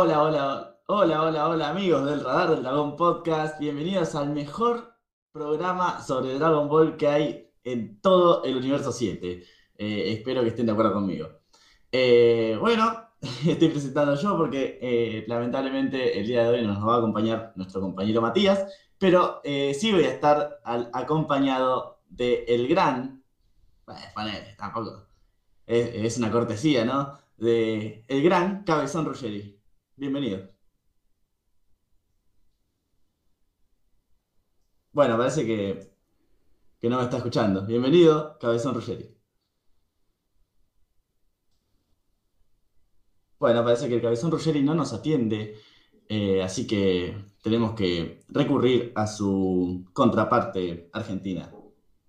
Hola, hola, hola, hola, hola amigos del Radar del Dragón Podcast. Bienvenidos al mejor programa sobre Dragon Ball que hay en todo el universo 7. Eh, espero que estén de acuerdo conmigo. Eh, bueno, estoy presentando yo porque eh, lamentablemente el día de hoy no nos va a acompañar nuestro compañero Matías, pero sí voy a estar acompañado de el gran, bueno, tampoco, es, es una cortesía, ¿no? De el gran Cabezón Ruggeri. Bienvenido. Bueno, parece que, que no me está escuchando. Bienvenido, Cabezón Ruggeri. Bueno, parece que el Cabezón Ruggeri no nos atiende, eh, así que tenemos que recurrir a su contraparte argentina,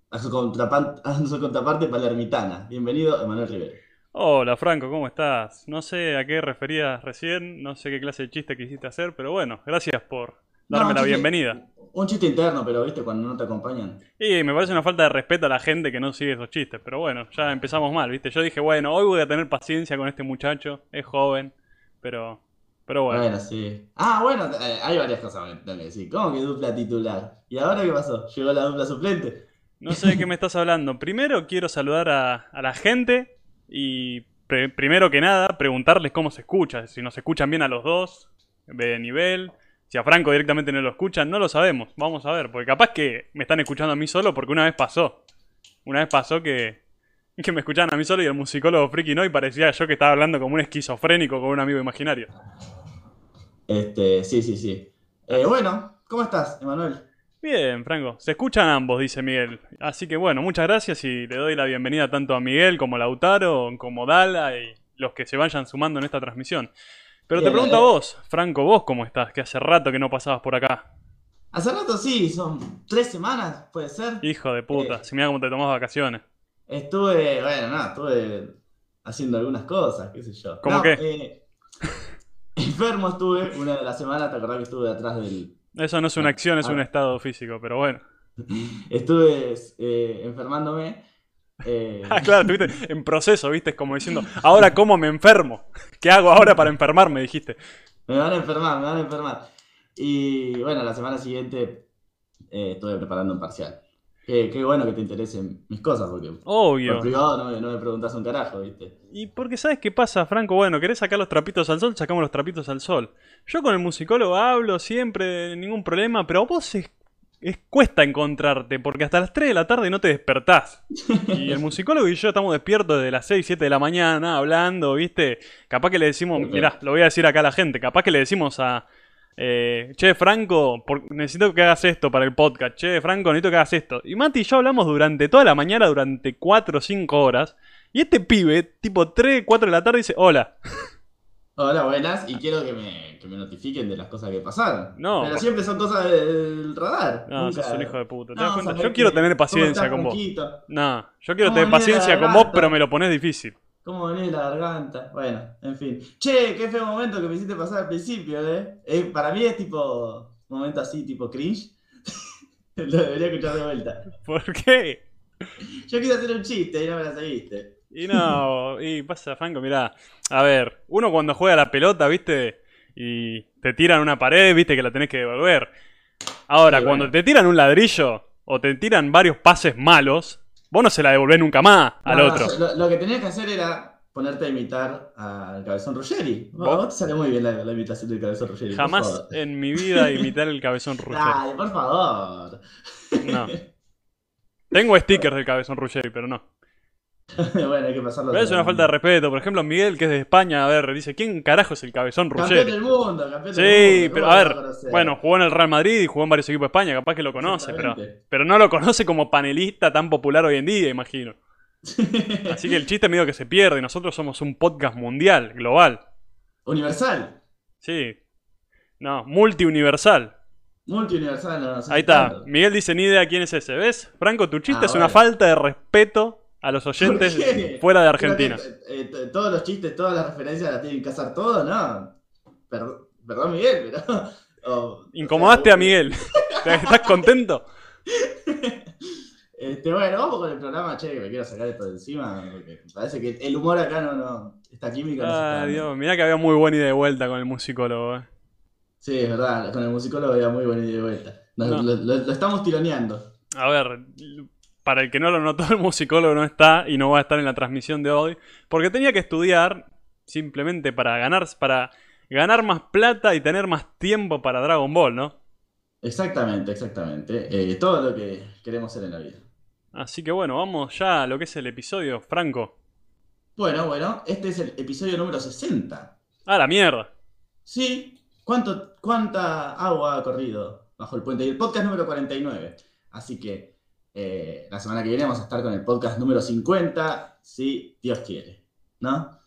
a su contraparte, a su contraparte palermitana. Bienvenido, Emanuel Rivero. Hola Franco, ¿cómo estás? No sé a qué referías recién, no sé qué clase de chiste quisiste hacer, pero bueno, gracias por darme la chiste- bienvenida. Un chiste interno, pero viste, cuando no te acompañan. Y me parece una falta de respeto a la gente que no sigue esos chistes, pero bueno, ya empezamos mal, ¿viste? Yo dije, bueno, hoy voy a tener paciencia con este muchacho, es joven, pero pero bueno. Bueno, sí. Ah, bueno, eh, hay varias cosas que decir. ¿Cómo que dupla titular? ¿Y ahora qué pasó? ¿Llegó la dupla suplente? No sé de qué me estás hablando. Primero quiero saludar a, a la gente y pre- primero que nada preguntarles cómo se escucha, si nos escuchan bien a los dos, de nivel, si a Franco directamente no lo escuchan, no lo sabemos. Vamos a ver, porque capaz que me están escuchando a mí solo porque una vez pasó. Una vez pasó que, que me escuchaban a mí solo y el musicólogo friki no y parecía yo que estaba hablando como un esquizofrénico con un amigo imaginario. Este, sí, sí, sí. Eh, bueno, ¿cómo estás, Emanuel? Bien, Franco. Se escuchan ambos, dice Miguel. Así que bueno, muchas gracias y le doy la bienvenida tanto a Miguel como a Lautaro, como Dala y los que se vayan sumando en esta transmisión. Pero te pregunto a vos, Franco, vos cómo estás, que hace rato que no pasabas por acá. Hace rato sí, son tres semanas, puede ser. Hijo de puta, Eh. si mira cómo te tomás vacaciones. Estuve, bueno, no, estuve haciendo algunas cosas, qué sé yo. ¿Cómo No, qué? eh, enfermo estuve una de las semanas, te acordás que estuve atrás del... Eso no es una Ah, acción, es ah. un estado físico, pero bueno. Estuve eh, enfermándome. eh, Ah, claro, estuviste en proceso, viste, como diciendo, ahora cómo me enfermo. ¿Qué hago ahora para enfermarme? Dijiste. Me van a enfermar, me van a enfermar. Y bueno, la semana siguiente eh, estuve preparando un parcial. Qué, qué bueno que te interesen mis cosas, porque por Obvio. privado no me, no me preguntas un carajo, ¿viste? Y porque sabes qué pasa, Franco, bueno, querés sacar los trapitos al sol, sacamos los trapitos al sol. Yo con el musicólogo hablo siempre, ningún problema, pero a vos es, es- cuesta encontrarte, porque hasta las 3 de la tarde no te despertás. Y el musicólogo y yo estamos despiertos desde las 6, 7 de la mañana, hablando, ¿viste? Capaz que le decimos, mirá, lo voy a decir acá a la gente, capaz que le decimos a... eh, che, Franco, por- necesito que hagas esto para el podcast. Che, Franco, necesito que hagas esto. Y Mati y yo hablamos durante toda la mañana, durante 4 o 5 horas. Y este pibe, tipo 3, 4 de la tarde, dice, hola. Hola, buenas, y quiero que me, que me notifiquen de las cosas que pasaron. No, Pero siempre son cosas del radar. No, nunca- sos un hijo de puta. ¿Te No, das cuenta? ¿sabés Yo quiero tener ¿Cómo paciencia con vos. No, yo quiero ¿Cómo tener paciencia con vos, pero me lo pones difícil. ¿Cómo venís la garganta? Bueno, en fin. Che, qué feo momento que me hiciste pasar al principio, ¿eh? Eh, para mí es tipo, momento así, tipo cringe. Lo debería escuchar de vuelta. ¿Por qué? Yo quise hacer un chiste y no me la seguiste. Y no, y pasa, Franco, mirá. A ver, uno cuando juega la pelota, ¿viste? Y te tiran una pared, ¿viste? Que la tenés que devolver. Ahora, cuando te tiran un ladrillo o te tiran varios pases malos, vos no se la devolvés nunca más al No, otro. lo, lo que tenías que hacer era ponerte a imitar al Cabezón Ruggeri. Vos, ¿Vos? te sale muy bien la, la imitación del Cabezón Ruggeri. Jamás en mi vida imitar el cabezón Ruggeri. Dale, por favor. No. Tengo stickers del cabezón Ruggeri, pero no. bueno, hay que pasarlo. Pero es una falta de respeto. Por ejemplo, Miguel, que es de España, a ver, dice, ¿quién carajo es el cabezón Campeón Ruggeri? del mundo, campeón Sí, del mundo. pero ¿cómo a ver, bueno, jugó en el Real Madrid y jugó en varios equipos de España, capaz que lo conoce, pero, pero no lo conoce como panelista tan popular hoy en día, imagino. Así que el chiste medio que se pierde, nosotros somos un podcast mundial, global. Universal. Sí. No, multiuniversal. Multiuniversal. No, no Ahí está. tanto. Miguel dice ni idea quién es ese, ¿ves? Franco, tu chiste Ah, es una falta de respeto a los oyentes fuera de que, Argentina. eh, todos los chistes, todas las referencias las tienen que hacer todo, ¿no? Per- perdón, Miguel, pero. Incomodaste o sea, a Miguel. ¿Estás contento? Este, bueno, vamos con el programa, che, que me quiero sacar esto de encima, porque parece que el humor acá no, no, esta química no se está Ah. Dios, mirá que había muy buena ida de vuelta con el musicólogo. eh. Sí, es verdad, con el musicólogo había muy buena idea de vuelta. Nos- No. lo, lo- lo estamos tironeando. A ver, para el que no lo notó, el musicólogo no está y no va a estar en la transmisión de hoy, porque tenía que estudiar simplemente para ganar, para ganar más plata y tener más tiempo para Dragon Ball, ¿no? Exactamente, exactamente. Eh, todo lo que queremos ser en la vida. Así que bueno, vamos ya a lo que es el episodio, Franco. Bueno, bueno, este es el episodio número 60. ¡Ah, la mierda! Sí, ¿cuánto, ¿cuánta agua ha corrido bajo el puente? Y el podcast número 49. Así que eh, la semana que viene vamos a estar con el podcast número 50, si Dios quiere. ¿No?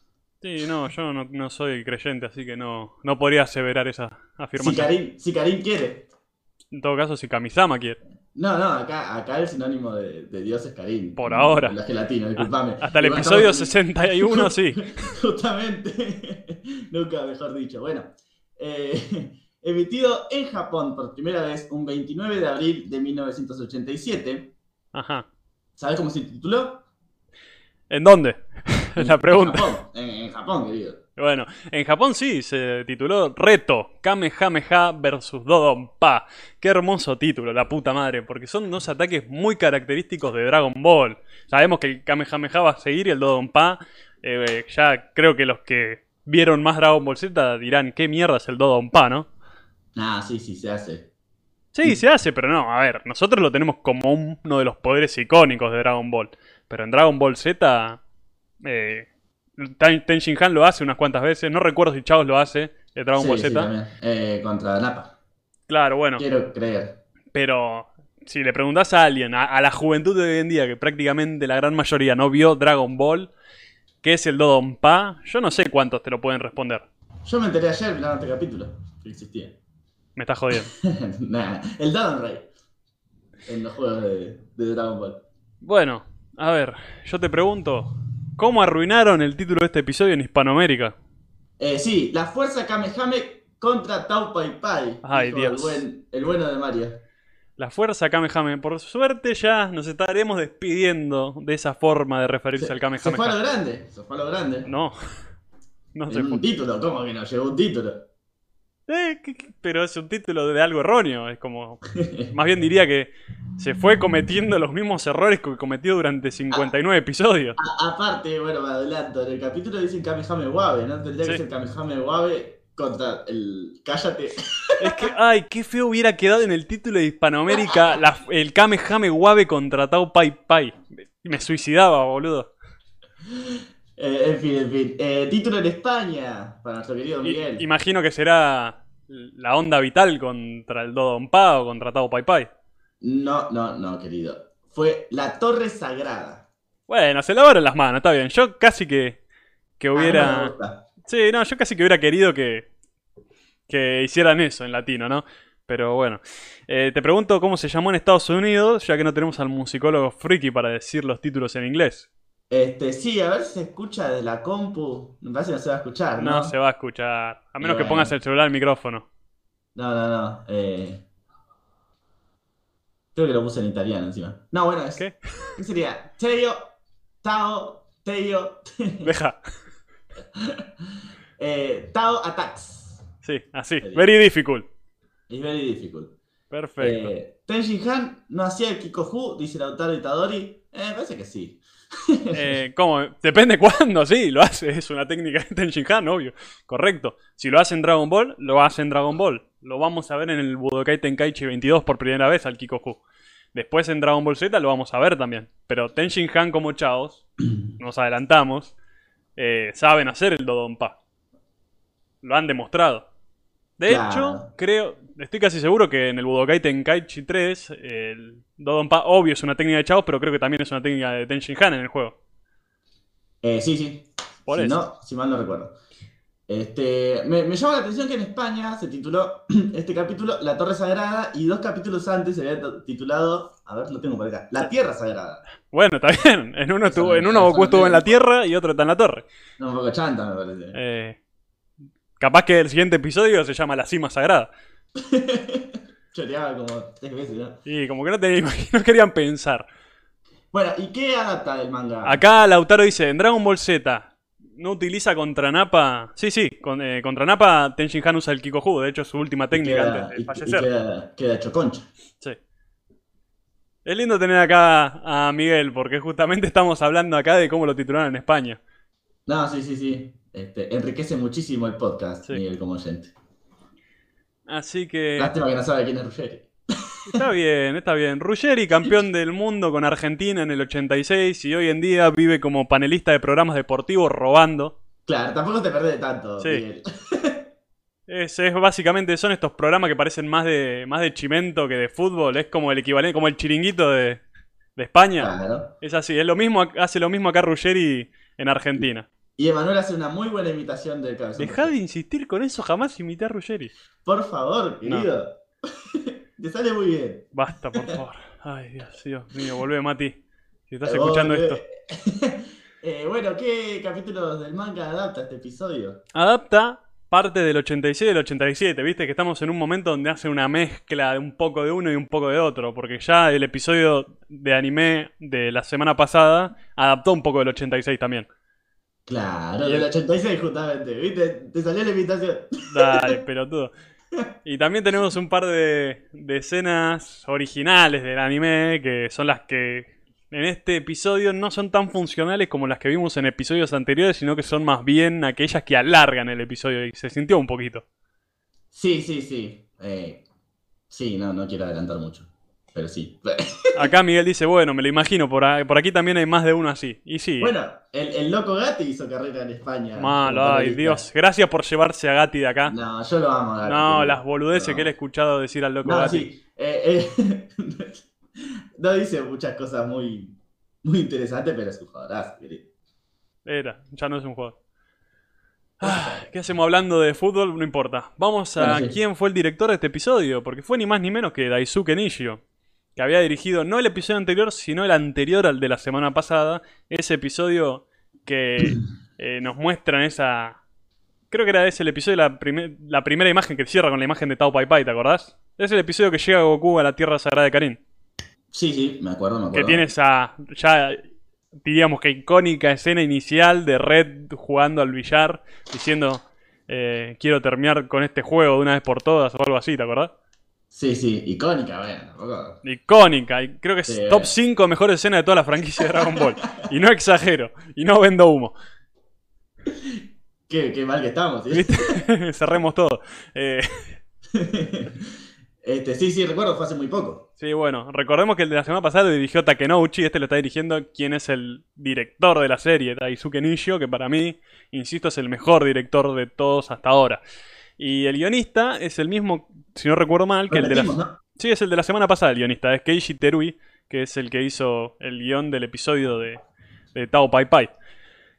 Sí, no, yo no, no soy creyente, así que no, no podría aseverar esa Si afirmación. Karim, si Karim quiere. En todo caso, si Kamisama quiere. No, no, acá, acá el sinónimo de, de Dios es Karim. Por ahora. La gelatina, disculpame. Hasta el Igual episodio estamos en- 61, sí. Justamente, nunca mejor dicho. Bueno, eh, emitido en Japón por primera vez un 29 de abril de 1987. Ajá. ¿Sabes cómo se tituló? ¿En dónde? Es la pregunta. En Japón, en, en Japón, querido. Bueno, en Japón sí, se tituló Reto, Kamehameha vs Dodonpa. Qué hermoso título, la puta madre, porque son dos ataques muy característicos de Dragon Ball. Sabemos que el Kamehameha va a seguir y el Dodonpa, eh, ya creo que los que vieron más Dragon Ball Z dirán, ¿qué mierda es el Dodonpa, no? Ah, sí, sí, se hace. Sí, se hace, pero no, a ver, nosotros lo tenemos como uno de los poderes icónicos de Dragon Ball. Pero en Dragon Ball Z, eh, Ten Shin Han lo hace unas cuantas veces. No recuerdo si Chaos lo hace, de Dragon Sí, Ball sí, Z. también. Eh, contra Napa. claro, bueno, Quiero creer. pero si le preguntás a alguien, a, a la juventud de hoy en día, que prácticamente la gran mayoría no vio Dragon Ball, ¿qué es el Dodonpa? Yo no sé cuántos te lo pueden responder. Yo me enteré ayer mirando este capítulo que existía. Me estás jodiendo. nah, el Ray. En los juegos de, de Dragon Ball. Bueno, a ver, yo te pregunto, ¿cómo arruinaron el título de este episodio en Hispanoamérica? Eh, sí, la fuerza Kamehame contra Tau Pai Pai. Ay, Dios. El, buen- el bueno de Mario. La fuerza Kamehame. Por suerte ya nos estaremos despidiendo de esa forma de referirse Se, al se fue a lo grande. Se fue a lo grande. No, no se en fue. un título, ¿cómo que no? Llegó un título. Eh, pero es un título de algo erróneo. Es como. Más bien diría que se fue cometiendo los mismos errores que cometió durante 59 episodios. A- aparte, bueno, me adelanto. En el capítulo dicen Kamehame Wabe, ¿no? Tendría que Sí. ser Kamehame Wabe contra el. Cállate. Es que, ay, qué feo hubiera quedado en el título de Hispanoamérica la- el Kamehame Wabe contra Tao Pai Pai. Me suicidaba, boludo. Eh, en fin, en fin. Eh, título en España. Para nuestro querido I- Miguel. imagino que será la onda vital contra el Dodonpa o contra Tao Pai Pai. No, no, no, querido. Fue la Torre Sagrada. Bueno, se lavaron las manos, está bien. Yo casi que, que Ah, no hubiera... Sí, no, yo casi que hubiera querido que, que hicieran eso en latino, ¿no? Pero bueno. Eh, te pregunto cómo se llamó en Estados Unidos, ya que no tenemos al musicólogo friki para decir los títulos en inglés. Este, sí, a ver si se escucha de la compu. Me parece que no se va a escuchar, ¿no? No se va a escuchar. A menos que pongas el celular al micrófono. No, no, no. Eh... Creo que lo puse en italiano encima. No, bueno, es... ¿Qué? ¿Qué sería? Teio, Tao, Teio, Deja. eh, Tao Attacks. Sí, así. Sí. Very difficult. It's very difficult. Perfecto. Eh, Tenjin Han no hacía el Kikohu, dice Lautaro Itadori. Eh, parece que sí. Eh, ¿Cómo? Depende cuándo, sí, lo hace. Es una técnica de Tenshin Han, obvio. Correcto. Si lo hace en Dragon Ball, lo hace en Dragon Ball. Lo vamos a ver en el Budokai Tenkaichi 22 por primera vez al Kikoku. Después en Dragon Ball Z lo vamos a ver también. Pero Tenshin Han como Chaos, nos adelantamos, eh, saben hacer el Dodonpa. Lo han demostrado. De Claro. hecho, creo, estoy casi seguro que en el Budokai Tenkaichi 3, el Dodonpa, obvio, es una técnica de Chaos, pero creo que también es una técnica de Tenshin Han en el juego. Eh, sí, sí. Por si eso. no, si mal no recuerdo. Este, me, me llama la atención que en España se tituló este capítulo La Torre Sagrada y dos capítulos antes se había titulado, a ver, lo tengo por acá, La Tierra Sagrada. Bueno, está bien. En uno, estuvo, en uno Goku estuvo en la Tierra y otro está en la Torre. No, un poco chanta me parece. Eh, capaz que el siguiente episodio se llama La Cima Sagrada. Choreaba como tres veces, ¿no? Y como que no, tenía, no querían pensar. Bueno, ¿y qué adapta del manga? Acá Lautaro dice, en Dragon Ball Z no utiliza contra Nappa... Sí, sí, con, eh, contra Nappa Tenshin Han usa el Kikoju, de hecho es su última técnica queda- antes de y- y fallecer. queda, queda hecho concha. Sí. Es lindo tener acá a Miguel, porque justamente estamos hablando acá de cómo lo titularon en España. No, sí, sí, sí. Este, enriquece muchísimo el podcast, Sí. Miguel, como oyente. Así que Lástima que no sabe quién es Ruggeri. está bien, está bien. Ruggeri, campeón del mundo con Argentina en el 86 y hoy en día vive como panelista de programas deportivos robando. Claro, tampoco te perdés de tanto, Sí. Miguel. Es, es básicamente, son estos programas que parecen más de, más de chimento que de fútbol. Es como el equivalente, como el chiringuito de, de España. Claro. Es así, es lo mismo, hace lo mismo acá Ruggeri en Argentina. Y Emanuel hace una muy buena imitación del cabezón. Dejá de insistir con eso, jamás imité a Ruggeri. Por favor, No. querido. te sale muy bien. Basta, por favor. Ay, Dios, Dios mío, volvé, Mati. Si estás escuchando vos, esto. eh, bueno, ¿qué capítulos del manga adapta este episodio? Adapta parte del 86 y del 87. Viste que estamos en un momento donde hace una mezcla de un poco de uno y un poco de otro. Porque ya el episodio de anime de la semana pasada adaptó un poco del 86 también. Claro, del el- 86 justamente, ¿viste? Te salió la invitación. Dale, pelotudo. Y también tenemos un par de, de escenas originales del anime que son las que en este episodio no son tan funcionales como las que vimos en episodios anteriores, sino que son más bien aquellas que alargan el episodio y se sintió un poquito. Sí, sí, sí. Eh, sí, no, no quiero adelantar mucho. Pero sí. Acá Miguel dice, bueno, me lo imagino, por, aquí también hay más de uno así. Y sí, bueno, el, el loco Gatti hizo carrera en España. malo, ay. Dios. Gracias por llevarse a Gatti de acá. No, yo lo amo a Gatti. No, las boludeces No. que le he escuchado decir al loco No, Gatti. sí. eh, eh, no dice muchas cosas muy, muy interesantes, pero es un jugadorazo. Era, ya no es un jugador. Ah, ¿Qué hacemos hablando de fútbol? No importa. Vamos a Bueno, sí. quién fue el director de este episodio, porque fue ni más ni menos que Daisuke Nishio, que había dirigido no el episodio anterior, sino el anterior al de la semana pasada. Ese episodio que eh, nos muestran esa... Creo que era ese el episodio, la, primer- la primera imagen que cierra con la imagen de Tao Pai Pai, ¿te acordás? Es el episodio que llega Goku a la Tierra Sagrada de Karin. Sí, sí, me acuerdo, me acuerdo. Que tiene esa, ya diríamos que icónica escena inicial de Red jugando al billar, diciendo, eh, quiero terminar con este juego de una vez por todas o algo así, ¿te acordás? Sí, sí, icónica, bueno, tampoco. Icónica, y creo que es Sí, top bueno. 5 mejor escena de toda la franquicia de Dragon Ball. y no exagero, y no vendo humo. Qué, qué mal que estamos, ¿sí? ¿Viste? Cerremos todo. Eh, este, sí, sí, recuerdo, fue hace muy poco. sí, bueno, recordemos que el de la semana pasada lo dirigió Takenouchi, este lo está dirigiendo quien es el director de la serie, Daisuke Nishio, que para mí, insisto, es el mejor director de todos hasta ahora. Y el guionista es el mismo, si no recuerdo mal, que el de la... Sí, es el de la semana pasada el guionista, es Keiichi Terui, que es el que hizo el guion del episodio de, de Tao Pai Pai.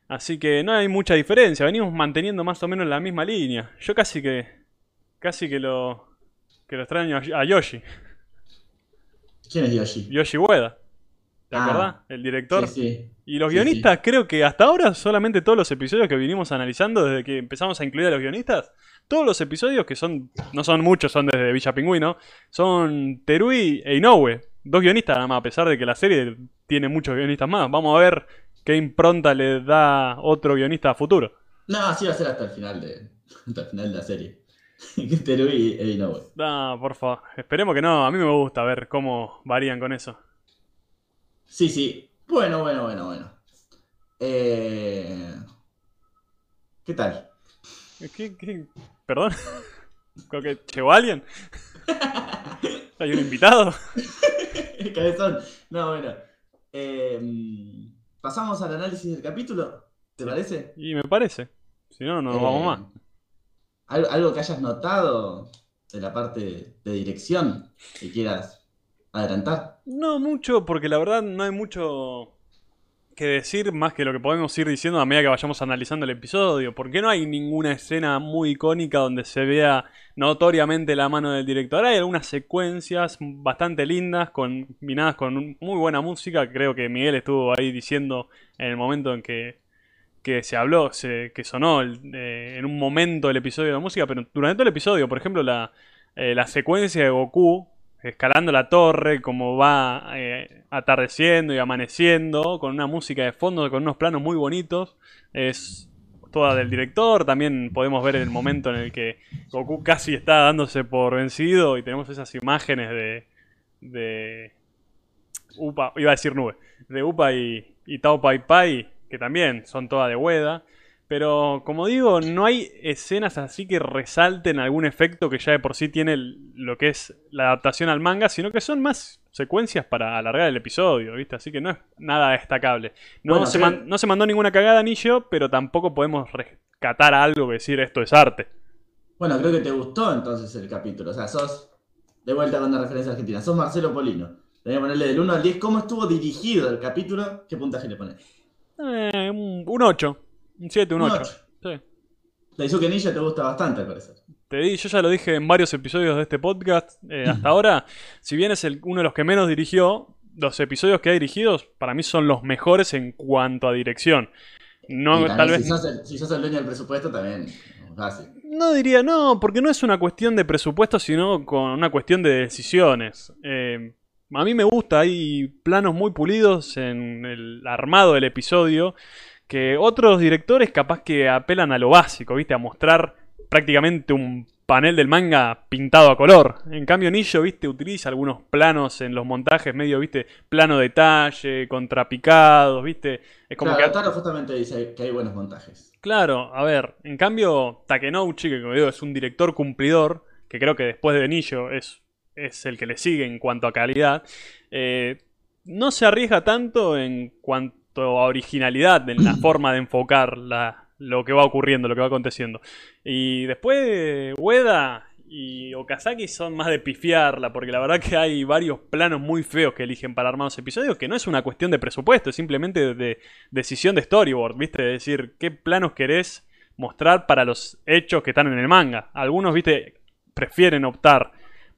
Así que no hay mucha diferencia, venimos manteniendo más o menos la misma línea. Yo casi que casi que lo que lo extraño a, a Yoshi, ¿Quién es Yoshi? Yoshi Ueda. ¿Te Ah. acordás? El director. Sí, sí. Y los Sí, guionistas, creo que hasta ahora solamente todos los episodios que vinimos analizando desde que empezamos a incluir a los guionistas, todos los episodios que son, no son muchos, son desde Villa Pingüino, son Terui e Inoue, dos guionistas nada más, a pesar de que la serie tiene muchos guionistas más. Vamos a ver qué impronta le da otro guionista a futuro. No, así va a ser hasta el final de, hasta el final de la serie. Terui e Inoue. No, por favor, esperemos que no, a mí me gusta ver cómo varían con eso. Sí, sí. Bueno, bueno, bueno, bueno. Eh... ¿Qué tal? ¿Qué, qué? ¿Perdón? ¿Creo que llegó alguien? ¿Hay un invitado? Cabezón. No, bueno. Eh, Pasamos al análisis del capítulo. ¿Te parece? Y me parece. Si no, no nos Eh, vamos más. ¿Algo, algo que hayas notado de la parte de dirección que quieras adelantar? No mucho, porque la verdad no hay mucho que decir más que lo que podemos ir diciendo a medida que vayamos analizando el episodio. Porque no hay ninguna escena muy icónica donde se vea notoriamente la mano del director. Hay algunas secuencias bastante lindas, combinadas con muy buena música. Creo que Miguel estuvo ahí diciendo en el momento en que, que se habló, se- que sonó eh, en un momento el episodio de música. Pero durante todo el episodio, por ejemplo, la, eh, la secuencia de Goku escalando la torre, cómo va eh, atardeciendo y amaneciendo, con una música de fondo, con unos planos muy bonitos. Es toda del director. También podemos ver el momento en el que Goku casi está dándose por vencido y tenemos esas imágenes de. de. Upa, iba a decir nube. De Upa y, y Tao Pai Pai, que también son todas de Ueda. Pero como digo, no hay escenas así que resalten algún efecto que ya de por sí tiene lo que es la adaptación al manga, sino que son más secuencias para alargar el episodio, ¿viste? Así que no es nada destacable. No, Bueno, se, man- no se mandó ninguna cagada ni yo, pero tampoco podemos rescatar algo que decir esto es arte. Bueno, creo que te gustó entonces el capítulo. O sea, sos, de vuelta con una referencia argentina, sos Marcelo Polino. Tenés que ponerle del 1 al 10 cómo estuvo dirigido el capítulo, qué puntaje le pones. Eh, un 8, un 7, un Un 8. ocho. Sí. Daisuke Ninja te gusta bastante, al parecer. Te di, yo ya lo dije en varios episodios de este podcast. eh, hasta ahora, si bien es el, uno de los que menos dirigió, los episodios que ha dirigido para mí son los mejores en cuanto a dirección. No, Y tal vez. si, sos el, si sos el dueño del presupuesto, también fácil. No diría no, porque no es una cuestión de presupuesto, sino con una cuestión de decisiones. Eh, a mí me gusta, hay planos muy pulidos en el armado del episodio que otros directores capaz que apelan a lo básico, ¿viste? A mostrar prácticamente un panel del manga pintado a color. En cambio, Nillo, ¿viste? Utiliza algunos planos en los montajes medio, ¿viste? Plano detalle, contrapicados, ¿viste? Es como claro, que... Taro justamente dice que hay buenos montajes. Claro, a ver, en cambio, Takenouchi, que como digo, es un director cumplidor, que creo que después de Benillo es, es el que le sigue en cuanto a calidad, eh, no se arriesga tanto en cuanto originalidad en la forma de enfocar la- lo que va ocurriendo, lo que va aconteciendo. Y después, Ueda y Okazaki son más de pifiarla, porque la verdad que hay varios planos muy feos que eligen para armar los episodios, que no es una cuestión de presupuesto, es simplemente de, de decisión de storyboard, ¿viste? Es decir, qué planos querés mostrar para los hechos que están en el manga. Algunos, ¿viste? Prefieren optar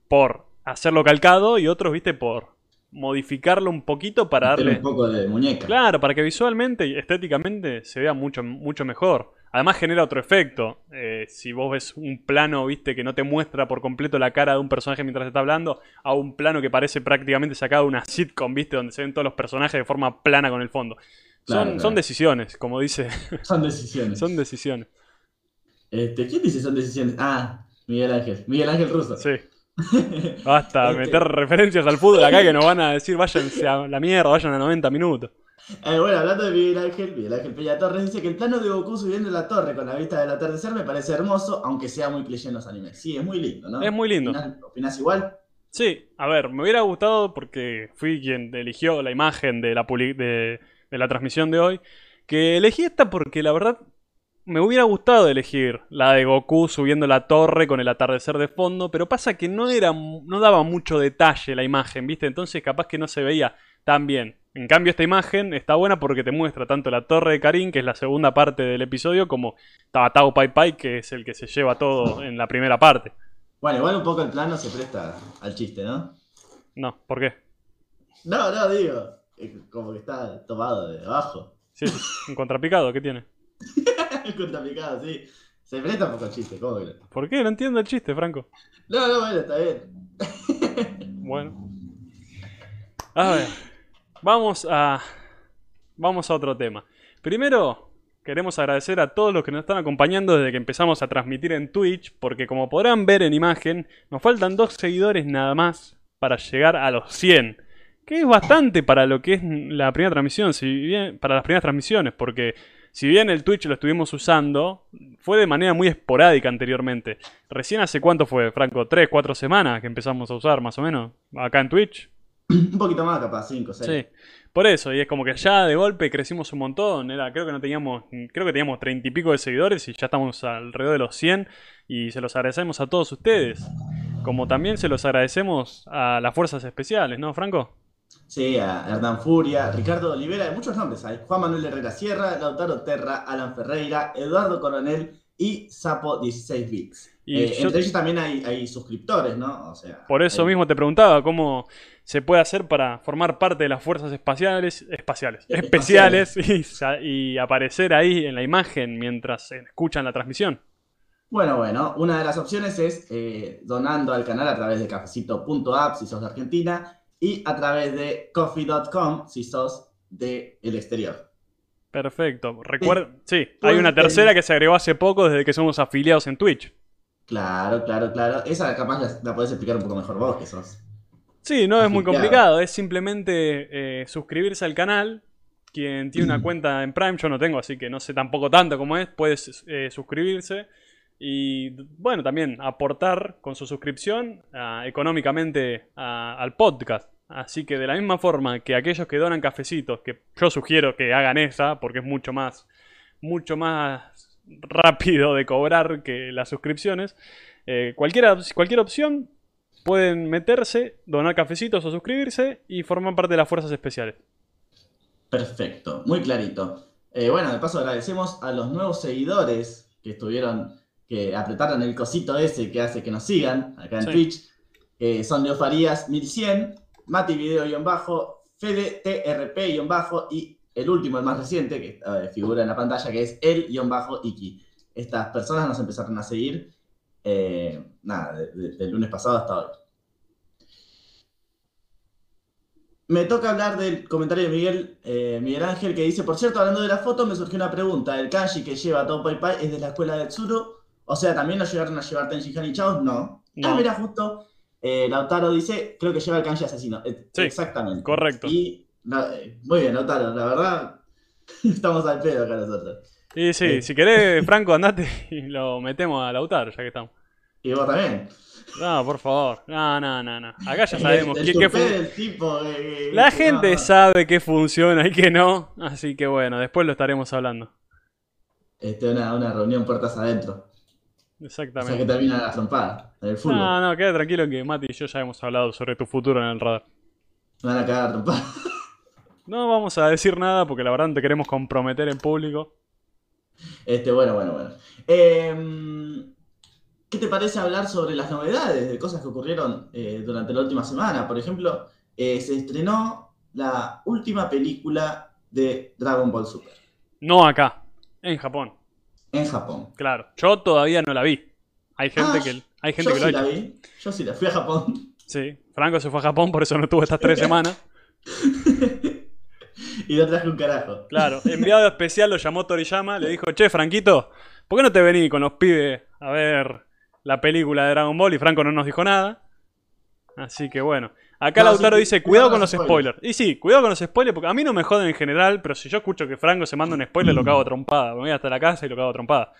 por hacerlo calcado y otros, ¿viste? Por modificarlo un poquito para darle... un poco de muñeca. Claro, para que visualmente y estéticamente se vea mucho, mucho mejor. Además genera otro efecto. Eh, si vos ves un plano, viste, que no te muestra por completo la cara de un personaje mientras está hablando, a un plano que parece prácticamente sacado de una sitcom, viste, donde se ven todos los personajes de forma plana con el fondo. Son, Claro, son decisiones, como dice. Son decisiones. son decisiones. Este, ¿Quién dice son decisiones? Ah, Miguel Ángel. Miguel Ángel Russo. Sí. Basta, Este- meter referencias al fútbol acá que nos van a decir váyanse a la mierda, vayan a 90 minutos. Eh, bueno, hablando de Miguel Ángel, Miguel Ángel Peña Torres dice que el plano de Goku subiendo la torre con la vista del atardecer me parece hermoso, aunque sea muy cliché en los animes. Sí, es muy lindo, ¿no? Es muy lindo. ¿Opinás, opinás igual? Sí, a ver, me hubiera gustado porque fui quien eligió la imagen de la, publi- de, de la transmisión de hoy. Que elegí esta porque la verdad me hubiera gustado elegir la de Goku subiendo la torre con el atardecer de fondo, pero pasa que no era no daba mucho detalle la imagen, ¿viste? Entonces capaz que no se veía tan bien. En cambio esta imagen está buena porque te muestra tanto la torre de Karin, que es la segunda parte del episodio, como Tabatao Pai Pai, que es el que se lleva todo en la primera parte. Bueno, igual un poco el plano se presta al chiste, ¿no? No, ¿por qué? No, no, digo. Como que está tomado de abajo. Sí, un contrapicado, ¿qué tiene? Contrapicado, sí. Se presta un poco al chiste, ¿cómo que no? ¿Por qué? No entiendo el chiste, Franco. No, no, bueno, está bien. Bueno. A ver. Vamos a. Vamos a otro tema. Primero, queremos agradecer a todos los que nos están acompañando desde que empezamos a transmitir en Twitch, porque como podrán ver en imagen, nos faltan dos seguidores nada más para llegar a los 100. Que es bastante para lo que es la primera transmisión, si bien, para las primeras transmisiones, porque si bien el Twitch lo estuvimos usando, fue de manera muy esporádica anteriormente. Recién hace cuánto fue, Franco, tres, cuatro semanas que empezamos a usar más o menos, acá en Twitch. Un poquito más, capaz, 5, 6. Sí. Por eso, y es como que ya de golpe crecimos un montón. Era, creo que no teníamos, creo que teníamos treinta y pico de seguidores y ya estamos alrededor de los 100 y se los agradecemos a todos ustedes. Como también se los agradecemos a las fuerzas especiales, ¿no, Franco? Sí, a Hernán Furia, Ricardo Olivera, hay muchos nombres hay. Juan Manuel Herrera Sierra, Lautaro Terra, Alan Ferreira, Eduardo Coronel y Sapo 16 Bits. Y Eh, yo- Entre ellos también hay, hay suscriptores, ¿no? O sea, Por eso hay- mismo te preguntaba cómo se puede hacer para formar parte de las fuerzas espaciales, espaciales, especiales y aparecer ahí en la imagen mientras escuchan la transmisión. Bueno, bueno, una de las opciones es eh, donando al canal a través de cafecito.app si sos de Argentina y a través de coffee.com si sos del exterior. Perfecto. Recuerda, sí, hay una tercera que se agregó hace poco desde que somos afiliados en Twitch. Claro, claro, claro. Esa capaz la, la podés explicar un poco mejor vos que sos. Sí, no es muy complicado, es simplemente eh, suscribirse al canal. Quien tiene una cuenta en Prime, yo no tengo, así que no sé tampoco tanto cómo es, puedes eh, suscribirse y, bueno, también aportar con su suscripción ah, económicamente a- al podcast. Así que de la misma forma que aquellos que donan cafecitos, que yo sugiero que hagan esa, porque es mucho más, mucho más rápido de cobrar que las suscripciones, eh, cualquier opción pueden meterse, donar cafecitos o suscribirse y formar parte de las fuerzas especiales. Perfecto, muy clarito. Eh, bueno, de paso agradecemos a los nuevos seguidores que estuvieron, que apretaron el cosito ese que hace que nos sigan acá en Sí. Twitch. Eh, son Leo Farías 1100, Mati Video-bajo, Fede TRP-bajo y el último, el más reciente, que eh, figura en la pantalla, que es el-iki. Estas personas nos empezaron a seguir, eh, nada, de- de- del lunes pasado hasta hoy. Me toca hablar del comentario de Miguel, eh, Miguel Ángel que dice, por cierto, hablando de la foto, me surgió una pregunta. ¿El kanji que lleva Todo Pai Pai es de la escuela de Tsuru? O sea, ¿también lo llegaron a llevar Tenji Han y Chaos? No. No. Ah, mira, justo eh, Lautaro dice, creo que lleva el kanji asesino. Eh, Sí, Exactamente. correcto. Y, eh, muy bien, Lautaro, la verdad, estamos al pedo acá nosotros. Y sí, Sí. si querés, Franco, andate y lo metemos a Lautaro, ya que estamos. Y vos también. No, por favor. No, no, no, no. Acá ya sabemos el, el qué tipo. La gente no. sabe qué funciona y qué no. Así que bueno, después lo estaremos hablando. Este, una, una reunión puertas adentro. O sea que Exactamente. termina la trompada en el fútbol. No, no, queda tranquilo que Mati y yo ya hemos hablado sobre tu futuro en el radar. Me van a cagar trompada. No vamos a decir nada porque la verdad no te queremos comprometer en público. Este, bueno, bueno, bueno. Em, ¿qué te parece hablar sobre las novedades de cosas que ocurrieron eh, durante la última semana? Por ejemplo, eh, se estrenó la última película de Dragon Ball Super No acá, en Japón. En Japón. Claro, yo todavía no la vi. Hay gente Ah, que, hay gente Yo que lo ha sí la vi, yo sí la fui a Japón Sí, Franco se fue a Japón, por eso no estuvo estas tres semanas. y no traje un carajo. Claro, enviado especial lo llamó Toriyama, le dijo, che, Franquito, ¿por qué no te venís con los pibes a ver la película de Dragon Ball? Y Franco no nos dijo nada. Así que bueno. Acá No, Lautaro sí, dice, cuidado con los spoilers. Y sí, cuidado con los spoilers, porque a mí no me joden en general, pero si yo escucho que Franco se manda un spoiler, lo cago a trompada. Me voy hasta la casa y lo cago a trompada.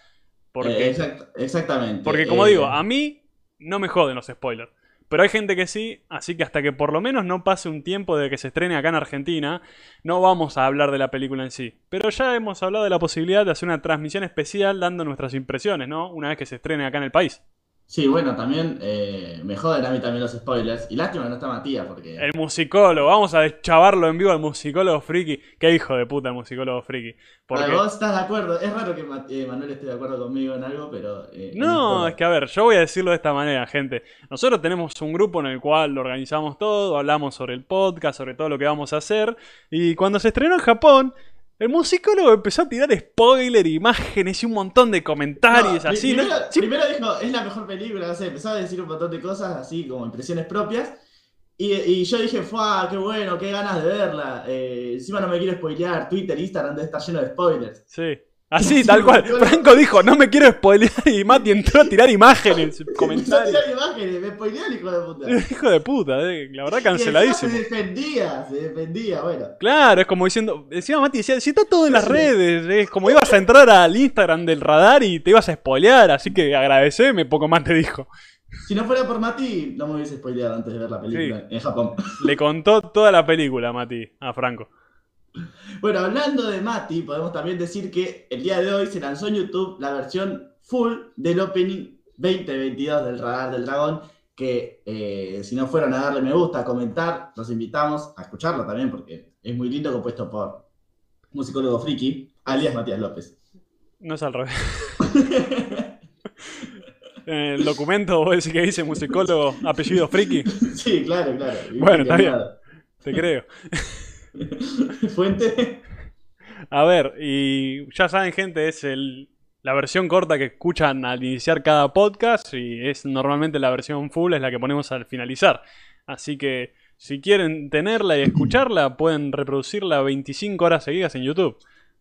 Porque, Eh, exact- exactamente. porque como Eh, digo, a mí no me joden los spoilers. Pero hay gente que sí, así que hasta que por lo menos no pase un tiempo de que se estrene acá en Argentina, no vamos a hablar de la película en sí. Pero ya hemos hablado de la posibilidad de hacer una transmisión especial dando nuestras impresiones, ¿no? Una vez que se estrene acá en el país. Sí, bueno, también eh, me joden a mí también los spoilers. Y lástima que no está Matías, porque... El musicólogo, vamos a deschavarlo en vivo al musicólogo friki. Qué hijo de puta el musicólogo friki. Porque... Vos estás de acuerdo. Es raro que eh, Manuel esté de acuerdo conmigo en algo, pero. eh, No, es que a ver, yo voy a decirlo de esta manera, gente. Nosotros tenemos un grupo en el cual lo organizamos todo, hablamos sobre el podcast, sobre todo lo que vamos a hacer. Y cuando se estrenó en Japón, el musicólogo empezó a tirar spoiler, imágenes y un montón de comentarios No, así. Primero, primero dijo, es la mejor película, no sé, empezó a decir un montón de cosas así como impresiones propias. Y, y yo dije, ¡fue! ¡Qué bueno! ¡Qué ganas de verla! Eh, encima no me quiero spoilear. Twitter, Instagram debe estar lleno de spoilers. sí. Así, Sí, tal cual. Franco dijo, no me quiero spoilear y Mati entró a tirar imágenes, Empezó a tirar imágenes, me spoileó el hijo de puta. Hijo de puta, eh, la verdad canceladísimo. se defendía, se defendía, bueno. Claro, es como diciendo, encima Mati decía, si está todo en las redes, es como ibas a entrar al Instagram del radar y te ibas a spoilear, así que agradeceme, poco más te dijo. Si no fuera por Mati, no me hubiese spoileado antes de ver la película en Japón. Le contó toda la película, Mati, a Franco. Bueno, hablando de Mati, podemos también decir que el día de hoy se lanzó en YouTube la versión full del Opening 2022 del Radar del Dragón, que eh, si no fueron a darle me gusta, a comentar, los invitamos a escucharlo también, porque es muy lindo, compuesto por musicólogo friki, alias Matías López. No es al revés. En el documento vos decís que dice musicólogo apellido friki, sí, claro, claro. Bueno, está bien. te creo. Fuente. A ver, y ya saben gente, es el, la versión corta que escuchan al iniciar cada podcast y es normalmente la versión full, es la que ponemos al finalizar. Así que si quieren tenerla y escucharla, pueden reproducirla 25 horas seguidas en YouTube.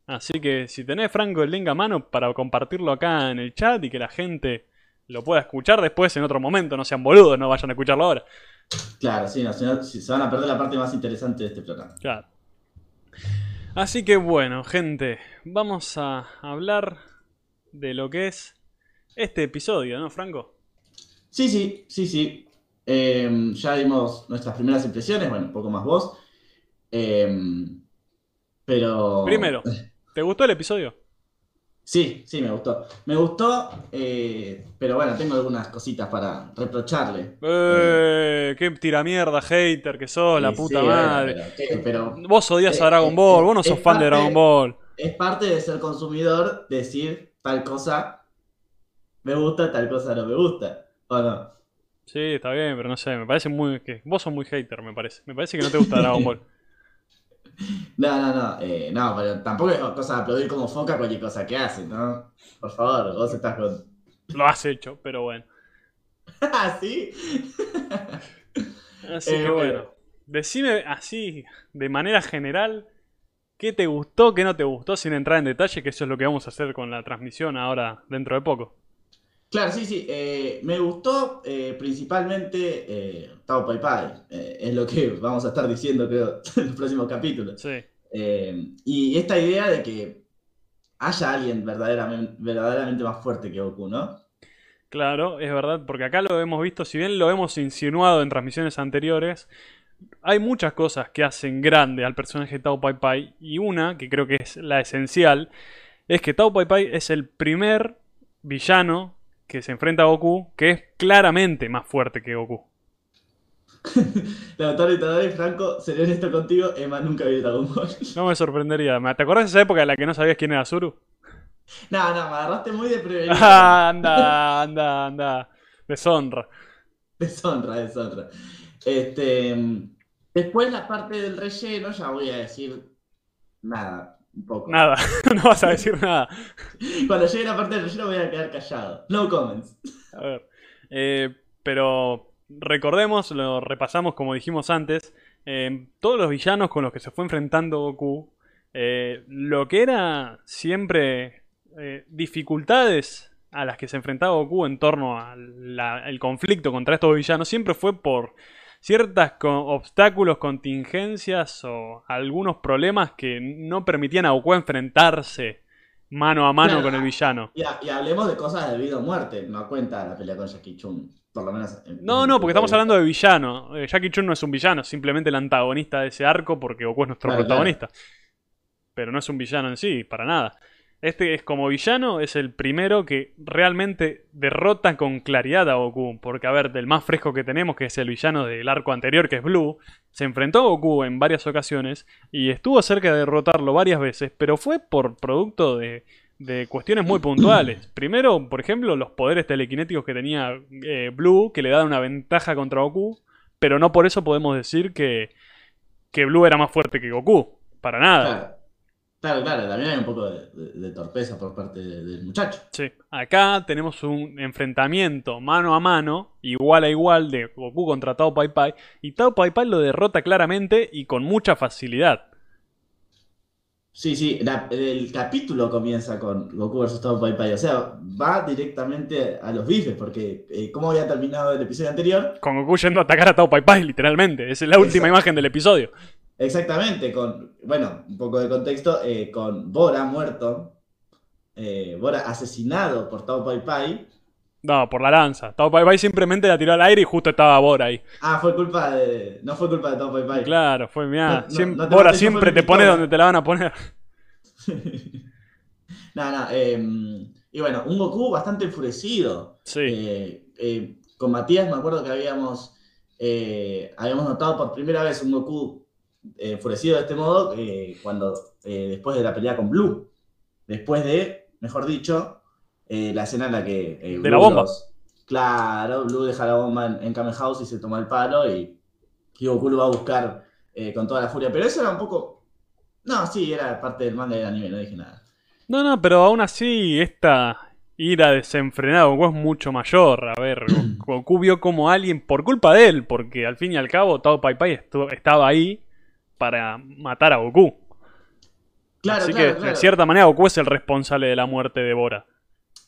Así que si tenés Franco el link a mano para compartirlo acá en el chat y que la gente lo pueda escuchar después en otro momento, no sean boludos, no vayan a escucharlo ahora. Claro, sí, no, si no, si se van a perder la parte más interesante de este programa. Claro. Así que bueno, gente, vamos a hablar de lo que es este episodio, ¿no, Franco? Sí, sí, sí, sí. Eh, ya dimos nuestras primeras impresiones, bueno, un poco más vos. Eh, pero. Primero, ¿te gustó el episodio? Sí, sí, me gustó. Me gustó, eh, pero bueno, tengo algunas cositas para reprocharle. Eh, qué tiramierda, hater que sos, la puta sí, madre. pero, Vos odias a Eh, Dragon eh, Ball, eh, vos no sos fan de Dragon Ball. es parte de ser consumidor decir tal cosa me gusta, tal cosa no me gusta. ¿O no? Sí, está bien, pero no sé, me parece muy... que Vos sos muy hater, me parece. Me parece que no te gusta Dragon Ball. No, no, no, eh, no, pero tampoco es cosa de aplaudir como foca cualquier cosa que hace, ¿no? Por favor, vos estás con. Lo has hecho, pero bueno. ah, sí. Así Eh, que bueno. bueno, decime así, de manera general, qué te gustó, qué no te gustó, sin entrar en detalle, que eso es lo que vamos a hacer con la transmisión ahora dentro de poco. Claro, sí, sí. eh, me gustó eh, principalmente eh, Tao Pai Pai. eh, es lo que vamos a estar diciendo, creo, en los próximos capítulos. Sí, y esta idea de que haya alguien verdaderamente, verdaderamente más fuerte que Goku, ¿no? claro, es verdad, porque acá lo hemos visto, si bien lo hemos insinuado en transmisiones anteriores, hay muchas cosas que hacen grande al personaje de Tao Pai Pai, y una, que creo que es la esencial, es que Tao Pai Pai es el primer villano que se enfrenta a Goku que es claramente más fuerte que Goku. La doctora Itadori, Franco, seré honesto contigo, Emma nunca vio Dragon Ball. No me sorprendería. ¿Te acordás de esa época en la que no sabías quién era Zuru? No, no, me agarraste muy de prevenido. Ah, anda, anda, anda. Deshonra. Deshonra, deshonra. Este, después la parte del relleno, ya voy a decir nada, un poco. Nada, no vas a decir nada. Cuando llegue la parte del relleno voy a quedar callado. No comments. A ver. Eh, pero recordemos, lo repasamos como dijimos antes. eh, todos los villanos con los que se fue enfrentando Goku. eh, lo que era siempre eh, dificultades a las que se enfrentaba Goku en torno al conflicto contra estos villanos siempre fue por ciertos obstáculos, contingencias o algunos problemas que no permitían a Goku enfrentarse mano a mano Claro. con el villano. Y, ha- y hablemos de cosas de vida o muerte. No cuenta la pelea con Jackie Chun. Por lo menos. en- No, no, porque estamos hablando de villano. Eh, Jackie Chun no es un villano, simplemente el antagonista de ese arco porque Goku es nuestro Claro, protagonista. Pero no es un villano en sí, para nada. Este es como villano, es el primero que realmente derrota con claridad a Goku. Porque, a ver, del más fresco que tenemos, que es el villano del arco anterior, que es Blue, se enfrentó a Goku en varias ocasiones y estuvo cerca de derrotarlo varias veces, pero fue por producto de, de cuestiones muy puntuales. Primero, por ejemplo, los poderes telequinéticos que tenía eh, Blue, que le daban una ventaja contra Goku, pero no por eso podemos decir que, que Blue era más fuerte que Goku. Para nada. Claro. Claro, también hay un poco de, de- de torpeza por parte de- del muchacho. Sí. Acá tenemos un enfrentamiento mano a mano, igual a igual, de Goku contra Tao Pai Pai. Y Tao Pai Pai lo derrota claramente y con mucha facilidad. Sí, sí, la- el capítulo comienza con Goku vs Tao Pai Pai. O sea, va directamente a los bifes, porque eh, ¿cómo había terminado el episodio anterior? Con Goku yendo a atacar a Tao Pai Pai, literalmente. Esa es la última Exacto. imagen del episodio. Exactamente, con, bueno, un poco de contexto, eh, con Bora muerto, eh, Bora asesinado por Tao Pai Pai. No, por la lanza. Tao Pai Pai simplemente la tiró al aire y justo estaba Bora ahí. Ah, fue culpa de. No fue culpa de Tao Pai Pai. Claro, fue, mirá. No, no, siem- no te Bora siempre te pone donde te la van a poner. No, no, eh, y bueno, un Goku bastante enfurecido. Sí. Eh, con Matías me acuerdo que habíamos, eh, habíamos notado por primera vez un Goku enfurecido de este modo eh, cuando eh, después de la pelea con Blue. Después de, mejor dicho, eh, la escena en la que... De Blue la bomba. los- claro, Blue deja la bomba en, en Kame House y se toma el palo y, y Goku lo va a buscar con toda la furia. Pero eso era un poco... No, sí, era parte del manga y del anime, no dije nada. No, no, pero aún así esta ira desenfrenada de Goku es mucho mayor. A ver, Go- Goku vio como alguien, por culpa de él, porque al fin y al cabo Tao Pai Pai estaba ahí para matar a Goku. Claro, así claro, que claro. de cierta manera Goku es el responsable de la muerte de Bora.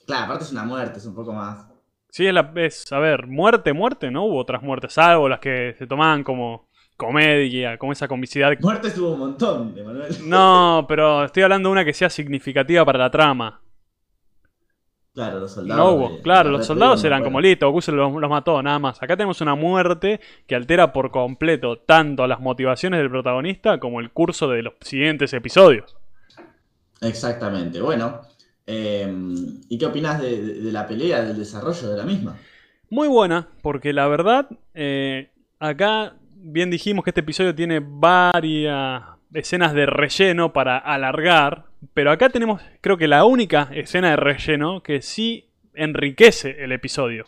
Claro, aparte es una muerte, es un poco más. Sí, es, la, es, a ver, muerte, muerte, no hubo otras muertes, salvo las que se tomaban como comedia, como esa comicidad. Muertes hubo un montón, Emanuel. No, pero estoy hablando de una que sea significativa para la trama. Claro, los soldados. No hubo, de- claro, los soldados eran como listo, Goku se los, los mató, nada más. Acá tenemos una muerte que altera por completo tanto las motivaciones del protagonista como el curso de los siguientes episodios. Exactamente. Bueno, eh, ¿y qué opinas de, de- de la pelea, del desarrollo de la misma? Muy buena, porque la verdad, eh, acá bien dijimos que este episodio tiene varias escenas de relleno para alargar, pero acá tenemos creo que la única escena de relleno que sí enriquece el episodio.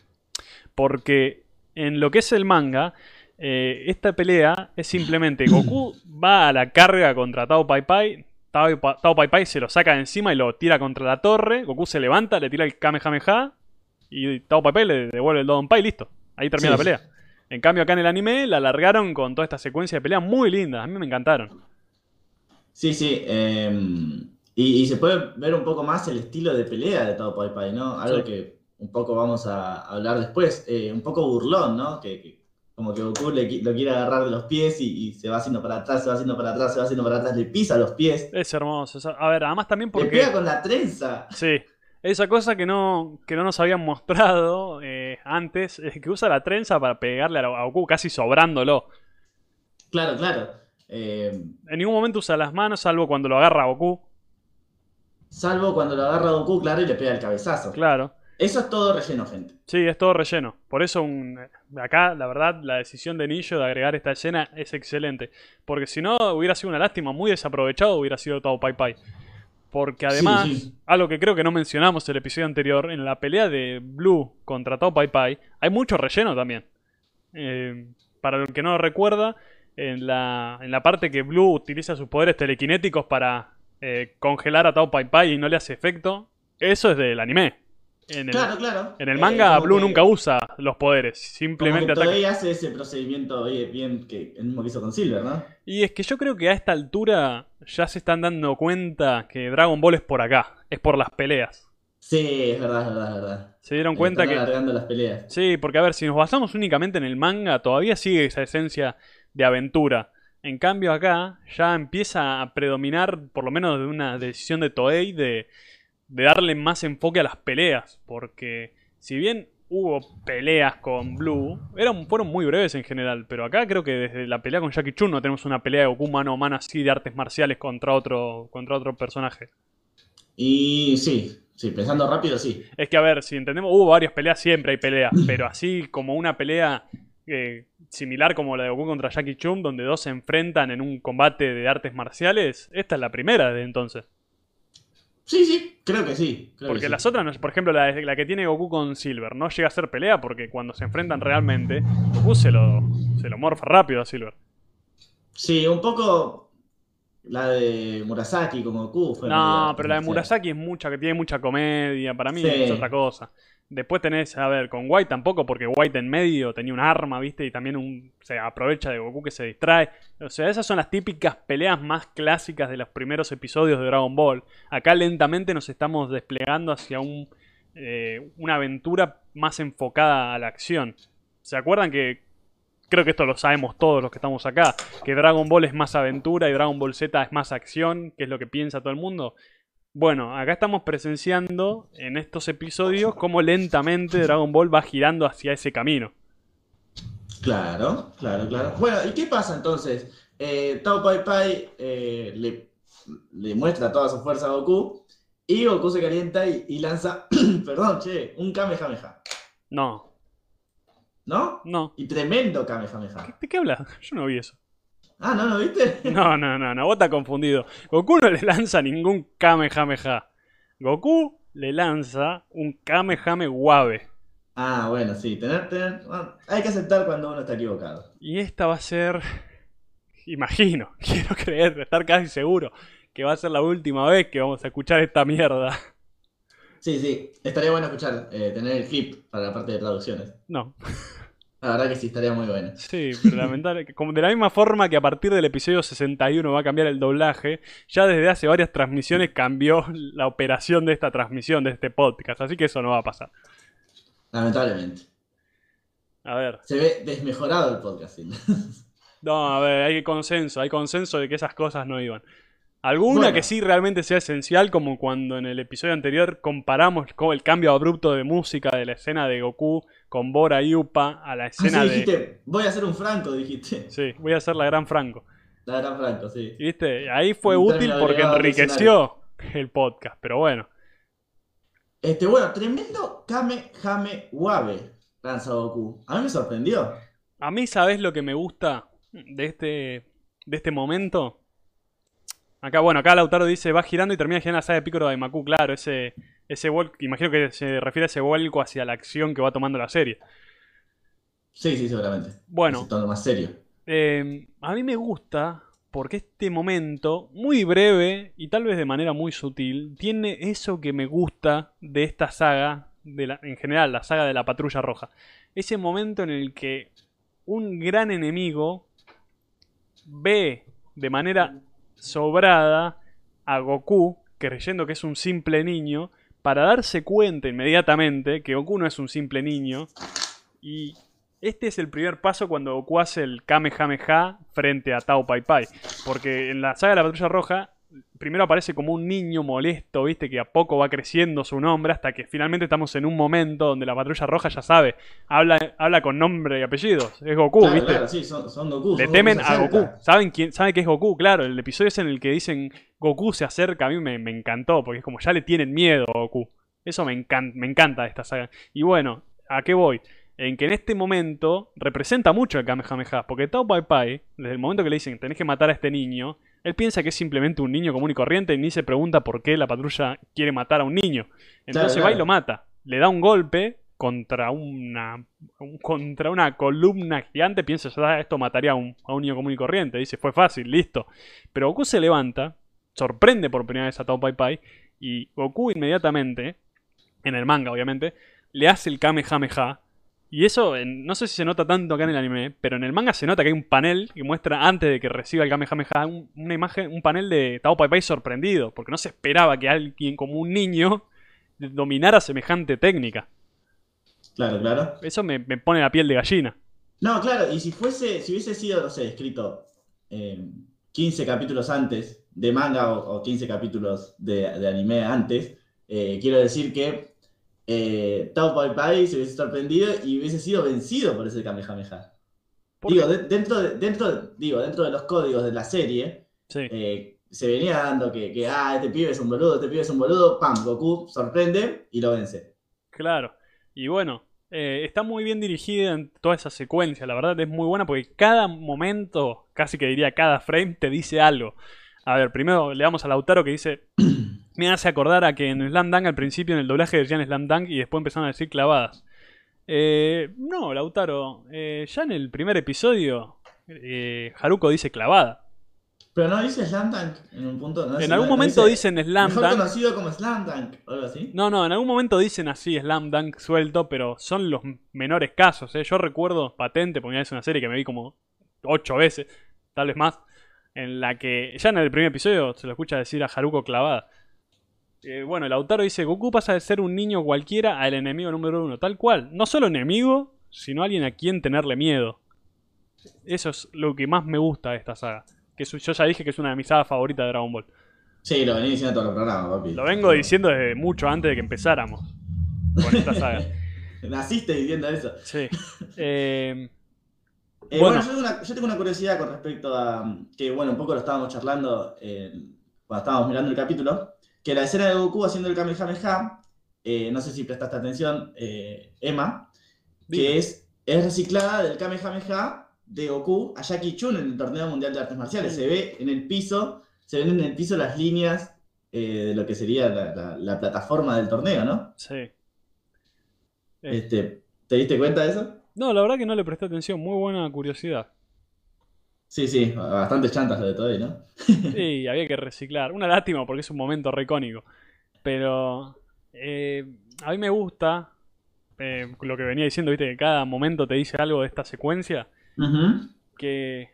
Porque en lo que es el manga, eh, esta pelea es simplemente Goku va a la carga contra Tao Pai Pai. Tao, Tao Pai Pai se lo saca de encima y lo tira contra la torre. Goku se levanta, le tira el Kamehameha y Tao Pai Pai le devuelve el Don Pai y listo. Ahí termina Sí, la pelea. En cambio, acá en el anime la alargaron con toda esta secuencia de peleas muy lindas. A mí me encantaron. Sí, sí. eh, y, y se puede ver un poco más el estilo de pelea de Tao Pai Pai, ¿no? Algo Sí. que un poco vamos a hablar después. eh, un poco burlón, ¿no? Que, que como que Goku le lo quiere agarrar de los pies y, y se va haciendo para atrás, se va haciendo para atrás, se va haciendo para atrás, le pisa los pies, Es hermoso. A ver, además también le porque. pega con la trenza. Sí. Esa cosa que no, que no nos habían mostrado eh, antes, es que usa la trenza para pegarle a a Goku casi sobrándolo. Claro, claro. Eh, En ningún momento usa las manos, salvo cuando lo agarra a Goku. Salvo cuando lo agarra Goku, claro, y le pega el cabezazo. Claro. Eso es todo relleno, gente. Sí, es todo relleno. Por eso un- acá, la verdad, la decisión de Nillo de agregar esta escena es excelente. Porque si no, hubiera sido una lástima, muy desaprovechado hubiera sido Tao Pai Pai. Porque además, Sí, sí. algo que creo que no mencionamos en el episodio anterior, en la pelea de Blue contra Tao Pai Pai, hay mucho relleno también. Eh, para el que no lo recuerda, en la, en la parte que Blue utiliza sus poderes telequinéticos para eh, congelar a Tao Pai Pai y no le hace efecto, eso es del anime. En el, Claro, claro. en el Eh, manga, como Blue que- nunca usa los poderes, Como simplemente que ataca. Toei hace ese procedimiento oye, bien que el mismo que hizo con Silver, ¿no? Y es que yo creo que a esta altura ya se están dando cuenta que Dragon Ball es por acá, es por las peleas. Sí, es verdad, es verdad, es verdad. Se dieron cuenta Están que... alargando las peleas. Sí, porque a ver, si nos basamos únicamente en el manga, todavía sigue esa esencia de aventura. En cambio acá ya empieza a predominar, por lo menos de una decisión de Toei, de, de darle más enfoque a las peleas. Porque si bien hubo peleas con Blue, eran, fueron muy breves en general, pero acá creo que desde la pelea con Jackie Chun no tenemos una pelea de Goku mano a mano así de artes marciales contra otro, contra otro personaje. Y sí, sí, pensando rápido, sí. Es que, a ver, si entendemos, hubo varias peleas, siempre hay peleas, pero así como una pelea eh, similar como la de Goku contra Jackie Chun, donde dos se enfrentan en un combate de artes marciales, esta es la primera desde entonces. Sí, sí, creo que sí. creo que Porque sí. las otras, por ejemplo, la, la que tiene Goku con Silver, no llega a ser pelea porque cuando se enfrentan realmente, Goku se lo, se lo morfa rápido a Silver. Sí, un poco la de Murasaki como Goku fue No, pero la de. Murasaki es mucha, que tiene mucha comedia, para mí Sí. es otra cosa. Después tenés, a ver, con White tampoco, porque White en medio tenía un arma, ¿viste? Y también un, se aprovecha de Goku que se distrae. O sea, esas son las típicas peleas más clásicas de los primeros episodios de Dragon Ball. Acá lentamente nos estamos desplegando hacia un, eh, una aventura más enfocada a la acción. ¿Se acuerdan que creo que esto lo sabemos todos los que estamos acá, que Dragon Ball es más aventura y Dragon Ball Z es más acción, que es lo que piensa todo el mundo. Bueno, acá estamos presenciando en estos episodios cómo lentamente Dragon Ball va girando hacia ese camino. Claro, claro, claro. Bueno, ¿y qué pasa entonces? Eh, Tao Pai Pai eh, le, le muestra toda su fuerza a Goku y Goku se calienta y, y lanza, perdón, che, un Kamehameha, No, ¿no? no. Y tremendo Kamehameha. ¿De qué hablas? Yo no vi eso. Ah, ¿no lo viste? No, no, no, no, vos estás confundido. Goku no le lanza ningún Kamehameha. Goku le lanza un Kamehame Wabe. Ah, bueno, sí, tener, tener, bueno, hay que aceptar cuando uno está equivocado. Y esta va a ser, imagino, quiero creer, estar casi seguro, que va a ser la última vez que vamos a escuchar esta mierda. Sí, sí, estaría bueno escuchar, eh, tener el clip para la parte de traducciones. No. La verdad que sí, estaría muy bueno. Sí, pero lamentable. Como de la misma forma que a partir del episodio 61 va a cambiar el doblaje, ya desde hace varias transmisiones cambió la operación de esta transmisión, de este podcast. Así que eso no va a pasar. Lamentablemente. A ver. Se ve desmejorado el podcasting. No, a ver, hay consenso, hay consenso de que esas cosas no iban. Alguna Bueno. que sí realmente sea esencial, como cuando en el episodio anterior comparamos con el cambio abrupto de música de la escena de Goku con Bora y Upa a la Ah, escena sí, de... dijiste, voy a hacer un Franco, dijiste. Sí, voy a hacer la gran Franco. La gran Franco, sí. Viste, ahí fue Un útil porque enriqueció el podcast, pero bueno. Este, bueno, tremendo Kame Jame Wabe lanza Goku. A mí me sorprendió. A mí, ¿sabes lo que me gusta de este, de este momento? Acá, bueno, acá Lautaro dice, va girando y termina girando la saga de Piccolo de Maku, claro, ese, ese vuelco, imagino que se refiere a ese vuelco hacia la acción que va tomando la serie. Sí, sí, seguramente. Bueno, tono más serio. eh, a mí me gusta porque este momento, muy breve y tal vez de manera muy sutil, tiene eso que me gusta de esta saga, de la, en general, la saga de la Patrulla Roja. Ese momento en el que un gran enemigo ve de manera sobrada a Goku, creyendo que es un simple niño, para darse cuenta inmediatamente que Goku no es un simple niño. Y este es el primer paso cuando Goku hace el Kamehameha frente a Tao Pai Pai. Porque en la saga de la Patrulla Roja, primero aparece como un niño molesto, viste, que a poco va creciendo su nombre, hasta que finalmente estamos en un momento donde la Patrulla Roja ya sabe, habla, habla con nombre y apellidos. Es Goku, claro, viste. claro, sí, son, son Goku. Le son temen Goku a Goku. ¿Saben quién que es Goku? Claro, el episodio es en el que dicen Goku se acerca. A mí me, me encantó, porque es como ya le tienen miedo a Goku. Eso me, encan- me encanta esta saga. Y bueno, ¿a qué voy? En que en este momento representa mucho el Kamehameha. Porque Tao Pai Pai, desde el momento que le dicen tenés que matar a este niño, él piensa que es simplemente un niño común y corriente y ni se pregunta por qué la patrulla quiere matar a un niño. Entonces Claro, va y lo mata. Le da un golpe contra una un- contra una columna gigante, piensa, ya esto mataría a un, a un niño común y corriente. Dice, fue fácil, listo. Pero Goku se levanta, sorprende por primera vez a Tao Pai Pai, y Goku inmediatamente, en el manga obviamente, le hace el Kamehameha. Y eso, en- no sé si se nota tanto acá en el anime, pero en el manga se nota que hay un panel que muestra antes de que reciba el Kamehameha un- una imagen, un panel de Tao Pai Pai sorprendido, porque no se esperaba que alguien como un niño dominara semejante técnica. Claro, claro. Eso me, me pone la piel de gallina. No, claro, y si fuese, si hubiese sido, no sé, escrito eh, 15 capítulos antes de manga o, o 15 capítulos de, de anime antes, eh, quiero decir que eh, Tao Pai Pai se hubiese sorprendido y hubiese sido vencido por ese Kamehameha. ¿Por Digo, de- dentro, de, dentro, digo, dentro de los códigos de la serie, Sí. eh, se venía dando que, que, ah, este pibe es un boludo, este pibe es un boludo, pam, Goku sorprende y lo vence. Claro. Y bueno, eh, está muy bien dirigida en toda esa secuencia. La verdad es muy buena porque cada momento, casi que diría cada frame, te dice algo. A ver, primero le damos a Lautaro que dice. Me hace acordar a que en Slam Dunk al principio en el doblaje decían Slam Dunk y después empezaron a decir clavadas. Eh, no, Lautaro. eh, ya en el primer episodio, eh, Haruko dice clavada. Pero no dice Slam Dunk en un punto. No En algún momento dice, dicen Slam Mejor Dunk. conocido como Slam Dunk o algo así. No, no, en algún momento dicen así Slam Dunk suelto, pero son los menores casos. ¿eh? Yo recuerdo patente, porque es una serie que me vi como ocho veces, tal vez más, en la que ya en el primer episodio se lo escucha decir a Haruko clavada. Eh, bueno, el autor dice, Goku pasa de ser un niño cualquiera al enemigo número uno, tal cual. No solo enemigo, sino alguien a quien tenerle miedo. Eso es lo que más me gusta de esta saga. Que es- yo ya dije que es una de mis sagas favoritas de Dragon Ball. Sí, lo venía diciendo todo el programa, papi. Lo vengo diciendo desde mucho antes de que empezáramos con esta saga. Naciste diciendo eso. Sí. Eh, Eh, Bueno. bueno, yo, tengo una, yo tengo una curiosidad con respecto a. Que bueno, un poco lo estábamos charlando eh, cuando estábamos mirando el capítulo. Que la escena de Goku haciendo el Kamehameha. eh, no sé si prestaste atención, eh, Emma. Dime. Que es, es reciclada del Kamehameha de Goku a Jackie Chun en el torneo mundial de artes marciales. Se ve en el piso, se ven en el piso las líneas eh, de lo que sería la, la- la plataforma del torneo, ¿no? sí. Este, ¿Te diste cuenta de eso? no, la verdad que no le presté atención. Muy buena curiosidad. Sí, sí, bastante chantas lo de todo, ¿no? Sí, había que reciclar. Una lástima porque es un momento recónico. Pero eh, a mí me gusta eh, lo que venía diciendo, viste, que cada momento te dice algo de esta secuencia. Que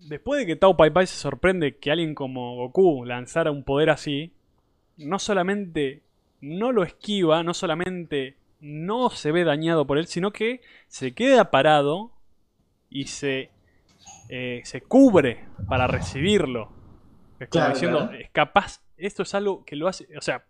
después de que Tao Pai Pai se sorprende que alguien como Goku lanzara un poder así, no solamente no lo esquiva, no solamente no se ve dañado por él, sino que se queda parado y se, eh, se cubre para recibirlo. Es como Claro, diciendo, es capaz, esto es algo que lo hace, o sea,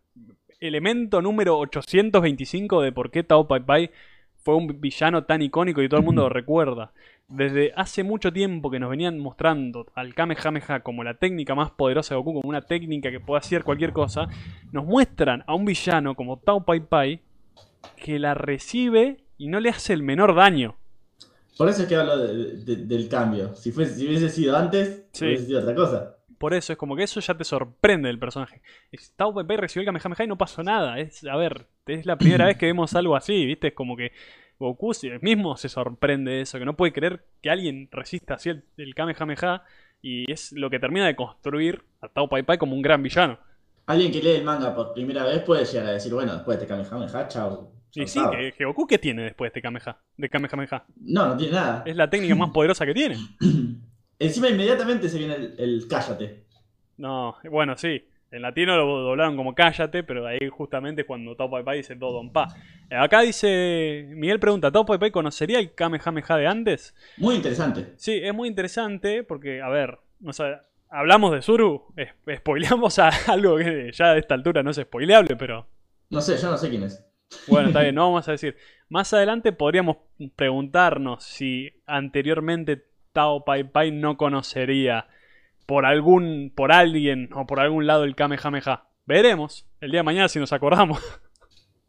elemento número 825 de por qué Tao Pai Pai fue un villano tan icónico y todo el mundo lo recuerda. Desde hace mucho tiempo que nos venían mostrando al Kamehameha como la técnica más poderosa de Goku, como una técnica que puede hacer cualquier cosa, nos muestran a un villano como Tao Pai Pai que la recibe y no le hace el menor daño. Por eso es que hablo de- de- del cambio. Si, fuese, si hubiese sido antes, Sí. hubiese sido otra cosa. Por eso es como que eso ya te sorprende del personaje. Pai Pai recibió el Kamehameha y no pasó nada. Es, a ver, es la primera vez que vemos algo así, ¿viste? Es como que Goku mismo se sorprende de eso, que no puede creer que alguien resista así el, el Kamehameha y es lo que termina de construir a Tao Pai Pai como un gran villano. Alguien que lee el manga por primera vez puede llegar a decir, bueno, después de este Kamehameha, chao. Y sí, que, Goku ¿qué tiene después de Kamehameha? De Kamehameha? No, no tiene nada. Es la técnica más poderosa que tiene. Encima inmediatamente se viene el, el cállate. No, bueno, sí. En latino lo doblaron como cállate, pero ahí justamente cuando Tao Pai Pai dice todo Don Pa. Eh, Acá dice. Miguel pregunta: ¿Tao Pai Pai conocería el Kamehameha de antes? Muy interesante. Sí, es muy interesante porque, a ver, no sé, hablamos de Zuru, spoileamos a algo que ya de esta altura no es spoileable, pero No sé, yo no sé quién es. Bueno, está bien, no vamos a decir. Más adelante podríamos preguntarnos si anteriormente Tao Pai Pai no conocería por algún, por alguien o por algún lado el Kamehameha. Veremos el día de mañana si nos acordamos.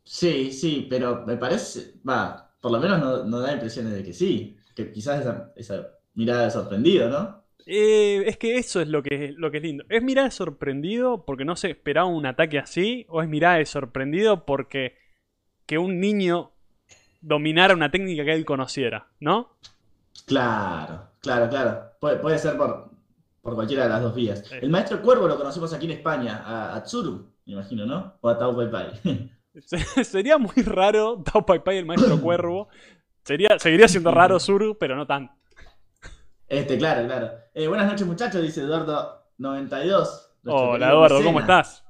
Sí, sí, pero me parece, va, por lo menos no, no da impresiones de que sí. Que quizás esa, esa mirada de sorprendido, ¿no? Eh, es que eso es lo que, lo que es lindo. ¿Es mirar de sorprendido porque no se esperaba un ataque así? ¿O es mirar de sorprendido porque que un niño dominara una técnica que él conociera? ¿No? Claro, claro, claro. Puede, puede ser por, por cualquiera de las dos vías. Sí. El maestro Cuervo lo conocemos aquí en España, a, a Tsuru, me imagino, ¿no? O a Tao Pai Pai. Sería muy raro Tao Pai Pai el maestro cuervo. Sería, seguiría siendo raro Zuru, pero no tanto. Este, claro, claro. Eh, buenas noches, muchachos, dice Eduardo92. nuestro Hola Eduardo, ¿cómo estás?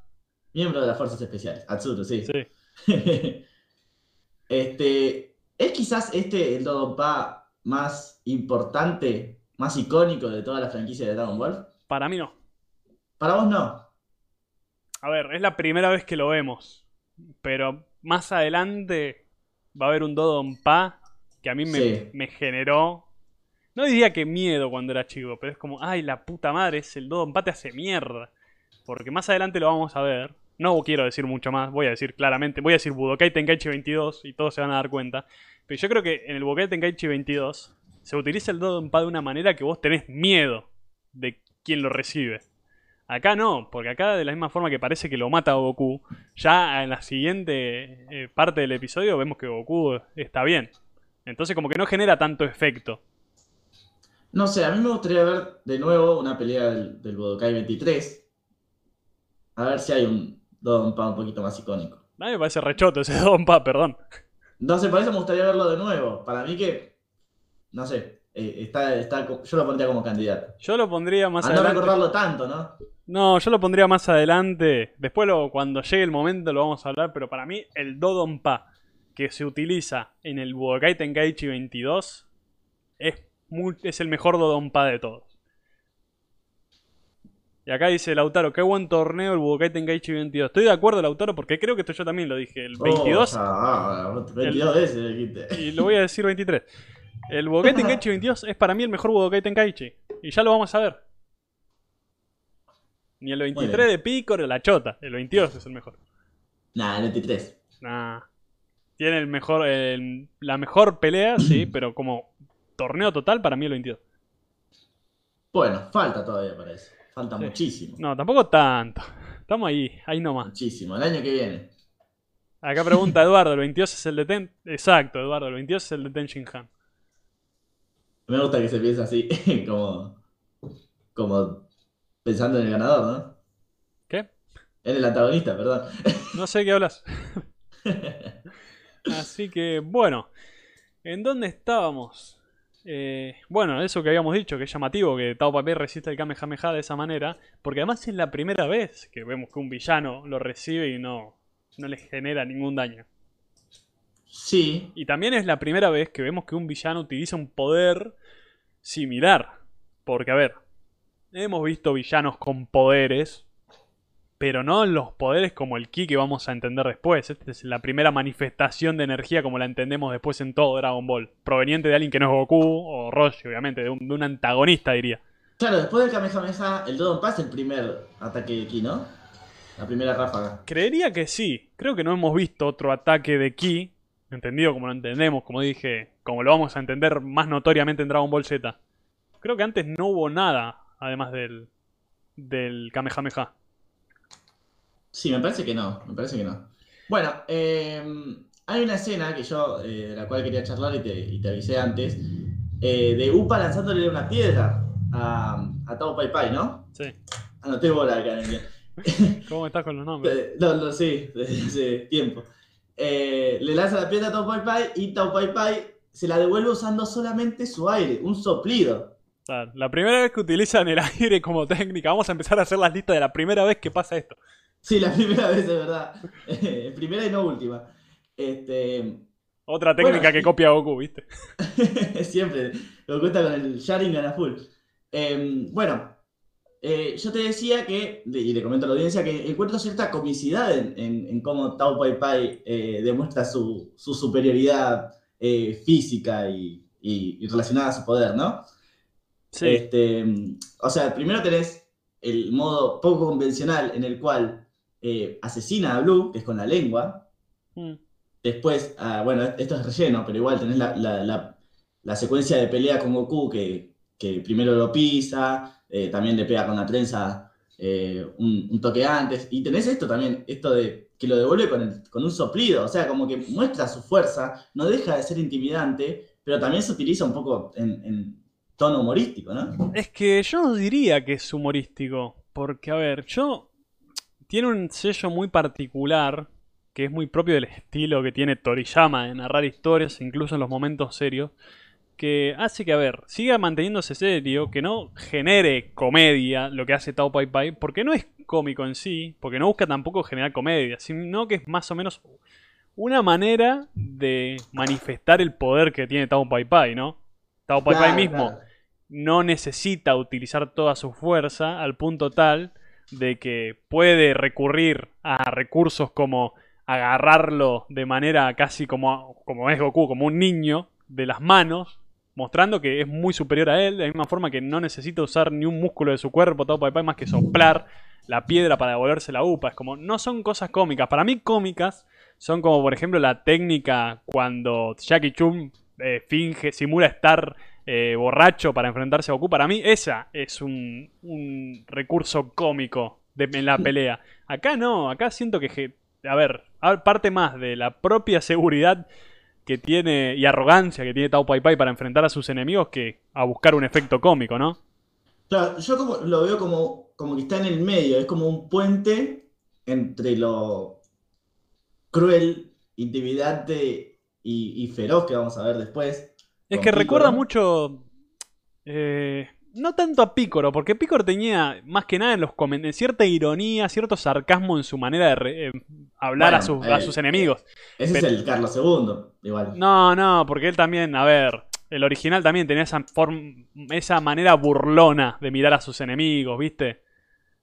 Miembro de las Fuerzas Especiales. Atsuru, sí. Sí. este, ¿es quizás este el Dodonpa más importante, más icónico de toda la franquicia de Dragon Ball? Para mí no. Para vos no. A ver, es la primera vez que lo vemos. Pero más adelante va a haber un Dodon Pa que a mí me, Sí. me generó. No diría que miedo cuando era chico, pero es como, ay, la puta madre, es el Dodon Pa te hace mierda. Porque más adelante lo vamos a ver. No quiero decir mucho más, voy a decir claramente, voy a decir Budokai Tenkaichi 22 y todos se van a dar cuenta. Pero yo creo que en el Budokai Tenkaichi 22 se utiliza el Dodon Pa de una manera que vos tenés miedo de quien lo recibe. Acá no, porque acá de la misma forma que parece que lo mata Goku, ya en la siguiente eh, parte del episodio vemos que Goku está bien. Entonces como que no genera tanto efecto. No sé, a mí me gustaría ver de nuevo una pelea del, del Budokai 23. A ver si hay un Dodonpa un poquito más icónico. A mí me parece rechoto ese Don Pa, perdón. No sé, por eso me gustaría verlo de nuevo. Para mí que, no sé, eh, está, está, yo lo pondría como candidato. Yo lo pondría más A no adelante. recordarlo tanto, ¿no? No, yo lo pondría más adelante. Después lo, cuando llegue el momento lo vamos a hablar, pero para mí el Dodon Pa que se utiliza en el Budokai Tenkaichi 22 es, muy- es el mejor Dodon Pa de todos. Y acá dice Lautaro, qué buen torneo el Budokai Tenkaichi 22. Estoy de acuerdo, Lautaro, porque creo que esto yo también lo dije. El 22, Oh, ah, 22 veces dijiste. y lo voy a decir 23. El Budokai Tenkaichi 22 es para mí el mejor Budokai Tenkaichi. Y ya lo vamos a ver. Ni el 23 bien. de Picor, la chota. El 22 es el mejor. Nah, el 23. Nah. Tiene el mejor, el- la mejor pelea, sí, pero como torneo total, para mí el 22. Bueno, falta todavía para eso. Falta Sí. muchísimo. No, tampoco tanto. Estamos ahí, ahí nomás. Muchísimo. El año que viene. Acá pregunta Eduardo, ¿el 22 es el de Ten? Exacto, Eduardo, el 22 es el de Ten Shin Han. Me gusta que se piense así, como, como pensando en el ganador, ¿no? ¿Qué? En el antagonista, perdón. No sé qué hablas. Así que, bueno. ¿En dónde estábamos? Eh, bueno, eso que habíamos dicho, que es llamativo que Tao Pai resiste el Kamehameha de esa manera, porque además es la primera vez que vemos que un villano lo recibe y no, no le genera ningún daño. Sí, Y también es la primera vez que vemos que un villano utiliza un poder similar. Porque, a ver, hemos visto villanos con poderes, pero no los poderes como el ki que vamos a entender después. Esta es la primera manifestación de energía como la entendemos después en todo Dragon Ball. Proveniente de alguien que no es Goku o Roshi, obviamente, de un, de un antagonista, diría. claro, después del Kamehameha, el Dodon Pass es el primer ataque de ki, ¿no? La primera ráfaga. Creería que sí. Creo que no hemos visto otro ataque de ki. Entendido como lo entendemos, como dije, como lo vamos a entender más notoriamente en Dragon Ball Z. Creo que antes no hubo nada, además del, del Kamehameha. Sí, me parece que no, me parece que no. Bueno, eh, hay una escena que yo, eh, de la cual quería charlar y te, y te avisé antes, eh, de Upa lanzándole una piedra a, a Tao Pai Pai, ¿no? Sí. Anoté bola acá en el. ¿Cómo estás con los nombres? Eh, No, no, sí, desde hace tiempo. Eh, le lanza la piedra a Tao Pai Pai y Tao Pai Pai se la devuelve usando solamente su aire, un soplido. La primera vez que utilizan el aire como técnica, vamos a empezar a hacer las listas de la primera vez que pasa esto. Sí, la primera vez, de verdad. Eh, primera y no última. Este, Otra técnica Bueno, que sí. copia Goku, ¿viste? Siempre, lo cuenta con el Sharingan a full. Eh, bueno, eh, yo te decía que, y le comento a la audiencia, que encuentro cierta comicidad en, en- en cómo Tao Pai Pai eh, demuestra su, su superioridad física y, y- y relacionada a su poder, ¿no? Sí. Este, o sea, primero tenés el modo poco convencional en el cual eh, asesina a Blue, que es con la lengua, Mm. Después, ah, bueno, esto es relleno, pero igual tenés la, la- la- la secuencia de pelea con Goku que, que primero lo pisa, eh, también le pega con la trenza eh, un, un toque antes. Y tenés esto también, esto de que lo devuelve con, el- con un soplido, o sea, como que muestra su fuerza, no deja de ser intimidante, pero también se utiliza un poco en, en tono humorístico, ¿no? Es que yo no diría que es humorístico. Porque, a ver, yo. Tiene un sello muy particular. Que es muy propio del estilo que tiene Toriyama de narrar historias, incluso en los momentos serios. Que hace que, a ver, siga manteniéndose serio. Que no genere comedia lo que hace Tao Pai Pai. Porque no es cómico en sí. Porque no busca tampoco generar comedia. Sino que es más o menos una manera de manifestar el poder que tiene Tao Pai Pai, ¿no? Tao Pai Pai mismo no necesita utilizar toda su fuerza al punto tal de que puede recurrir a recursos como agarrarlo de manera casi como, como es Goku, como un niño, de las manos, mostrando que es muy superior a él, de la misma forma que no necesita usar ni un músculo de su cuerpo, Pai Pai, más que soplar la piedra para devolverse la upa. Es como, no son cosas cómicas. Para mí cómicas son como, por ejemplo, la técnica cuando Jackie Chun eh, finge, simula estar eh, borracho para enfrentarse a Goku. Para mí, esa es un, un recurso cómico de, en la pelea. Acá no, acá siento que, a ver, parte más de la propia seguridad que tiene y arrogancia que tiene Tao Pai Pai para enfrentar a sus enemigos que a buscar un efecto cómico, ¿no? Claro, yo como, lo veo como, como que está en el medio, es como un puente entre lo cruel, intimidante y, y feroz que vamos a ver después. Es que recuerda mucho. eh, no tanto a Picoro, porque Picoro tenía más que nada en los en cierta ironía, cierto sarcasmo en su manera de re- eh, hablar a, eh, sus enemigos. Ese Pero- es el Carlos II, igual. No, no, porque él también, a ver, el original también tenía esa, form- esa manera burlona de mirar a sus enemigos, ¿viste?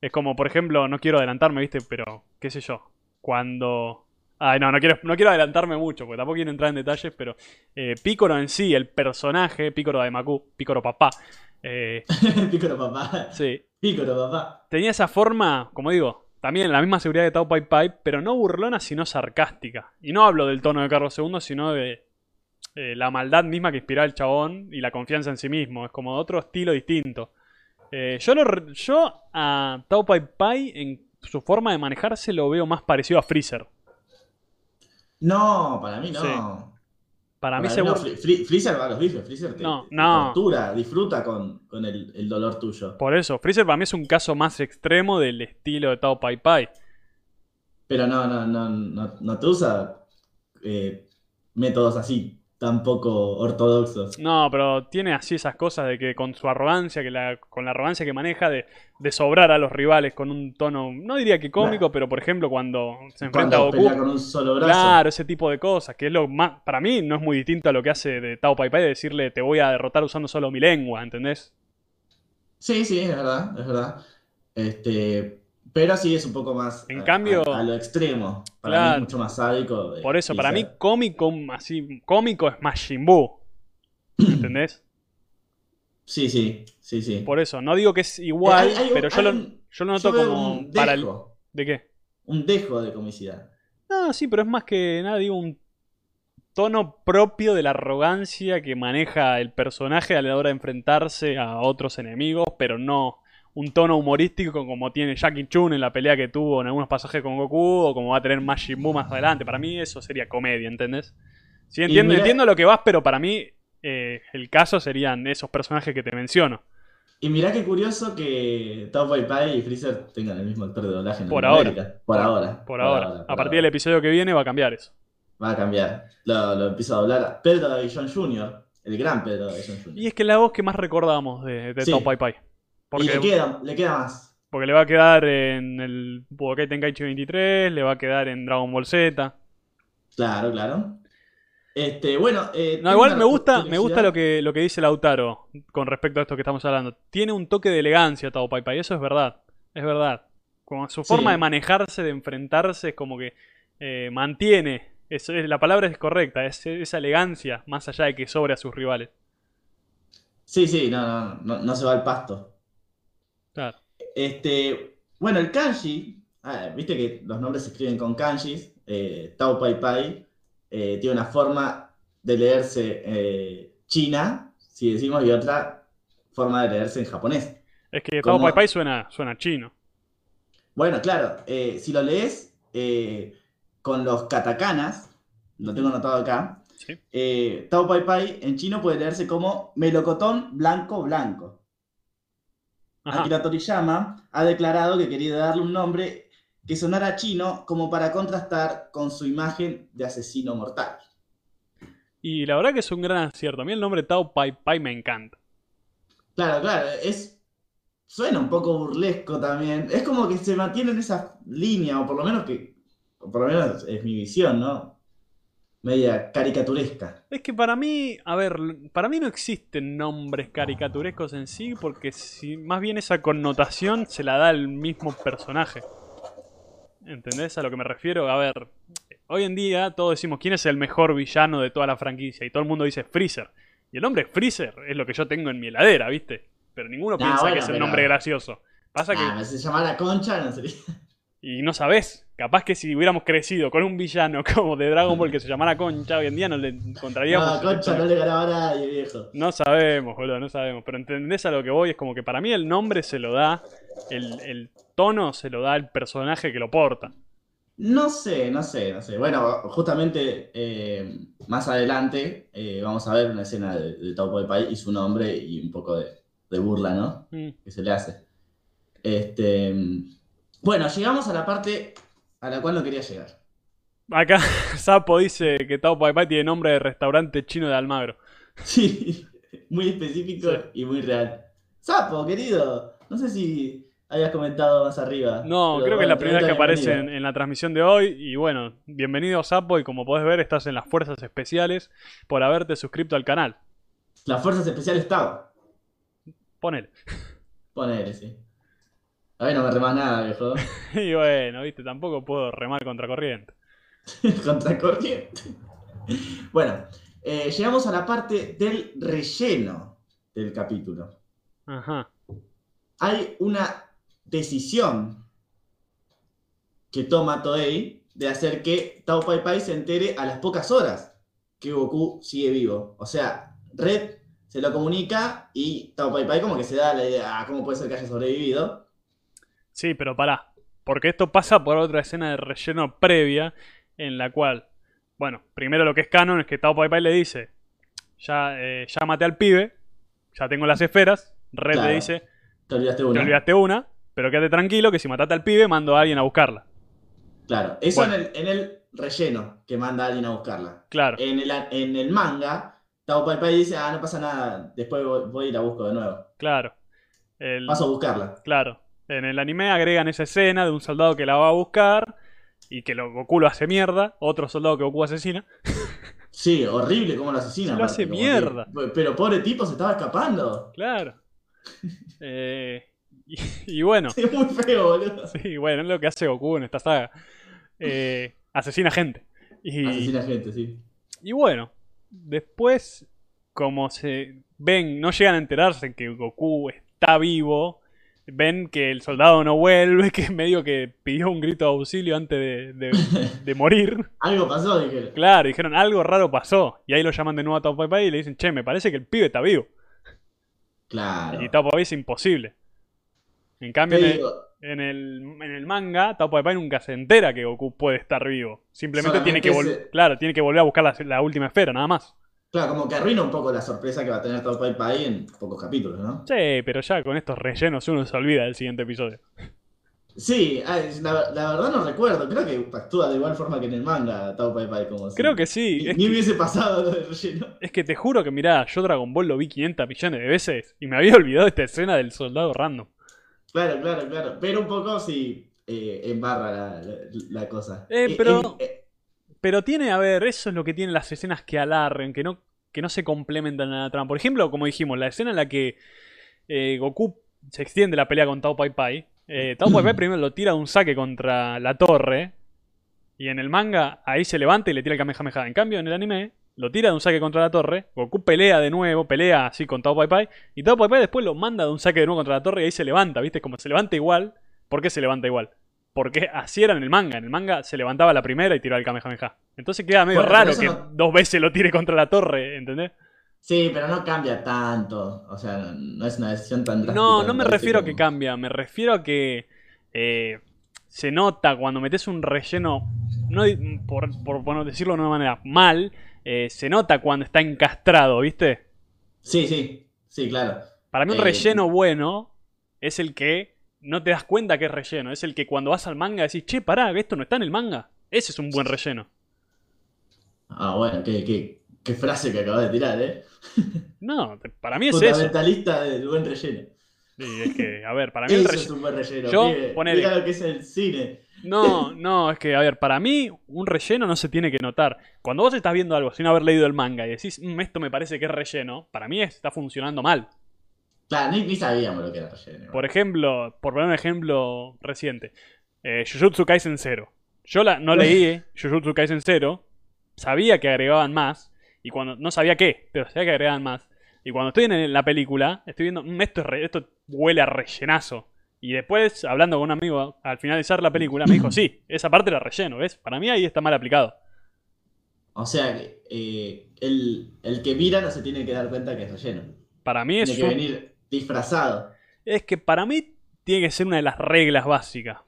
Es como, por ejemplo, no quiero adelantarme, ¿viste? Pero, qué sé yo, cuando... Ay, no, no quiero, no quiero adelantarme mucho, porque tampoco quiero entrar en detalles, pero eh, Picoro en sí, el personaje, Picoro de Maku, Picoro papá, eh, Pícoro papá. sí, Pícoro papá. tenía esa forma, como digo, también la misma seguridad de Tao Pai Pai, pero no burlona, sino sarcástica. Y no hablo del tono de Carlos II, sino de eh, la maldad misma que inspiraba el chabón y la confianza en sí mismo. Es como otro estilo distinto. Eh, yo, lo yo a Tao Pai Pai, en su forma de manejarse, lo veo más parecido a Freezer. No, para mí no. Sí. Para mí Para mí no. Fre- Fre- Freezer va a los bifes, Freezer te, No, te no. tortura, disfruta con, con el, el dolor tuyo. Por eso, Freezer para mí es un caso más extremo del estilo de Tao Pai Pai. Pero no, no, no, no, no te usa eh, métodos así tan poco ortodoxos. No, pero tiene así esas cosas de que con su arrogancia, que la, con la arrogancia que maneja de, de sobrar a los rivales con un tono, no diría que cómico, pero por ejemplo cuando se enfrenta a Cuando Goku. pelea con un solo brazo. Claro, ese tipo de cosas, que es lo más, para mí no es muy distinto a lo que hace de Tao Pai Pai de decirle te voy a derrotar usando solo mi lengua, ¿entendés? Sí, sí, es verdad, es verdad. Este, pero sí es un poco más En a, cambio- a- a lo extremo. Para mí Claro. es mucho más sádico. eh, Por eso, para mí cómico, así, cómico es Majin Buu, ¿entendés? Sí, sí, sí, sí. Por eso, no digo que es igual, Eh, hay- hay- pero yo lo, un- yo lo noto yo como un para el... ¿De qué? un dejo de comicidad. No, sí, pero es más que nada, digo, un tono propio de la arrogancia que maneja el personaje a la hora de enfrentarse a otros enemigos, pero no un tono humorístico como tiene Jackie Chun en la pelea que tuvo en algunos pasajes con Goku o como va a tener Majin Buu más adelante. Para mí eso sería comedia, ¿entendés? Sí, entiendo, mira- entiendo lo que vas, pero para mí eh, el caso serían esos personajes que te menciono. Y mirá qué curioso que Tao Pai Pai y Freezer tengan el mismo actor de doblaje en Por Latinoamérica. Por ahora. Por ahora. por a partir ahora. del episodio que viene va a cambiar eso. Va a cambiar. Lo, lo empieza a doblar Pedro Davillon Jr., el gran Pedro Davillon Jr. Y es que la voz que más recordamos de, de Sí. Tao Pai Y le queda, le queda más. Porque le va a quedar en el Budokai Tenkaichi 23, le va a quedar en Dragon Ball Z. Claro, claro. Este, bueno. eh, No, igual me gusta, me gusta lo que, lo que dice Lautaro con respecto a esto que estamos hablando. Tiene un toque de elegancia Tao Pai Pai, eso es verdad. Es verdad. Como su Sí. forma de manejarse, de enfrentarse, es como que eh, mantiene. es- la palabra es correcta, es esa elegancia, más allá de que sobre a sus rivales. Sí, sí, no, no, no, no se va al pasto. Claro. Este, bueno, el kanji, ah, viste que los nombres se escriben con kanjis. eh, Tao Pai Pai eh, tiene una forma de leerse eh, china, si decimos, y otra forma de leerse en japonés. Es que Tao. Pai Pai suena, suena chino. Bueno, claro, eh, si lo lees con los katakanas, lo tengo anotado acá, ¿sí? Tao Pai Pai en chino puede leerse como melocotón blanco blanco. Ajá. Akira Toriyama ha declarado que quería darle un nombre que sonara chino como para contrastar con su imagen de asesino mortal. Y la verdad que es un gran acierto. A mí el nombre Tao Pai Pai me encanta. Claro, claro, es suena un poco burlesco también. Es como que se mantiene en esa línea, o por lo menos que, o por lo menos es mi visión, ¿no? Media caricaturesca. Es que para mí, a ver, para mí no existen nombres caricaturescos en sí, porque si, más bien esa connotación se la da el mismo personaje. ¿Entendés a lo que me refiero? A ver, hoy en día todos decimos quién es el mejor villano de toda la franquicia y todo el mundo dice Freezer. Y el nombre Freezer es lo que yo tengo en mi heladera, ¿viste? Pero ninguno piensa bueno, que es un pero- nombre gracioso. Pasa que... Ah, si se llamara Concha, no sería. Y no sabés, capaz que si hubiéramos crecido con un villano como de Dragon Ball que se llamara Concha, hoy en día no le encontraríamos... No, Concha no le ganaba a nadie, viejo. No sabemos, boludo, no sabemos. Pero entendés a lo que voy, es como que para mí el nombre se lo da, el, el tono se lo da el personaje que lo porta. No sé, no sé, no sé. Bueno, justamente eh, más adelante eh, vamos a ver una escena de, de Tao Pai Pai y su nombre y un poco de, de burla, ¿no? Mm. Que se le hace. Este, bueno, llegamos a la parte a la cual no quería llegar. Acá Sapo dice que Tao Pai Pai tiene nombre de restaurante chino de Almagro. Sí, muy específico Sí. y muy real. Sapo, querido, no sé si habías comentado más arriba. No, creo que es la primera que aparece en la transmisión de hoy. Y bueno, bienvenido Sapo y como podés ver estás en las fuerzas especiales por haberte suscrito al canal. Las fuerzas especiales Tao. Ponele. Ponele, sí. A ver, no me remas nada, viejo. Y bueno, viste, tampoco puedo remar contra corriente. Contracorriente. Bueno, eh, llegamos a la parte del relleno del capítulo. Ajá. Hay una decisión que toma Toei de hacer que Tao Pai Pai se entere a las pocas horas que Goku sigue vivo. O sea, Red se lo comunica y Tao Pai Pai como que se da la idea, ah, ¿cómo puede ser que haya sobrevivido? Sí, pero pará. Porque esto pasa por otra escena de relleno previa en la cual Bueno, primero lo que es canon es que Tao Pai Pai le dice, ya, eh, ya maté al pibe, ya tengo las esferas. Red Claro. le dice, Te olvidaste te una. olvidaste una, pero quédate tranquilo que si mataste al pibe, mando a alguien a buscarla. Claro, eso Bueno. en, el, en el relleno que manda a alguien a buscarla. Claro, En el, en el manga, Tao Pai Pai dice, ah, no pasa nada, después voy, voy y la busco de nuevo. claro. El- Paso a buscarla. Claro. En el anime agregan esa escena de un soldado que la va a buscar y que lo, Goku lo hace mierda, otro soldado que Goku asesina. Sí, horrible cómo lo asesina. Sí, lo hace como mierda. que- pero pobre tipo se estaba escapando. Claro. Eh, y, y bueno, Es muy feo, boludo. sí, bueno, es lo que hace Goku en esta saga. Eh, asesina gente. Y, Asesina gente, sí. y bueno, después, como se ven, no llegan a enterarse que Goku está vivo, ven que el soldado no vuelve, que medio que pidió un grito de auxilio antes de, de- de morir. Algo pasó, dije. Claro, dijeron algo raro pasó. Y ahí lo llaman de nuevo a Tao Pai Pai y le dicen, che, me parece que el pibe está vivo. Claro. Y Tao Pai Pai es imposible. En cambio, en el, en el, en el manga, Tao Pai Pai nunca se entera que Goku puede estar vivo. Simplemente tiene que, Solamente vol- se- claro, tiene que volver a buscar la, la última esfera, nada más. Claro, como que arruina un poco la sorpresa que va a tener Tao Pai Pai en pocos capítulos, ¿no? Sí, pero ya con estos rellenos uno se olvida del siguiente episodio. Sí, la, la verdad no recuerdo. Creo que actúa de igual forma que en el manga Tao Pai Pai. Como si Creo que sí. Ni, Es ni que, hubiese pasado lo del relleno. es que te juro que, mirá, yo Dragon Ball lo vi 500 millones de veces y me había olvidado esta escena del soldado random. Claro, claro, claro. Pero un poco sí eh, embarra la, la- la cosa. Eh, pero- eh, Pero tiene, a ver, eso es lo que tienen las escenas que alarren, que no, que no se complementan a la trama. Por ejemplo, como dijimos, la escena en la que eh, Goku se extiende la pelea con Tao Pai Pai. eh, Tao Pai Pai primero lo tira de un saque contra la torre. Y en el manga ahí se levanta y le tira el Kamehameha. En cambio, en el anime lo tira de un saque contra la torre. Goku pelea de nuevo, pelea así con Tao Pai Pai. Y Tao Pai Pai después lo manda de un saque de nuevo contra la torre y ahí se levanta, ¿viste? Como se levanta igual. ¿Por qué se levanta igual? Porque así era en el manga. En el manga se levantaba la primera y tiraba el Kamehameha. Entonces queda medio Bueno, raro que no- dos veces lo tire contra la torre, ¿entendés? Sí, pero no cambia tanto. O sea, no, es una decisión tan drástica. No, no me refiero a que cambia. Me refiero a que eh, se nota cuando metes un relleno, no por, por bueno, decirlo de una manera mal, eh, se nota cuando está encastrado, ¿viste? Sí, sí, sí, claro. Para mí un Eh, relleno bueno es el que no te das cuenta que es relleno. Es el que cuando vas al manga decís, che, pará, que esto no está en el manga. Ese es un buen relleno. Ah, bueno, qué, qué, qué frase que acabas de tirar, ¿eh? No, para mí es eso. Fundamentalista del buen relleno. Sí, es que, a ver, para mí el relleno... es un buen relleno. Yo, pibe. ponele- Mira lo que es el cine. No, no, es que, a ver, para mí un relleno no se tiene que notar. Cuando vos estás viendo algo sin haber leído el manga y decís, "Mm, esto me parece que es relleno, para mí está funcionando mal. Claro, ni, ni sabíamos lo que era relleno. Por ejemplo, por poner un ejemplo reciente, eh, Jujutsu Kaisen 0. Yo la, no leí Jujutsu Kaisen 0, sabía que agregaban más, y cuando no sabía qué, pero sabía que agregaban más. Y cuando estoy en la película, estoy viendo, "Mm, esto, es re- esto huele a rellenazo. Y después, hablando con un amigo al finalizar la película, me dijo, sí, esa parte era relleno, ¿ves? Para mí ahí está mal aplicado. O sea, que, eh, el, el que mira no se tiene que dar cuenta que es relleno. Para mí es Tiene que un- venir disfrazado. Es que para mí tiene que ser una de las reglas básicas.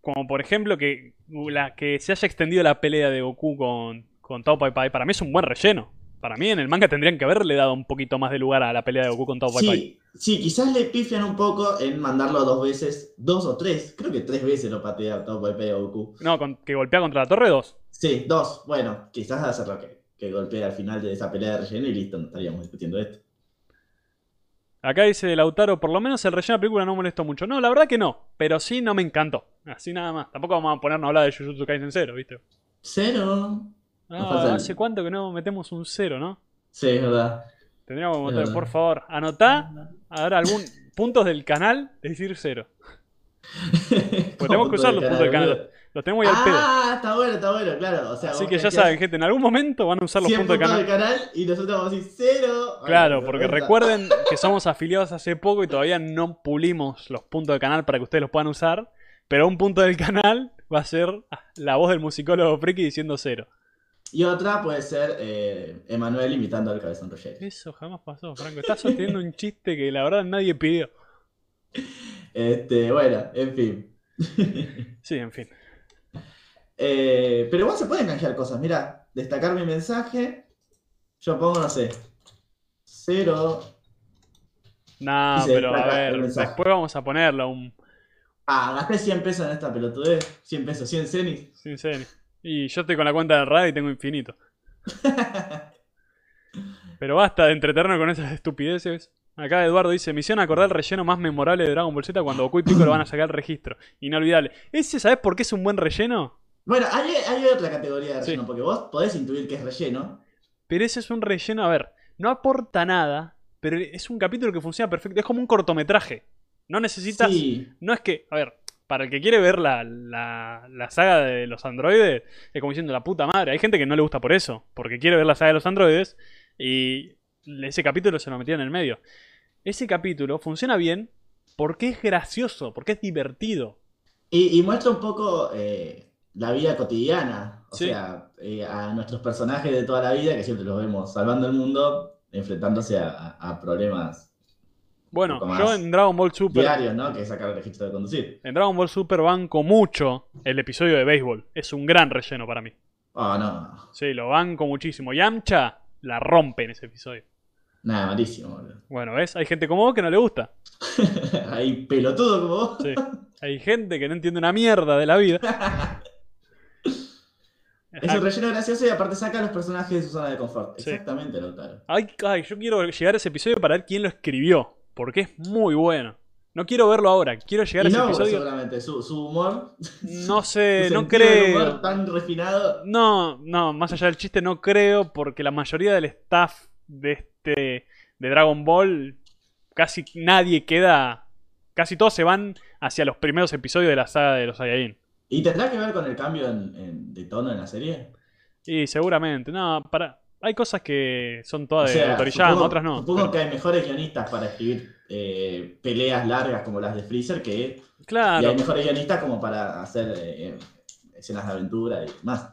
Como por ejemplo que la que se haya extendido la pelea de Goku con, con Tao Pai Pai. Para mí es un buen relleno. Para mí en el manga tendrían que haberle dado un poquito más de lugar a la pelea de Goku con Tao Pai Pai. Sí, sí, quizás le pifian un poco en mandarlo dos veces, dos o tres. Creo que tres veces lo patea Tao Pai Pai a Goku. No, con- que golpea contra la torre 2. Sí, dos. Bueno, quizás hacerlo que, que golpee al final de esa pelea de relleno y listo, no estaríamos discutiendo esto. Acá dice Lautaro, por lo menos el relleno de la película no molestó mucho. No, la verdad que no. Pero sí no me encantó. Así nada más. Tampoco vamos a ponernos a hablar de Jujutsu Kaisen 0, ¿viste? Cero. Ah, hace cuánto que no metemos un 0, ¿no? Sí, es verdad. Tendríamos que verdad. por favor, anotá ahora algún puntos del canal, decir 0. Pues tenemos que usar los puntos del canal. Los tenemos ahí al pedo. Ah, está bueno, está bueno, claro. O sea, Así que ya saben, gente, en algún momento van a usar los 100 puntos del canal. y nosotros vamos a decir cero. Claro, porque recuerden que somos afiliados hace poco y todavía no pulimos los puntos del canal para que ustedes los puedan usar. Pero un punto del canal va a ser la voz del musicólogo Friki diciendo cero. Y otra puede ser eh, Emanuel imitando al cabezón Roger. Eso jamás pasó, Franco. Estás sosteniendo un chiste que la verdad nadie pidió. Este, bueno, en fin. Sí, en fin. Eh, pero igual se pueden canjear cosas. Mira, destacar mi mensaje. Yo pongo, no sé, cero. No, pero a ver, después vamos a ponerlo un. Ah, gasté 100 pesos en esta pelotudez. 100 pesos, 100 cenis. Sin serio. Y yo estoy con la cuenta de radio y tengo infinito. Pero basta de entretenernos con esas estupideces. Acá Eduardo dice, misión acordar el relleno más memorable de Dragon Ball Z cuando Goku y Piccolo van a sacar el registro. Inolvidable. ¿Ese sabes por qué es un buen relleno? Bueno, hay, hay otra categoría de relleno, Sí. porque vos podés intuir que es relleno. Pero ese es un relleno, a ver, no aporta nada, pero es un capítulo que funciona perfecto. Es como un cortometraje. No necesitas... Sí, No es que, a ver, para el que quiere ver la, la, la saga de los androides, es como diciendo la puta madre. Hay gente que no le gusta por eso, porque quiere ver la saga de los androides y ese capítulo se lo metió en el medio. Ese capítulo funciona bien porque es gracioso, porque es divertido. Y, y muestra un poco eh, la vida cotidiana, o Sí. sea, eh, a nuestros personajes de toda la vida, que siempre los vemos salvando el mundo, enfrentándose a, a- a problemas Bueno, yo en Dragon Ball Super, diarios, ¿no? Que es sacar el registro de conducir. en Dragon Ball Super banco mucho el episodio de béisbol. Es un gran relleno para mí. Oh, no, Sí, lo banco muchísimo. Yamcha la rompe en ese episodio. nada, malísimo, boludo. Bueno, ¿ves? Hay gente como vos que no le gusta. Ahí pelotudo como vos. Sí. Hay gente que no entiende una mierda de la vida. Es un relleno gracioso y aparte saca a los personajes de su zona de confort. Sí. Exactamente, Lautaro. Ay, ay, yo quiero llegar a ese episodio para ver quién lo escribió. Porque es muy bueno. No quiero verlo ahora. Quiero llegar a ese no, episodio. seguramente, su, su humor. No sé, su no del humor creo. tan refinado. No, no, más allá del chiste, no creo. Porque la mayoría del staff de este. de Dragon Ball. Casi nadie queda. Casi todos se van hacia los primeros episodios de la saga de los Saiyajin. ¿Y tendrá que ver con el cambio en- en- de tono en la serie? Y seguramente. No, para. Hay cosas que son todas O de Toriyama, supongo, otras no. Supongo pero- que hay mejores guionistas para escribir eh, peleas largas como las de Freezer que y Claro. hay mejores guionistas como para hacer eh, escenas de aventura y más.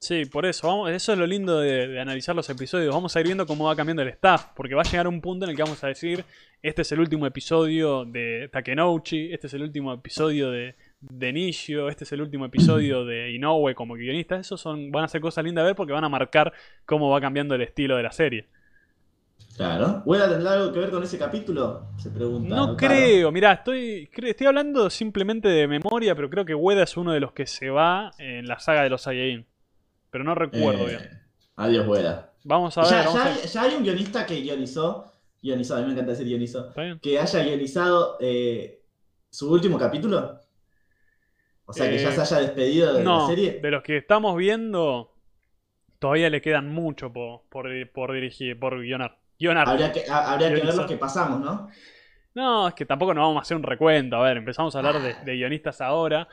Sí, por eso, vamos, eso es lo lindo de, de analizar los episodios. Vamos a ir viendo cómo va cambiando el staff, porque va a llegar un punto en el que vamos a decir, este es el último episodio de Takenouchi, este es el último episodio de, de Nishio, este es el último episodio de Inoue como guionista. Esos son, van a ser cosas lindas de ver porque van a marcar cómo va cambiando el estilo de la serie. Claro. ¿Hueda tendrá algo que ver con ese capítulo? Se pregunta. No creo, mirá, estoy, estoy hablando simplemente de memoria, pero creo que Ueda es uno de los que se va en la saga de los Saiyajin. Pero no recuerdo Eh, bien. Adiós, Hueda. Vamos a ver, Ya, vamos ya a ya hay un guionista que guionizó, guionizó, a mí me encanta decir guionizó, que haya guionizado eh, su último capítulo. O sea, que ya Eh, se haya despedido de No, la serie. de los que estamos viendo, todavía le quedan mucho po- por, por dirigir, por guionar. Guionar. Habría que, ha- habría que ver los que pasamos, ¿no? No, es que tampoco nos vamos a hacer un recuento. A ver, empezamos a hablar de, de guionistas ahora,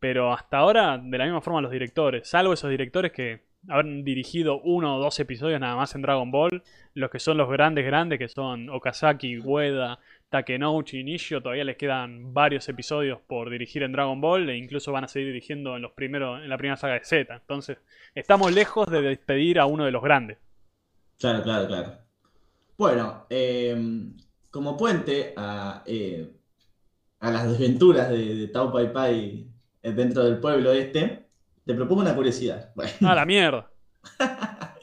pero hasta ahora, de la misma forma, los directores. Salvo esos directores que habrán dirigido uno o dos episodios nada más en Dragon Ball. Los que son los grandes, grandes, que son Okazaki, Ueda, Takenouchi y Nishio, todavía les quedan varios episodios por dirigir en Dragon Ball e incluso van a seguir dirigiendo en los primeros, en la primera saga de Z. Entonces, estamos lejos de despedir a uno de los grandes. Claro, claro, claro. Bueno, eh, como puente a, eh, a las desventuras de, de Tao Pai Pai dentro del pueblo este, te propongo una curiosidad. Bueno, ¡Ah, la mierda!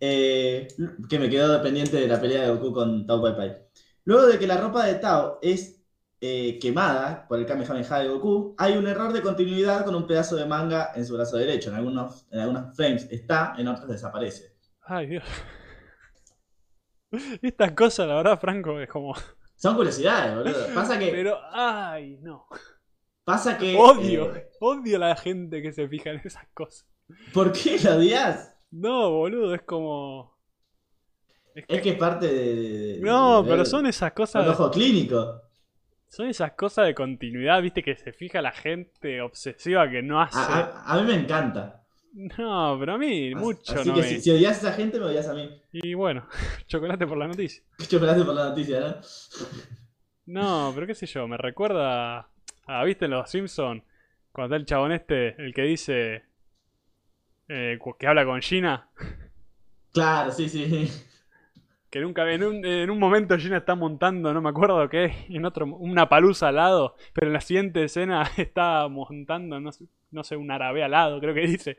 eh, que me quedó dependiente de la pelea de Goku con Tao Pai Pai. Luego de que la ropa de Tao es eh, quemada por el Kamehameha de Goku, hay un error de continuidad con un pedazo de manga en su brazo derecho. En algunos, en algunos frames está, en otros desaparece. ¡Ay, Dios! Estas cosas, la verdad, Franco, es como... Son curiosidades, boludo. Pasa que, Pero, ay, no. pasa que Odio, eh, odio a la gente que se fija en esas cosas. ¿Por qué lo odias? No, boludo, es como. Es que- Es que parte de. No, de- pero son esas cosas. ojo clínico. Son esas cosas de continuidad, viste, que se fija la gente obsesiva que no hace. A, a- a mí me encanta. No, pero a mí mucho Así no que me. si, si odias a esa gente, me odias a mí. Y bueno, chocolate por la noticia. Chocolate por la noticia, ¿no? No, pero qué sé yo, me recuerda a, ¿viste en los Simpsons? Cuando está el chabón este, el que dice eh, que habla con Gina, Claro, sí, sí. Que nunca en un, en un momento Gina está montando, no me acuerdo qué, en otro una palusa al lado, pero en la siguiente escena está montando, no sé, no sé, un árabe al lado, creo que dice.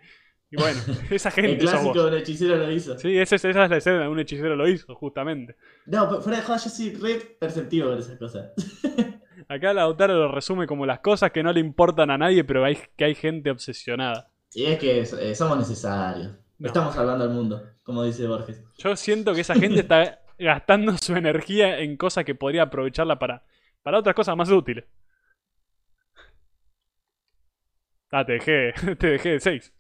Y bueno, esa El gente sos clásico de un hechicero lo hizo. Sí, esa, es- esa es la escena un hechicero lo hizo, justamente. No, pero fuera de joda, yo soy re perceptivo con esas cosas. Acá Lautaro lo resume como las cosas que no le importan a nadie, pero hay, que hay gente obsesionada. Y es que eh, somos necesarios. No. Estamos salvando al mundo, como dice Borges. Yo siento que esa gente está gastando su energía en cosas que podría aprovecharla para, para otras cosas más útiles. Ah, te dejé, te dejé de 6.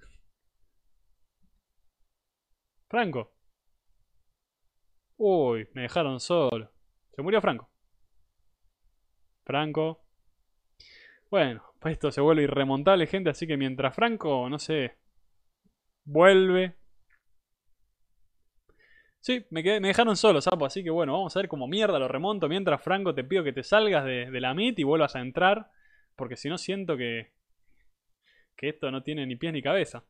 Franco. Uy, me dejaron solo. Se murió Franco. Franco. Bueno, pues esto se vuelve irremontable, gente, así que mientras Franco, no sé, vuelve, Sí, me, dejaron solo, sapo, así que bueno, vamos a ver cómo mierda lo remonto. Mientras, Franco, te pido que te salgas de, de la MIT y vuelvas a entrar, porque si no siento que, que esto no tiene ni pies ni cabeza.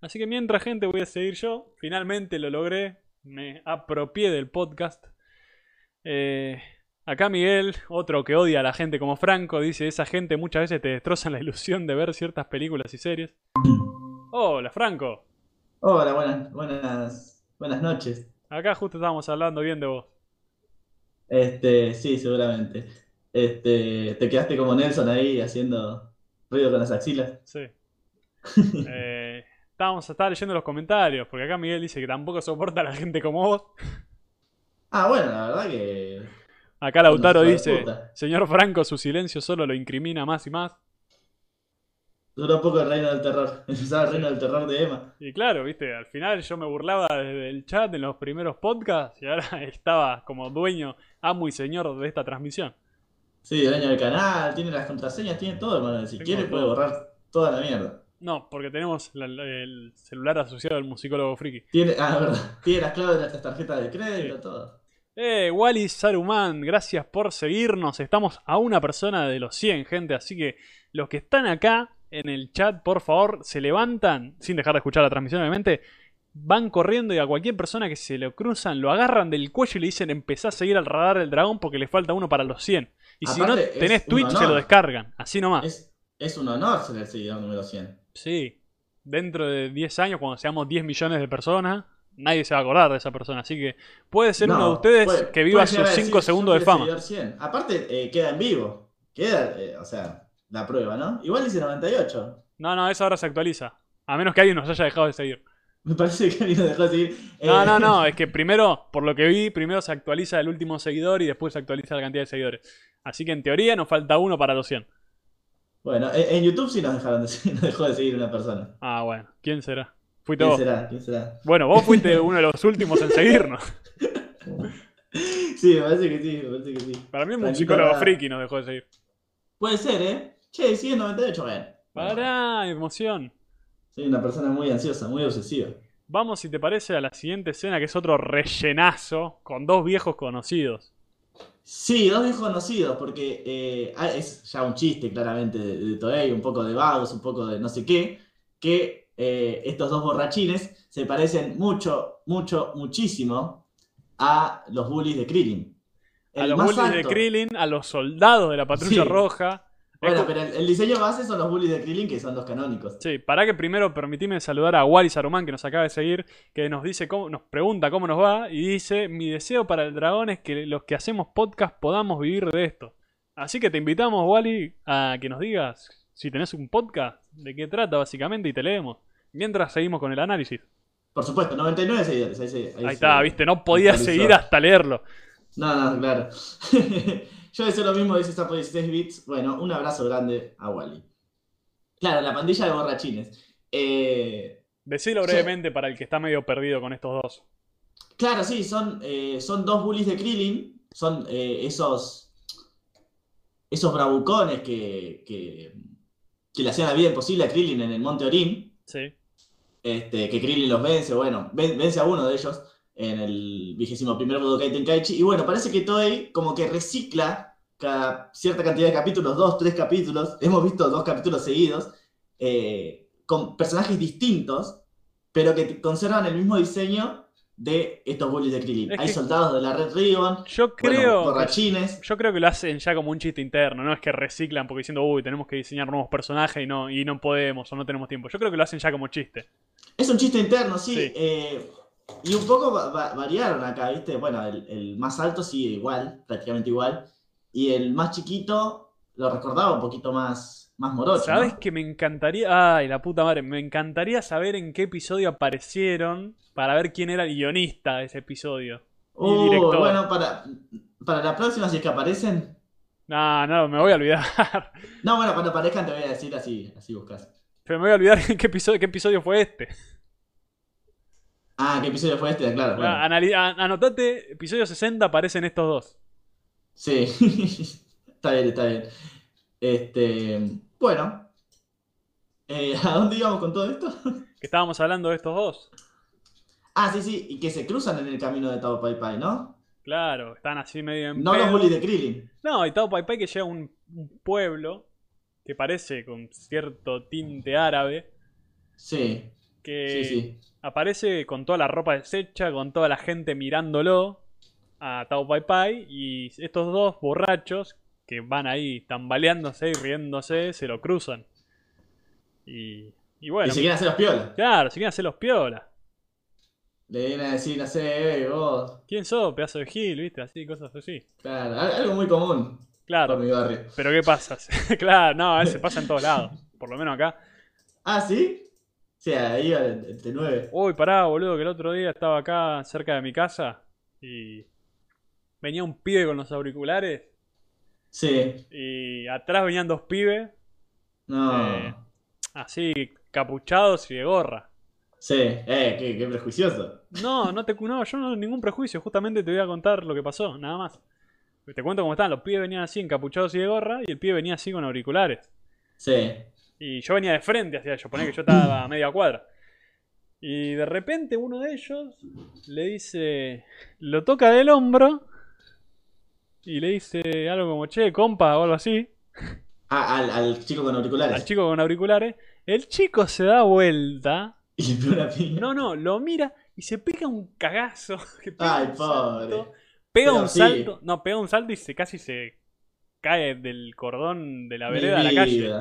Así que mientras, gente, voy a seguir yo. Finalmente lo logré, me apropié del podcast. Eh, acá Miguel, otro que odia a la gente como Franco, dice, esa gente muchas veces te destrozan la ilusión de ver ciertas películas y series. Hola, Franco. Hola, buenas, buenas, buenas noches. Acá justo estábamos hablando bien de vos. Este, sí, seguramente. Este, te quedaste como Nelson ahí haciendo ruido con las axilas. Sí. Eh, estábamos estaba leyendo los comentarios, porque acá Miguel dice que tampoco soporta a la gente como vos. Ah, bueno, la verdad que Acá Lautaro dice, señor Franco, su silencio solo lo incrimina más y más. Duró poco el reino del terror. Empezaba el reino del terror de Emma. Y claro, viste, al final yo me burlaba desde el chat en los primeros podcasts y ahora estaba como dueño, amo y señor de esta transmisión. Sí, dueño del canal, tiene las contraseñas, tiene todo, hermano. Si Tengo quiere puede borrar toda la mierda. No, porque tenemos la- el celular asociado al musicólogo friki. Tiene, ah, verdad, tiene las claves de nuestras tarjetas de crédito, Sí. todo. Eh, Wally Saruman, gracias por seguirnos. Estamos a una persona de los 100, gente. Así que los que están acá en el chat, por favor, se levantan, sin dejar de escuchar la transmisión, obviamente. Van corriendo y a cualquier persona que se lo cruzan, lo agarran del cuello y le dicen empezá a seguir al radar del dragón porque le falta uno para los 100. Y si no tenés Twitch, se lo descargan. Así nomás. Es, es un honor ser el seguidor número 100. Sí. Dentro de 10 años, cuando seamos 10 millones de personas, nadie se va a acordar de esa persona. Así que puede ser uno No, de ustedes puede- que viva sus a decir, 5 "Yo segundos de fama. seguidor 100". Aparte, eh, queda en vivo. Queda, eh, o sea, la prueba, ¿no? Igual dice 98. No, no, eso ahora se actualiza. A menos que alguien nos haya dejado de seguir. Me parece que alguien nos dejó de seguir. No, Eh, no, no, es que primero, por lo que vi, primero se actualiza el último seguidor y después se actualiza la cantidad de seguidores. Así que en teoría nos falta uno para los 100. Bueno, en, en YouTube sí nos dejaron de seguir, nos dejó de seguir una persona. Ah, bueno, ¿quién será? Fuiste ¿Quién vos. será? ¿Quién será? Bueno, vos fuiste uno de los últimos en seguirnos. Sí, me parece que sí, me parece que sí. Para mí un Franquito musicólogo era- friki nos dejó de seguir. Puede ser, ¿eh? Che, sigue en 98, bueno. Pará, emoción. Soy una persona muy ansiosa, muy obsesiva. Vamos, si te parece, a la siguiente escena, que es otro rellenazo con dos viejos conocidos. Sí, dos desconocidos, porque eh, ah, es ya un chiste claramente de, de Toei, un poco de vagos, un poco de no sé qué, que eh, estos dos borrachines se parecen mucho, mucho, muchísimo a los bullies de Krillin. A los bullies de Krillin, a los soldados de la patrulla Sí. roja. Bueno, pero el, el diseño base son los bullies de Krillin, que son los canónicos. Sí, para que primero permitime saludar a Wally Saruman que nos acaba de seguir, que nos dice cómo, nos pregunta cómo nos va y dice, mi deseo para el dragón es que los que hacemos podcast podamos vivir de esto. Así que te invitamos, Wally, a que nos digas si tenés un podcast, de qué trata básicamente y te leemos. Mientras seguimos con el análisis. Por supuesto, 99 seguidores. Ahí, ahí está, viste, no podía seguir hasta leerlo. No, no, claro. Yo deseo lo mismo, dice Sapo 16 bits. Bueno, un abrazo grande a Wally. Claro, la pandilla de borrachines. Eh, Decilo brevemente para el que está medio perdido con estos dos. claro, sí, son, eh, son dos bullies de Krillin. Son eh, esos. Esos bravucones que, que, que le hacían la vida imposible a Krillin en el Monte Orin. Sí. Este, que Krillin los vence, bueno, ven- vence a uno de ellos en el vigésimo primer Budokai Tenkaichi. Y bueno, parece que Toei como que recicla cada cierta cantidad de capítulos, dos, tres capítulos. Hemos visto dos capítulos seguidos eh, con personajes distintos, pero que conservan el mismo diseño de estos bullies de Krillin. Es Hay soldados de la Red Ribbon, Yo creo. borrachines. yo creo que lo hacen ya como un chiste interno, no es que reciclan porque diciendo, uy, tenemos que diseñar nuevos personajes y no, y no podemos o no tenemos tiempo. Yo creo que lo hacen ya como chiste. Es un chiste interno, sí. Sí. eh, y un poco va- va- variaron acá, ¿viste? Bueno, el, el más alto sigue igual, prácticamente igual. Y el más chiquito lo recordaba un poquito más, más morocho. ¿no? ¿Sabes que me encantaría? Ay, la puta madre, me encantaría saber en qué episodio aparecieron para ver quién era el guionista de ese episodio. y Uh, director. bueno, para, para la próxima, si es que aparecen. No, no, me voy a olvidar. No, bueno, cuando aparezcan te voy a decir así, así buscas. Pero me voy a olvidar en qué episodio, qué episodio fue este. Ah, ¿qué episodio fue este? Claro, bueno. Ah, anotate, episodio 60 aparecen estos dos. Sí, está bien, está bien. Este, bueno. Eh, ¿a dónde íbamos con todo esto? Que estábamos hablando de estos dos. Ah, sí, sí, y que se cruzan en el camino de Tao Pai Pai, ¿no? Claro, están así medio en No los bullies de Krillin. No, y Tao Pai Pai que llega a un, un pueblo que parece con cierto tinte árabe. Sí, Que sí, sí. aparece con toda la ropa deshecha, con toda la gente mirándolo a Tao Pai Pai. Y estos dos borrachos que van ahí tambaleándose y riéndose se lo cruzan. Y, y bueno, Y se quieren hacer los piolas. claro, se quieren hacer los piolas. Le vienen a decir, no sé, vos. ¿Quién sos? Pedazo de Gil, ¿viste? Así, cosas así. Claro, al- algo muy común Claro, por mi barrio. pero ¿qué pasa? claro, no, ese pasa en todos lados. Por lo menos acá. Ah, ¿sí? Ahí iba el, el T9. Uy, pará, boludo, que el otro día estaba acá cerca de mi casa y venía un pibe con los auriculares Sí. y atrás venían dos pibes No. Eh. así capuchados y de gorra. Sí, eh, qué, qué prejuicioso. No, no te no, yo no ningún prejuicio, justamente te voy a contar lo que pasó, nada más. Te cuento cómo estaban, los pibes venían así encapuchados y de gorra y el pibe venía así con auriculares. Sí. Y yo venía de frente hacia ellos, poné que yo estaba a media cuadra. Y de repente uno de ellos le dice, lo toca del hombro y le dice algo como, che, compa, o algo así, Ah, al, al chico con auriculares. al chico con auriculares. El chico se da vuelta, Y no, no, lo mira y se pega un cagazo. que pega Ay, un pobre. salto, Pega Pero un sí. salto, no, pega un salto y se casi se cae del cordón de la vereda a la calle.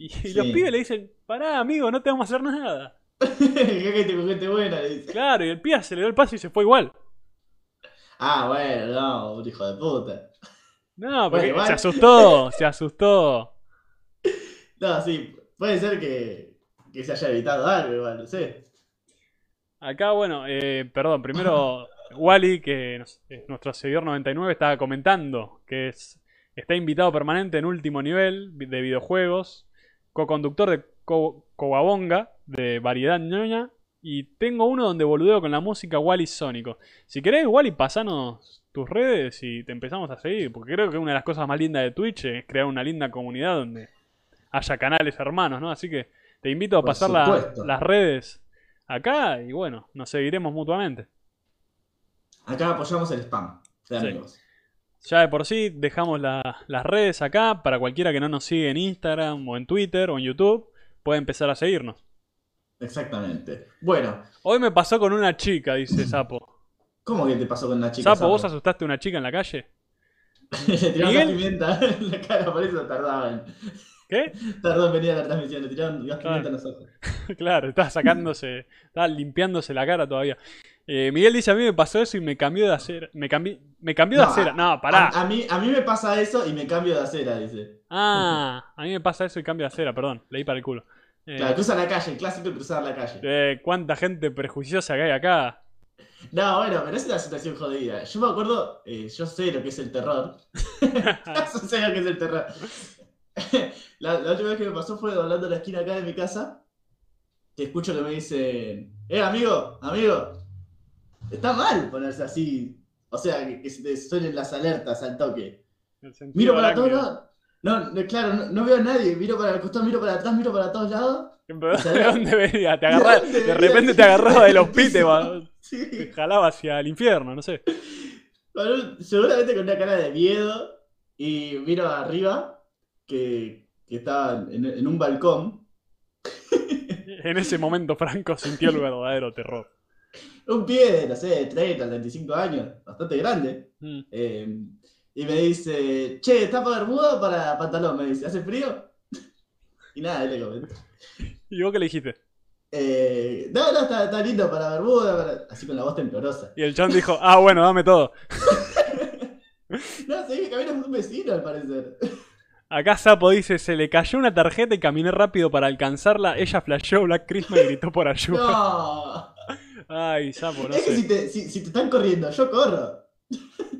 Y, Sí. los pibes le dicen, pará, amigo, no te vamos a hacer nada. Gente buena, le dice. Claro, y el pibe aceleró el paso y se fue igual. Ah, bueno, no, un hijo de puta. No, porque se asustó, se asustó. No, sí, puede ser que, que se haya evitado algo, igual, no sé. Acá, bueno, eh, perdón, primero Wally, que es nuestro seguidor 99, estaba comentando que es, está invitado permanente en último nivel de videojuegos, co-conductor de Co- Coabonga, de variedad ñoña, y tengo uno donde boludeo con la música Wally Sónico. Si querés, Wally, pasanos tus redes y te empezamos a seguir, porque creo que una de las cosas más lindas de Twitch es crear una linda comunidad donde haya canales hermanos, ¿no? Así que te invito a Por pasar la- las redes acá y bueno, nos seguiremos mutuamente. Acá apoyamos el spam de Sí. Ya de por sí dejamos la- las redes acá para cualquiera que no nos sigue en Instagram o en Twitter o en YouTube, puede empezar a seguirnos. Exactamente. Bueno, Hoy me pasó con una chica, dice Sapo. ¿cómo que te pasó con la chica? Sapo, ¿vos asustaste a una chica en la calle? Le tiraron gas pimienta en la cara, por eso tardaban. ¿Qué? Tardó en venir a la transmisión, le tiraron gas Claro. pimienta en los ojos. claro, estaba sacándose, estaba limpiándose la cara todavía. Eh, Miguel dice, a mí me pasó eso y me cambió de acera. Me, cambié, me cambió de No, acera. No, pará. A, a mí, a mí me pasa eso y me cambio de acera, dice. Ah, a mí me pasa eso y cambio de acera, perdón. Leí para el culo. Eh, Claro, cruza la calle, el clásico cruzar la calle. eh, ¿Cuánta gente prejuiciosa que hay acá? No, bueno, pero es una situación jodida. Yo me acuerdo, eh, yo sé lo que es el terror. yo sé lo que es el terror. la, la última vez que me pasó fue doblando la esquina acá de mi casa. Que escucho que me dicen, eh, amigo, amigo, está mal ponerse así. O sea, que, que se te suenen las alertas al toque. Miro para todos lados. No, no, claro, no, no veo a nadie. Miro para el costado, miro para atrás, miro para todos lados. ¿De dónde venía? Te agarraba, de repente te agarraba de los pites, Sí. te jalaba hacia el infierno, no sé. Seguramente con una cara de miedo y miro arriba que, que estaba en, en un balcón. En ese momento Franco sintió el verdadero terror. Un pie de, no sé, 30, 35 años, bastante grande. Mm. Eh, y me dice, che, ¿está para bermuda o para pantalón? Me dice, ¿hace frío? y nada, él le comenté. ¿Y vos qué le dijiste? Eh, no, no, está, está lindo para bermuda, para- así con la voz temblorosa. Y el chabón dijo, ah, bueno, dame todo. No, se que camina como un vecino al parecer. Acá Sapo dice, se le cayó una tarjeta y caminé rápido para alcanzarla. Ella flasheó Black Christmas y gritó por ayuda. No, Ay, Sapo, no es que si sé. te, si, si te están corriendo, yo corro.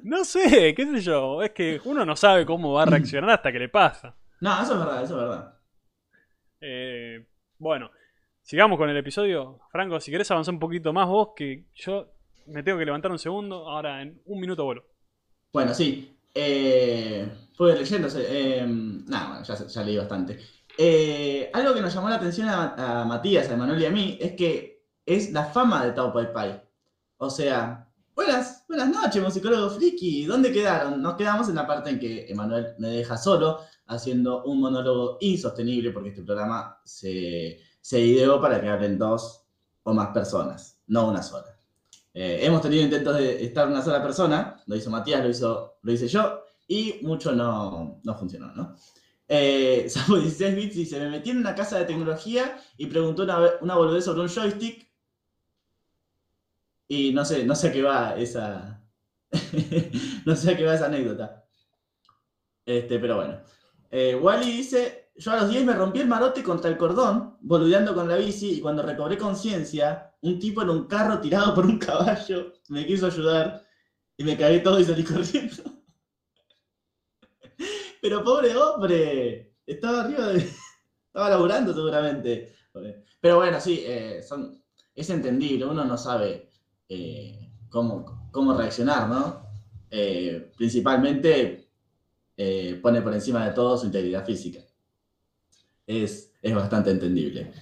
No sé, qué sé yo. Es que uno no sabe cómo va a reaccionar hasta que le pasa. No, eso es verdad, eso es verdad. Eh, bueno, sigamos con el episodio. Franco, si querés avanzar un poquito más vos, que yo me tengo que levantar un segundo. Ahora en un minuto vuelo. Bueno, sí. Eh, fue leyéndose. Eh, nada, bueno, ya, ya leí bastante. Eh, algo que nos llamó la atención a, a Matías, a Emanuel y a mí, es que es la fama de Tao Pai Pai. O sea, buenas, buenas noches, musicólogo friki. ¿Dónde quedaron? Nos quedamos en la parte en que Emanuel me deja solo, haciendo un monólogo insostenible, porque este programa se, se ideó para que hablen dos o más personas, no una sola. Eh, hemos tenido intentos de estar una sola persona, lo hizo Matías, lo, hizo, lo hice yo, y mucho no, no funcionó, ¿no? Eh, Samu 16 bits dice, me metí en una casa de tecnología y preguntó una, una boludez sobre un joystick, y no sé, no sé a qué va esa... no sé a qué va esa anécdota. Este, pero bueno. Eh, Wally dice, yo a los 10 me rompí el marote contra el cordón, boludeando con la bici, y cuando recobré conciencia, un tipo en un carro tirado por un caballo me quiso ayudar, y me cagué todo y salí corriendo. Pero pobre hombre, estaba arriba de... Estaba laburando seguramente. Pero bueno, sí, eh, son, es entendible, uno no sabe eh, cómo, cómo reaccionar, ¿no? Eh, principalmente eh, pone por encima de todo su integridad física. Es, es bastante entendible.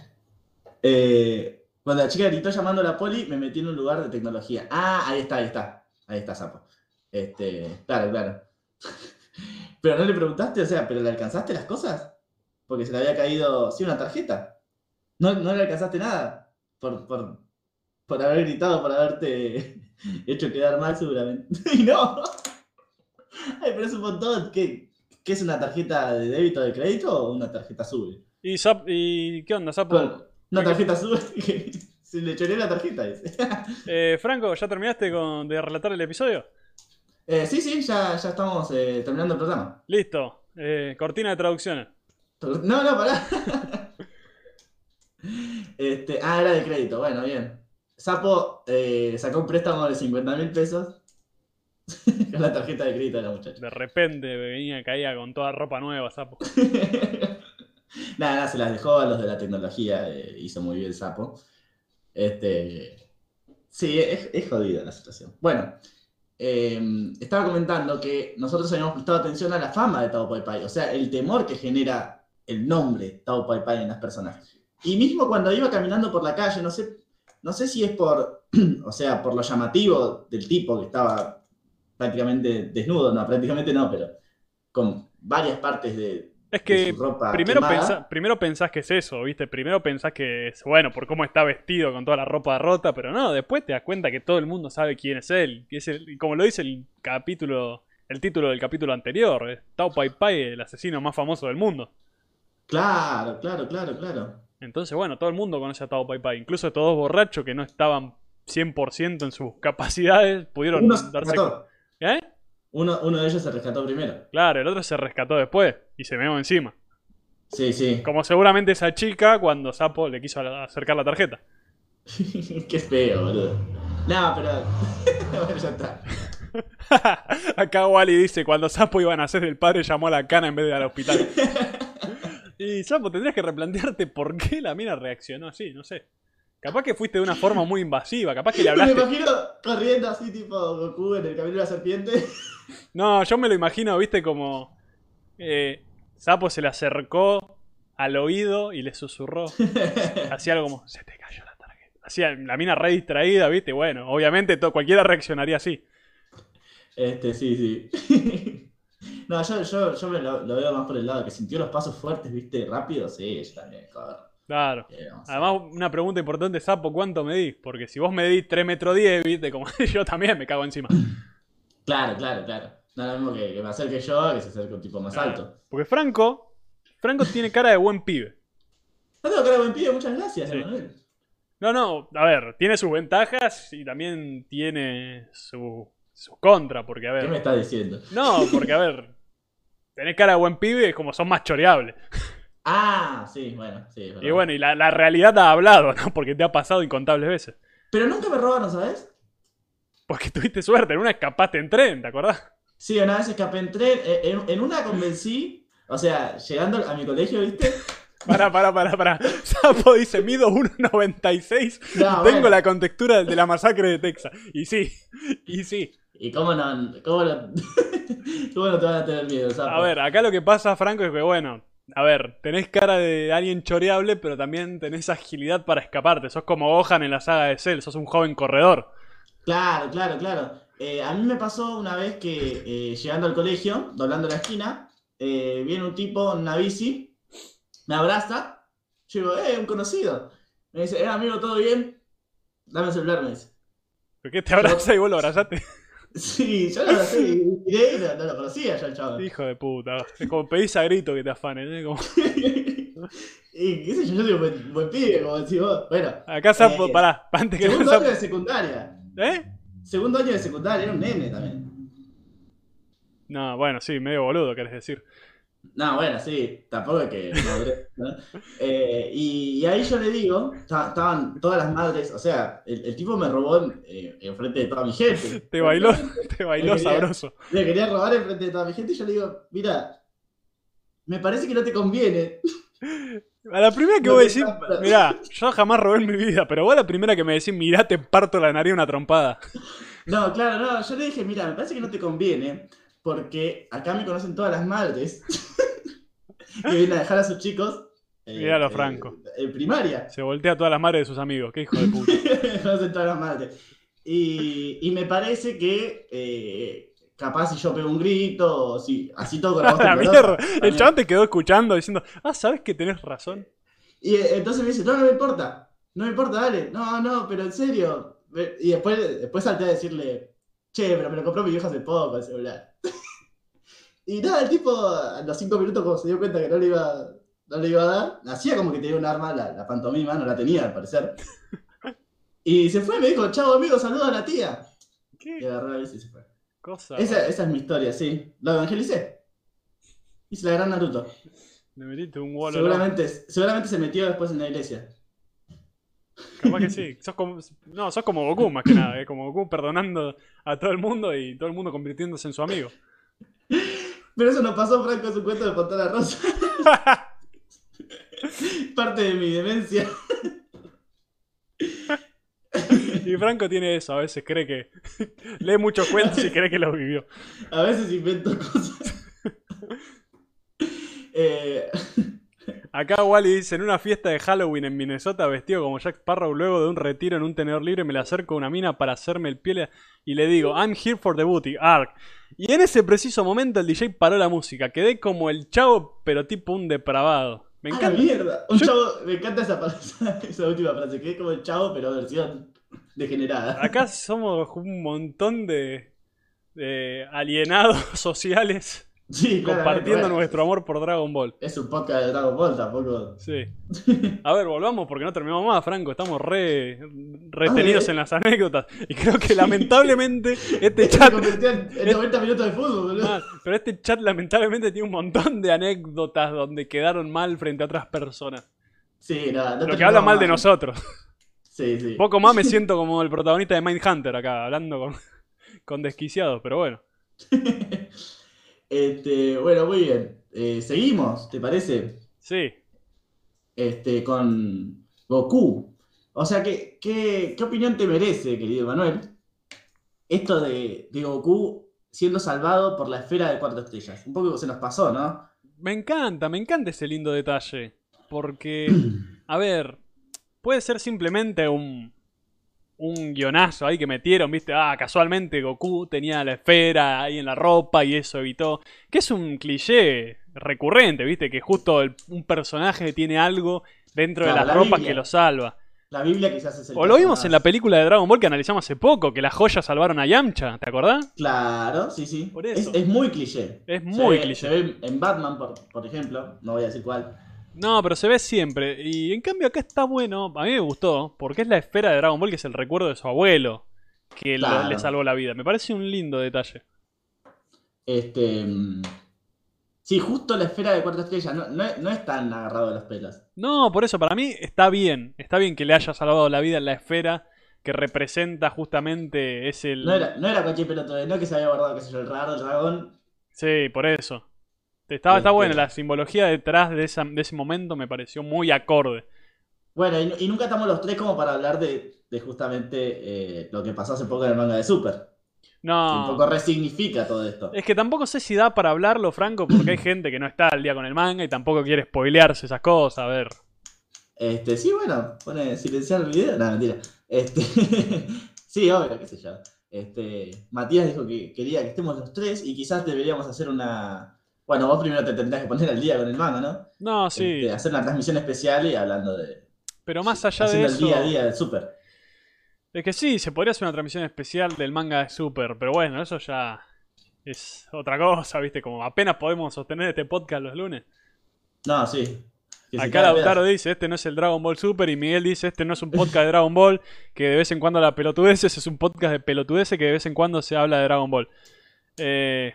Cuando la chica gritó llamando a la poli, me metí en un lugar de tecnología. Ah, ahí está, ahí está. Ahí está, Sapo. Este, claro, claro. Pero no le preguntaste, o sea, ¿pero le alcanzaste las cosas? Porque se le había caído, sí, una tarjeta. No, no le alcanzaste nada. Por, por, por haber gritado, por haberte hecho quedar mal seguramente. y no. Ay, pero es un montón. ¿Qué, qué es una tarjeta de débito o de crédito o una tarjeta sube? ¿Y, y qué onda, Sapo? Bueno, una tarjeta sube que se le choreó la tarjeta. dice. Eh, Franco, ¿ya terminaste con, de relatar el episodio? Eh, sí, sí, ya, ya estamos eh, terminando el programa. Listo. Eh, cortina de traducciones. No, no, pará. Este, ah, era de crédito, bueno, bien. Sapo eh, sacó un préstamo de 50 mil pesos con la tarjeta de crédito de la muchacha. De repente venía, caía con toda ropa nueva, Sapo. Nada, nada, se las dejó a los de la tecnología, eh, hizo muy bien Sapo. Este, sí, es, es jodida la situación. Bueno, eh, estaba comentando que nosotros habíamos prestado atención a la fama de Tao Pai Pai, o sea, el temor que genera el nombre Tao Pai Pai en las personas. Y mismo cuando iba caminando por la calle, no sé, no sé si es por, o sea, por lo llamativo del tipo que estaba prácticamente desnudo, no, prácticamente no, pero con varias partes de, Es que su ropa primero, pensa- primero pensás que es eso, ¿viste? Primero pensás que es, bueno, por cómo está vestido con toda la ropa rota, pero no, después te das cuenta que todo el mundo sabe quién es él. es el- como lo dice el capítulo, el título del capítulo anterior, es Tao Pai Pai, el asesino más famoso del mundo. Claro, claro, claro, claro. Entonces, bueno, todo el mundo conoce a Tao Pai Pai. Incluso todos borrachos que no estaban 100% en sus capacidades pudieron Uno se darse. ¿Eh? Uno, uno de ellos se rescató primero. Claro, el otro se rescató después y se meó encima. Sí, sí. Como seguramente esa chica cuando Sapo le quiso acercar la tarjeta. Qué feo, boludo. No, pero. bueno, ya está. Acá Wally dice, cuando Sapo iba a nacer el padre llamó a la cana en vez de al hospital. Y Sapo, tendrías que replantearte por qué la mina reaccionó así, no sé. Capaz que fuiste de una forma muy invasiva, capaz que le Me hablaste... imagino corriendo así, tipo Goku en el camino de la serpiente. No, yo me lo imagino, viste, como... eh, Sapo se le acercó al oído y le susurró. Hacía algo como, se te cayó la tarjeta. Hacía la mina re distraída, viste, bueno, obviamente cualquiera reaccionaría así. Este, sí, sí. No, yo, yo, yo me lo, lo veo más por el lado que sintió los pasos fuertes, viste, rápido. Sí, yo también, joder. Claro. Eh, Además, una pregunta importante, Sapo, ¿cuánto medís? Porque si vos medís 3 metros 10, viste, como yo también me cago encima. Claro, claro, claro. No es lo mismo que, que me acerque yo que se acerque un tipo más alto. Porque Franco, Franco tiene cara de buen pibe. No tengo cara de buen pibe, muchas gracias, Sí. Emanuel. No, no, a ver, tiene sus ventajas y también tiene su, su contra, porque a ¿Qué me ver. estás diciendo? No, porque a ver, tenés cara de buen pibe como son más choreables. Ah, sí, bueno, sí. es. Y bueno, y la, la realidad ha hablado, ¿no? Porque te ha pasado incontables veces. Pero nunca me robaron, ¿sabes? Porque tuviste suerte, en una escapaste en tren, ¿te acordás? Sí, una vez escapé en tren. eh, En, en una convencí, o sea, llegando a mi colegio, ¿viste? Pará, pará, pará, pará. Sapo dice, mido 1,96. No, Tengo bueno. la contextura de la masacre de Texas. Y sí, y sí. ¿Y cómo no, cómo no, cómo no te van a tener miedo, Sapo? A ver, acá lo que pasa, Franco, es que, bueno, a ver, tenés cara de alguien choreable, pero también tenés agilidad para escaparte. Sos como Gohan en la saga de Cell, sos un joven corredor. Claro, claro, claro. Eh, a mí me pasó una vez que eh, llegando al colegio, doblando la esquina, eh, viene un tipo en una bici, me abraza, yo digo, eh, un conocido. Me dice, eh, amigo, ¿todo bien? Dame el celular, me dice. ¿Por qué te abraza y vos lo abrazaste? Sí, yo lo y miré no, no lo conocía yo el chaval. Hijo de puta. Es como pedís a grito que te afanen. ¿eh? Como- y qué sé yo, yo soy un buen, buen pibe, como decís vos. Bueno, Acá Sapo, Eh, pará, antes que segundo año de secundaria. ¿Eh? Segundo año de secundaria, era un nene también. No, bueno, sí, medio boludo, querés decir. No, bueno, sí, tampoco es que. Eh, y, y ahí yo le digo, ta- estaban todas las madres, o sea, el, el tipo me robó en, eh, enfrente de toda mi gente. Te bailó, te bailó quería- sabroso. Me quería robar enfrente de toda mi gente y yo le digo, mira, me parece que no te conviene. A la primera que No vos decís, capta. mirá, yo jamás robé en mi vida, pero vos la primera que me decís, mirá, te parto la nariz una trompada. No, claro, no, yo le dije, mira, me parece que no te conviene, porque acá me conocen todas las madres que vienen a dejar a sus chicos. eh, Míralo, eh, Franco. En primaria. Se voltea a todas las madres de sus amigos, qué hijo de puta. Me conocen todas las madres. Y, y me parece que eh, capaz si yo pego un grito, o si así todo con la voz la mierda. El chabón te quedó escuchando diciendo, ah, ¿sabes que tenés razón? Y eh, entonces me dice, no, no me importa, no me importa, dale, no, no, pero en serio. Y después, después salté a decirle, che, pero me lo compró mi viejo hace poco el celular. y nada, el tipo a los cinco minutos como se dio cuenta que no le iba, no le iba a dar, hacía como que tenía un arma, la, la pantomima, no la tenía al parecer. Y se fue, me dijo, chao amigo, saluda a la tía. Y ¿Qué agarró la bici y se fue. cosa? Esa, esa es mi historia, sí. Lo evangelicé. Hice la gran Naruto. Le metiste un wall Seguramente, seguramente se metió después en la iglesia. Capaz que sí. Sos como, no, sos como Goku más que nada, ¿eh? como Goku perdonando a todo el mundo y todo el mundo convirtiéndose en su amigo. Pero eso no pasó, Franco, es un cuento de Fontana Rosa. Parte de mi demencia. Y Franco tiene eso, a veces cree que lee muchos cuentos y cree que los vivió. A veces invento cosas. Eh, Acá Wally dice, en una fiesta de Halloween en Minnesota, vestido como Jack Sparrow, luego de un retiro en un tenedor libre, me le acerco a una mina para hacerme el piel y le digo, I'm here for the booty, arc. Y en ese preciso momento el DJ paró la música. Quedé como el chavo, pero tipo un depravado. Me ¡A la encanta. mierda! Un Yo- chavo, me encanta esa, esa última frase, que es como el chavo, pero versión degenerada. Acá somos un montón de, de alienados sociales Sí, compartiendo nuestro amor por Dragon Ball. Es un podcast de Dragon Ball, tampoco. Sí. A ver, volvamos porque no terminamos más, Franco. Estamos re retenidos en las anécdotas. Y creo que lamentablemente este Se chat. en, en 90 minutos de fútbol. Ah, pero este chat lamentablemente tiene un montón de anécdotas donde quedaron mal frente a otras personas. Sí, no, no Lo que habla mal de nosotros. Sí, sí. Poco más me siento como el protagonista de Mindhunter acá, hablando con, con desquiciados, pero bueno. Este, bueno, muy bien. Eh, seguimos, ¿te parece? Sí. Este, con Goku. O sea, ¿qué, qué, qué opinión te merece, querido Manuel? Esto de, de Goku siendo salvado por la esfera de cuatro estrellas. Un poco se nos pasó, ¿no? Me encanta, me encanta ese lindo detalle. Porque, a ver, puede ser simplemente un, un guionazo ahí que metieron, viste, ah, casualmente Goku tenía la esfera ahí en la ropa y eso evitó. Que es un cliché recurrente, viste, que justo el- un personaje tiene algo dentro Claro, de las la ropas Biblia. que lo salva. La Biblia quizás es el O lo vimos más- en la película de Dragon Ball que analizamos hace poco, que las joyas salvaron a Yamcha, ¿te acordás? Claro, sí, sí. Por Es, eso. es muy cliché. Es Se muy ve- cliché. Se ve en Batman, por, por ejemplo, no voy a decir cuál. No, pero se ve siempre. Y en cambio acá está bueno, a mí me gustó, porque es la esfera de Dragon Ball que es el recuerdo de su abuelo, que lo- le salvó la vida. Me parece un lindo detalle. Este. Sí, justo la esfera de cuatro estrellas no, no, es- no es tan agarrado de los pelos. No, por eso para mí está bien. Está bien que le haya salvado la vida en la esfera que representa justamente es el... No era, no era cualquier pelotudo, no que se había guardado, qué sé yo, el raro, dragón. Sí, por eso. Estaba, está Este- buena, la simbología detrás de, esa- de ese momento me pareció muy acorde. Bueno, y, y nunca estamos los tres como para hablar de, de justamente eh, lo que pasó hace poco en el manga de Super. Que un No, poco resignifica todo esto. es que tampoco sé si da para hablarlo, Franco, porque hay gente que no está al día con el manga y tampoco quiere spoilearse esas cosas. A ver. Este, sí, bueno, pone silenciar el video. No, mentira. Este, sí, obvio, qué sé yo. Este, Matías dijo que quería que estemos los tres y quizás deberíamos hacer una. Bueno, vos primero te tendrás que poner al día con el manga, ¿no? No, sí. Este, hacer una transmisión especial y hablando de. Pero más allá de eso. el día a día del Super. Es que sí, se podría hacer una transmisión especial del manga de Super, pero bueno, eso ya es otra cosa, ¿viste? Como apenas podemos sostener este podcast los lunes. No, sí. Que Acá Lautaro dice, este no es el Dragon Ball Super, y Miguel dice, este no es un podcast de Dragon Ball, que de vez en cuando la pelotudeces es un podcast de pelotudeces que de vez en cuando se habla de Dragon Ball. Eh,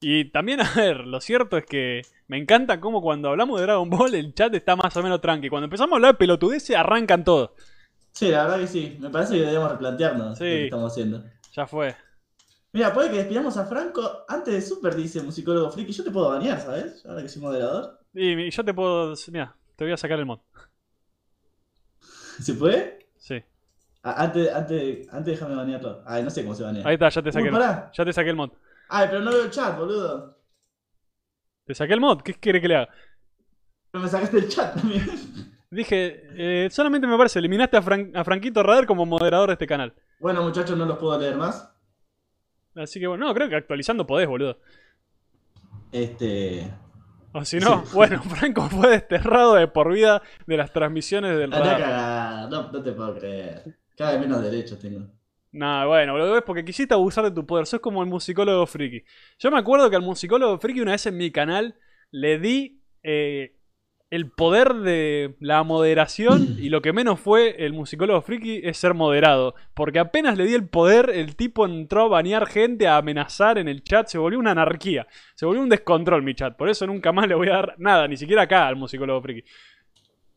y también, a ver, lo cierto es que me encanta cómo cuando hablamos de Dragon Ball el chat está más o menos tranqui. Cuando empezamos a hablar de pelotudeces arrancan todos. Sí, la verdad que sí. Me parece que debemos replantearnos Sí. lo que estamos haciendo. Ya fue. Mira, puede que despidamos a Franco antes de Super, dice musicólogo friki. Yo te puedo banear, ¿sabes? Ahora que soy moderador. Y yo te puedo... Mira, te voy a sacar el mod. ¿Se puede? Sí. Ah, antes, antes, antes déjame banearlo. Ay, no sé cómo se banea. Ahí está, ya te saqué Uy, el, ya te saqué el mod. Ay, pero no veo el chat, boludo. Te saqué el mod, ¿qué quiere que le haga? Pero me sacaste el chat también. Dije, eh, solamente me parece, eliminaste a, Fran- a Franquito Radar como moderador de este canal. Bueno, muchachos, no los puedo leer más. Así que bueno, no, creo que actualizando podés, boludo. Este. O si no, bueno, Franco fue desterrado de por vida de las transmisiones del radar. No, no te puedo creer. Cada vez menos derechos tengo. Nah, bueno, boludo, es porque quisiste abusar de tu poder. Sos como el musicólogo friki. Yo me acuerdo que al musicólogo friki una vez en mi canal le di eh, el poder de la moderación y lo que menos fue el musicólogo friki es ser moderado. Porque apenas le di el poder, el tipo entró a banear gente, a amenazar en el chat, se volvió una anarquía. Se volvió un descontrol mi chat. Por eso nunca más le voy a dar nada, ni siquiera acá al musicólogo friki.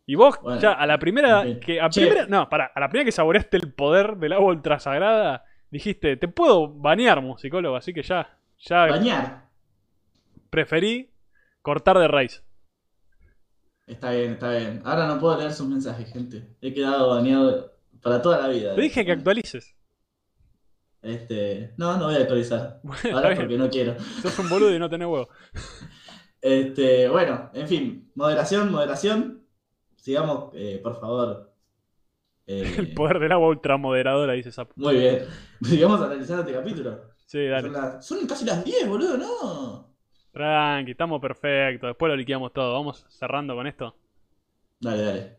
Y vos, Bueno, ya a la primera que. A primera, no, pará, a la primera que saboreaste el poder del agua ultrasagrada, dijiste, te puedo banear, musicólogo, así que ya. Ya Bañar. preferí cortar de raíz. Está bien, está bien. Ahora no puedo leer sus mensajes, gente. He quedado baneado para toda la vida. Te dije que actualices. Este. No, no voy a actualizar. Bueno, Ahora porque no quiero. Sos un boludo y no tenés huevo. Este, bueno, en fin, moderación, moderación. Sigamos, eh, por favor. Eh, El poder del agua ultramoderadora, dice Sapo. Muy bien. Sigamos analizando este capítulo. Sí, dale. Son, las- son casi las 10, boludo, ¿no? Tranqui, estamos perfectos. Después lo liquidamos todo. Vamos cerrando con esto. Dale, dale.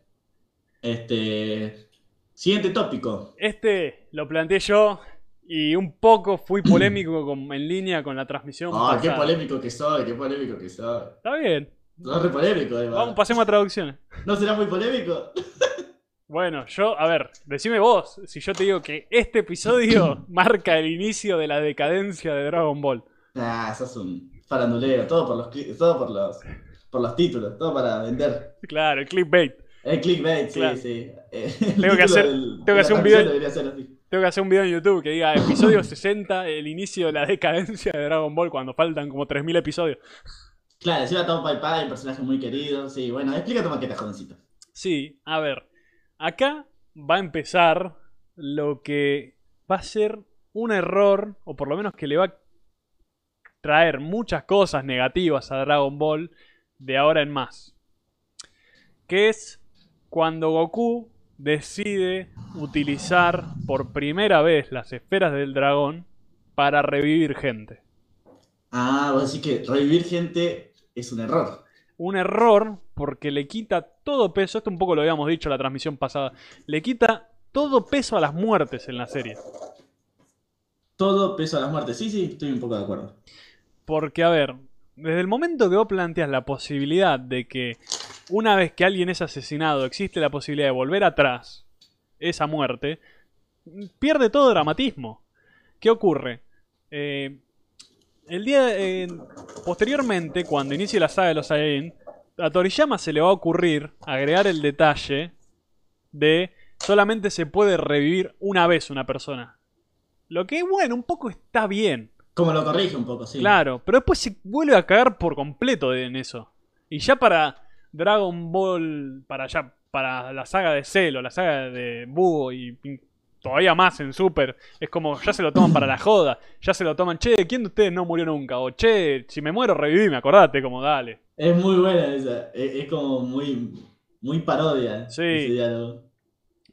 Este. Siguiente tópico. Este lo planteé yo y un poco fui polémico con- en línea con la transmisión. Ah, qué pasada. polémico que soy, qué polémico que soy. Está bien. Sos re polémico, Eva. Vamos, pasemos a traducciones. ¿No será muy polémico? Bueno, yo, a ver, decime vos, si yo te digo que este episodio marca el inicio de la decadencia de Dragon Ball. Ah, sos un farandulero, todo por los, todo por los, por los títulos, todo para vender. Claro, el clickbait. El clickbait, sí, Claro. sí. Eh, Tengo que hacer- del- tengo que hacer un video-. Tengo que hacer un video en YouTube que diga episodio 60, el inicio de la decadencia de Dragon Ball, cuando faltan como 3.000 episodios. Claro, encima Tom Pai Pai, personaje muy querido. Sí, bueno, explica tu maqueta, jovencito. Sí, a ver, acá va a empezar lo que va a ser un error, o por lo menos que le va a traer muchas cosas negativas a Dragon Ball de ahora en más. Que es cuando Goku decide utilizar por primera vez las esferas del dragón para revivir gente. Ah, vos decís que revivir gente es un error. un error porque le quita todo peso, esto un poco lo habíamos dicho en la transmisión pasada, le quita todo peso a las muertes en la serie. Todo peso a las muertes, sí, sí, estoy un poco de acuerdo. Porque, a ver, desde el momento que vos planteas la posibilidad de que una vez que alguien es asesinado existe la posibilidad de volver atrás esa muerte, pierde todo dramatismo. ¿Qué ocurre? Eh, el día eh, posteriormente, cuando inicie la saga de los Saiyajin, a Toriyama se le va a ocurrir agregar el detalle de solamente se puede revivir una vez una persona. Lo que, bueno, un poco está bien. Como lo corrige un poco, sí. Claro, pero después se vuelve a cagar por completo en eso. Y ya para Dragon Ball, para ya, para la saga de Cell o la saga de Búho y todavía más en Super, es como ya se lo toman para la joda, ya se lo toman, che, ¿quién de ustedes no murió nunca? O che, si me muero revivime, acordate, como dale. Es muy buena esa, es, como muy, muy parodia Sí. ese diálogo.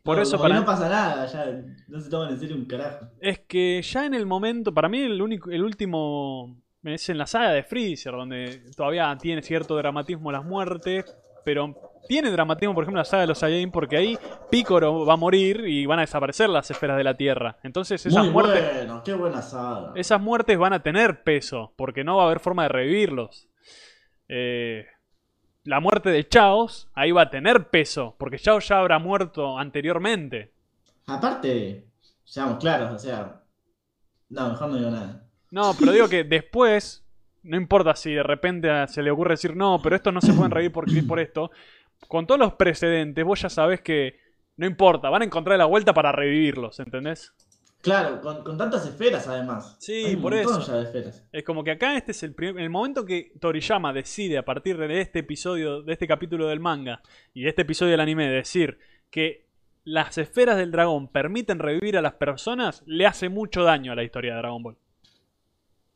Por No, eso como que para no pasa nada, ya no se toman en serio un carajo. Es que ya en el momento, para mí el único, el último es en la saga de Freezer, donde todavía tiene cierto dramatismo las muertes, pero tiene dramatismo, por ejemplo, la saga de los Saiyajin, porque ahí Picoro va a morir y van a desaparecer las esferas de la Tierra. Entonces esas muy muertes, bueno, qué buena saga. esas muertes van a tener peso, porque no va a haber forma de revivirlos. Eh, la muerte de Chaos ahí va a tener peso, porque Chaos ya habrá muerto anteriormente. Aparte, seamos claros, o sea. No, mejor no digo nada. No, pero digo que después, no importa si de repente se le ocurre decir no, pero estos no se pueden reír porque por esto. Con todos los precedentes, vos ya sabés que no importa, van a encontrar la vuelta para revivirlos, ¿entendés? Claro, con, con tantas esferas además. Sí, Hay un por eso. ya de esferas. Es como que acá este es el primer, el momento que Toriyama decide a partir de este episodio, de este capítulo del manga y de este episodio del anime decir que las esferas del dragón permiten revivir a las personas, le hace mucho daño a la historia de Dragon Ball.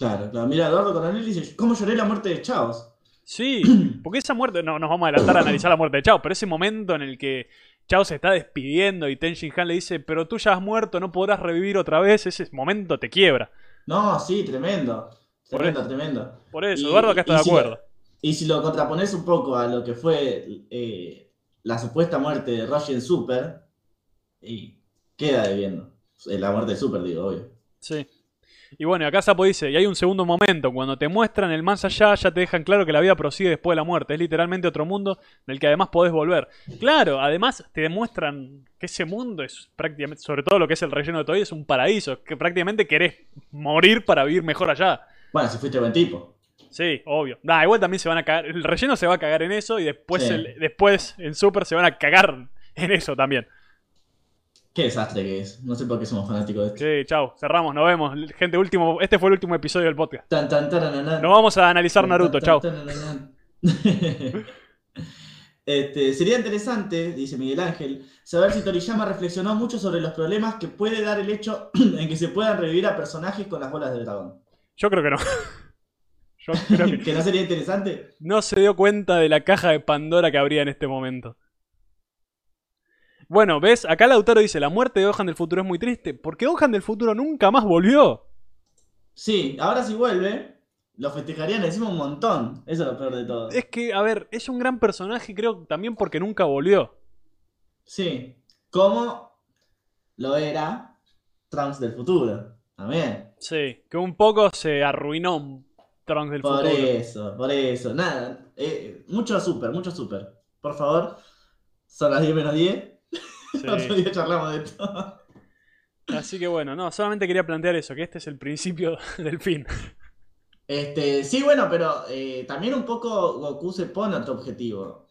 Claro, claro. Mira, Eduardo Coronel dice: ¿Cómo lloré la muerte de Chaos? Sí, porque esa muerte, no nos vamos a adelantar a analizar la muerte de Chao, pero ese momento en el que Chao se está despidiendo y Ten Shin Han le dice, pero tú ya has muerto, no podrás revivir otra vez, ese momento te quiebra. No, sí, tremendo. Por Tremendo, tremendo. Por eso, Y- Eduardo acá está de si acuerdo. lo- y si lo contrapones un poco a lo que fue eh, la supuesta muerte de en Super, y queda debiendo. La muerte de Super, digo, obvio. Sí. Y bueno, acá Sapo dice, y hay un segundo momento, cuando te muestran el más allá, ya te dejan claro que la vida prosigue después de la muerte. Es literalmente otro mundo del que además podés volver. Claro, además te demuestran que ese mundo es prácticamente, sobre todo lo que es el relleno de Toei, es un paraíso, que prácticamente querés morir para vivir mejor allá. Bueno, si fuiste buen tipo. Sí, obvio. Nah, igual también se van a cagar. El relleno se va a cagar en eso y después, Sí. el- después en Super se van a cagar en eso también. Qué desastre que es. No sé por qué somos fanáticos de esto. Sí, chao. Cerramos, nos vemos. Gente, último, este fue el último episodio del podcast. Tan, tan, tarananan. Nos vamos a analizar Naruto, chao. Este, sería interesante, dice Miguel Ángel, saber si Toriyama reflexionó mucho sobre los problemas que puede dar el hecho en que se puedan revivir a personajes con las bolas de dragón. Yo creo que no. Yo creo que ¿Que no sería interesante? no se dio cuenta de la caja de Pandora que habría en este momento. Bueno, ¿ves? Acá Lautaro dice, la muerte de Gohan del futuro es muy triste, porque Gohan del futuro nunca más volvió. Sí, ahora si vuelve, lo festejarían encima un montón. Eso es lo peor de todo. Es que, a ver, es un gran personaje, creo, también porque nunca volvió. Sí, como lo era Trunks del futuro. También. Sí, que un poco se arruinó Trunks del Por futuro. eso, por eso. Nada, eh, mucho super, mucho super. Por favor, son las 10 menos 10. Sí. Otro día charlamos de esto. Así que bueno, no, solamente quería plantear eso, que este es el principio del fin. Este, sí, bueno, pero eh, también un poco Goku se pone otro objetivo.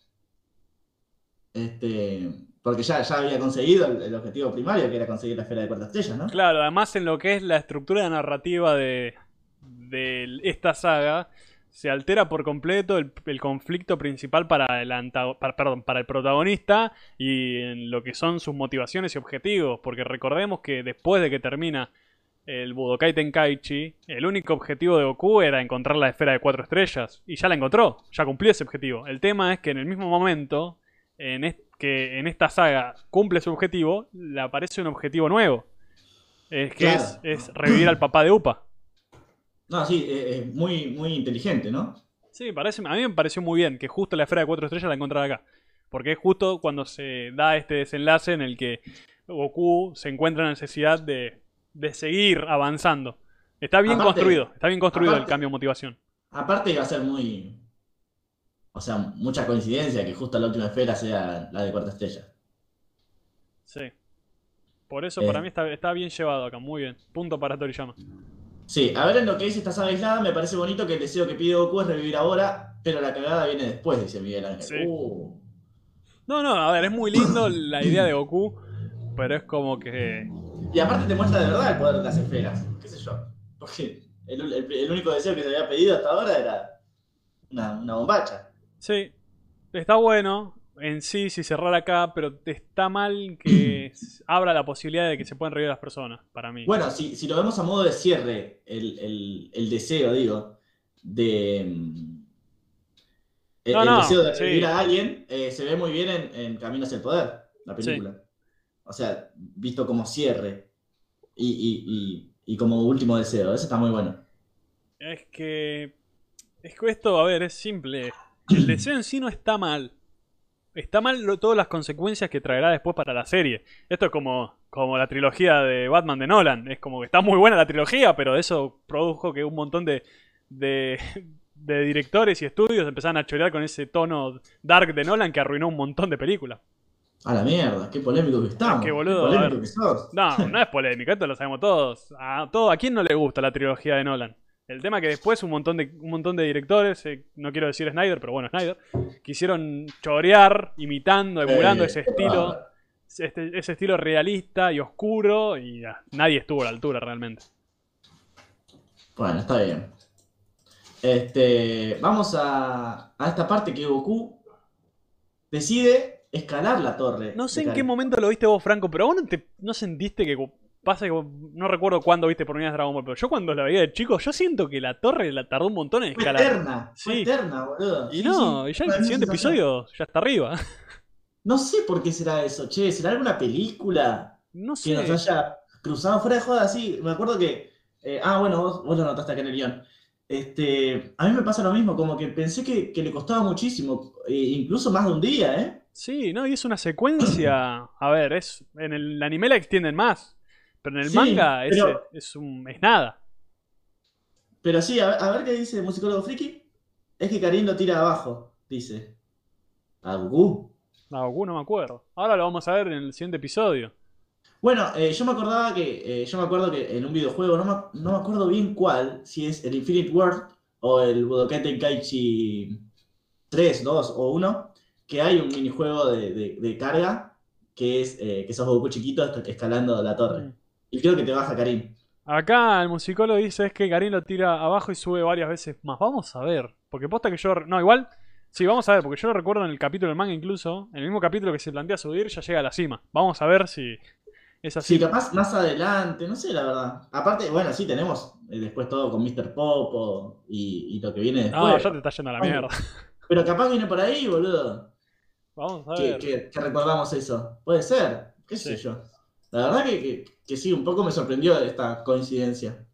Este, porque ya, ya había conseguido el, el objetivo primario, que era conseguir la esfera de cuarta estrella, ¿no? Claro, además en lo que es la estructura narrativa de, de esta saga, se altera por completo el, el conflicto principal para el, antago- para, perdón, para el protagonista y en lo que son sus motivaciones y objetivos, porque recordemos que después de que termina el Budokai Tenkaichi, el único objetivo de Goku era encontrar la esfera de cuatro estrellas, y ya la encontró, ya cumplió ese objetivo. El tema es que en el mismo momento en que en esta saga cumple su objetivo, le aparece un objetivo nuevo. Es que Claro. es, es revivir al papá de Upa. No, sí, eh, es muy, muy inteligente, ¿no? Sí, parece, a mí me pareció muy bien que justo la esfera de cuatro estrellas la encontrara acá. Porque es justo cuando se da este desenlace en el que Goku se encuentra en la necesidad de, de seguir avanzando. Está bien Aparte- construido, está bien construido el cambio de motivación. Aparte iba a ser muy. O sea, mucha coincidencia que justo la última esfera sea la de cuarta estrella. Sí. Por eso Eh. para mí está, está bien llevado acá, muy bien. Punto para Toriyama. Sí, a ver en lo que dice esta saga aislada, me parece bonito que el deseo que pide Goku es revivir ahora, pero la cagada viene después, dice Miguel Ángel. Sí. Uh. No, no, a ver, es muy lindo la idea de Goku, pero es como que... Y aparte te muestra de verdad el poder de las esferas. ¿Qué sé yo? Porque el, el- el único deseo que se había pedido hasta ahora era una, una bombacha. Sí, está bueno en sí si cerrar acá, pero está mal que abra la posibilidad de que se puedan revivir las personas, para mí. Bueno, si, si lo vemos a modo de cierre, el, el- el deseo, digo, de. mm, El, No, el no, deseo de sí. revivir a alguien eh, se ve muy bien en, en Camino hacia el Poder, la película. O sea, visto como cierre y, y- y- y como último deseo. Eso está muy bueno. Es que. Es que esto, a ver, es simple. El deseo en sí no está mal. Está mal lo- todas las consecuencias que traerá después para la serie. Esto es como, como la trilogía de Batman de Nolan. Es como que está muy buena la trilogía, pero eso produjo que un montón de, de, de directores y estudios empezaran a chorear con ese tono dark de Nolan que arruinó un montón de películas. A la mierda, qué polémico que estamos. Qué boludo, qué a polémico ver. que sos. No, no es polémica, esto lo sabemos todos. A, todo, ¿A quién no le gusta la trilogía de Nolan? El tema que después un montón de, un montón de directores, eh, no quiero decir Snyder, pero bueno, Snyder, quisieron chorear, imitando, emulando ese qué estilo, este- ese estilo realista y oscuro, y ah, nadie estuvo a la altura realmente. Bueno, está bien. Este, vamos a, a esta parte que Goku decide escalar la torre. No sé en qué momento lo viste vos, Franco, pero vos no, te- no sentiste que... Pasa que no recuerdo cuándo viste por primera vez Dragon Ball, pero yo cuando la veía de chico, yo siento que la torre la tardó un montón en Fue escalar. eterna, fue Sí. eterna, boludo. Y Sí, no, sí, y ya fue el siguiente episodio ya está arriba. No sé por qué será eso, che. ¿Será alguna película No que nos sé. haya cruzado fuera de joda así? Me acuerdo que. eh, ah, bueno, vos, vos lo notaste acá en el guion. Este, a mí me pasa lo mismo, como que pensé que, que le costaba muchísimo, e incluso más de un día, ¿eh? Sí, no, y es una secuencia. A ver, es en el anime la extienden más. Pero en el Sí, manga es, pero- es, un, es nada. Pero sí, a ver, a ver qué dice el musicólogo friki. Es que Karin lo tira abajo, dice. A Goku. A Goku no me acuerdo. Ahora lo vamos a ver en el siguiente episodio. Bueno, eh, yo me acordaba que. eh, yo me acuerdo que en un videojuego, no me, no me acuerdo bien cuál, si es el Infinite World o el Budokai Tenkaichi 3, 2 o 1, que hay un minijuego de, de- de carga que es eh, que sos Goku chiquito escalando la torre. Y creo que te baja Karin. Acá el musicólogo dice es que Karin lo tira abajo y sube varias veces más. Vamos a ver. Porque posta que yo. No, igual. Sí, vamos a ver, porque yo lo recuerdo en el capítulo del manga incluso. En el mismo capítulo que se plantea subir, ya llega a la cima. Vamos a ver si es así. Sí, capaz más adelante, no sé la verdad. Aparte, bueno, sí, tenemos eh, después todo con Mr. Popo y, y lo que viene después. No, ya te está yendo a la Ay, mierda. Pero capaz viene por ahí, boludo. Vamos a que, ver. que- que recordamos eso. Puede ser, qué sé yo. La verdad que, que- que sí, un poco me sorprendió esta coincidencia.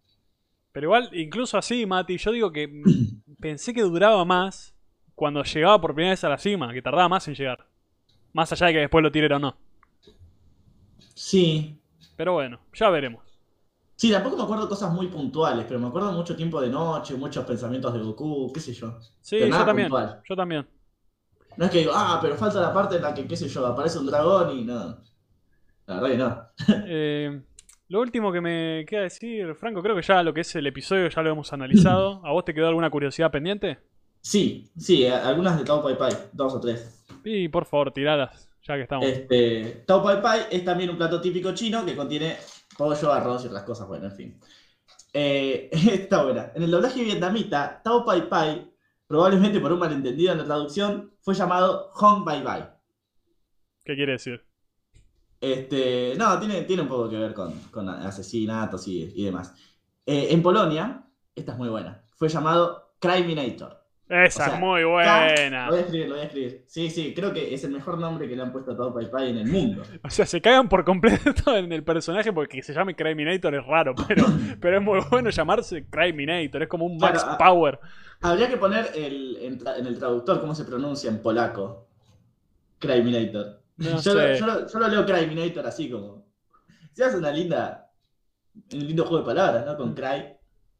Pero igual, incluso así, Mati, yo digo que pensé que duraba más cuando llegaba por primera vez a la cima, que tardaba más en llegar. Más allá de que después lo tirara o no. Sí. Pero bueno, ya veremos. Sí, tampoco me acuerdo cosas muy puntuales, pero me acuerdo mucho tiempo de noche, muchos pensamientos de Goku, qué sé yo. Sí, Pero yo nada también. puntual. Yo también. No es que digo, ah, pero falta la parte en la que, qué sé yo, aparece un dragón y no. La verdad que no. Eh, lo último que me queda decir, Franco, creo que ya lo que es el episodio ya lo hemos analizado. ¿A vos te quedó alguna curiosidad pendiente? Sí, sí, algunas de Tao Pai Pai, dos o tres. Y por favor, tiradas, ya que estamos. Este, Tao Pai Pai es también un plato típico chino que contiene pollo, arroz y otras cosas, bueno, en fin. Eh, está buena. En el doblaje vietnamita, Tao Pai Pai, probablemente por un malentendido en la traducción, fue llamado Hong Bai Bai. ¿Qué quiere decir? Este, no, tiene, tiene un poco que ver con, con asesinatos y, y demás. Eh, en Polonia, esta es muy buena, fue llamado Criminator. Esa O sea, es muy buena. Lo voy a escribir, lo voy a escribir. Sí, sí, creo que es el mejor nombre que le han puesto a Tao Pai Pai en el mundo. O sea, se cagan por completo en el personaje porque que se llame Criminator es raro, pero, pero es muy bueno llamarse Criminator, es como un Max Claro, Power. Habría que poner el, en el traductor cómo se pronuncia en polaco. Criminator. No yo, sé. lo, yo lo- yo lo leo Criminator así como. Se hace una linda. Un lindo juego de palabras, ¿no? Mm. Con Cry.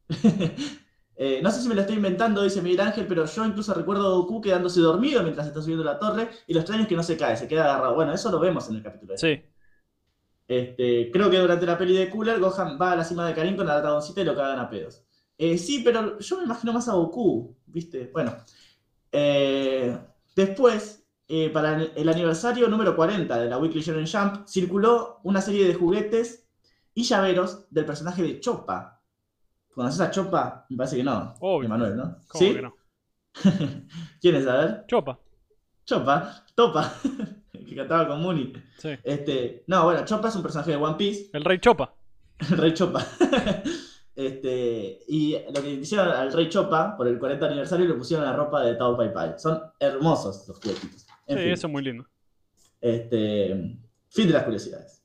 Eh, no sé si me lo estoy inventando, dice Miguel Ángel, pero yo incluso recuerdo a Goku quedándose dormido mientras está subiendo la torre y lo extraño es que no se cae, se queda agarrado. Bueno, eso lo vemos en el capítulo. de Sí. este, creo que durante la peli de Cooler, Gohan va a la cima de Karin con la dragoncita y lo cagan a pedos. Eh, sí, pero yo me imagino más a Goku, ¿viste? Bueno. Eh, después, eh, para el, el aniversario número 40 de la Weekly Shonen Jump, circuló una serie de juguetes y llaveros del personaje de Choppa. ¿Conoces a Choppa? Me parece que no. Obvio. Emanuel, ¿no? ¿Cómo ¿Sí? que no? ¿Quién es? A ver. Chopa. Choppa. Topa. que cantaba con Mooney. Sí. Este, no, bueno, Choppa es un personaje de One Piece. El rey Chopa. El Rey Chopa. este, y lo que hicieron al Rey Chopa por el 40 aniversario le pusieron la ropa de Tao Pai Pai. Son hermosos los juguetitos. En sí, fin, eso es muy lindo. este, fin de las curiosidades.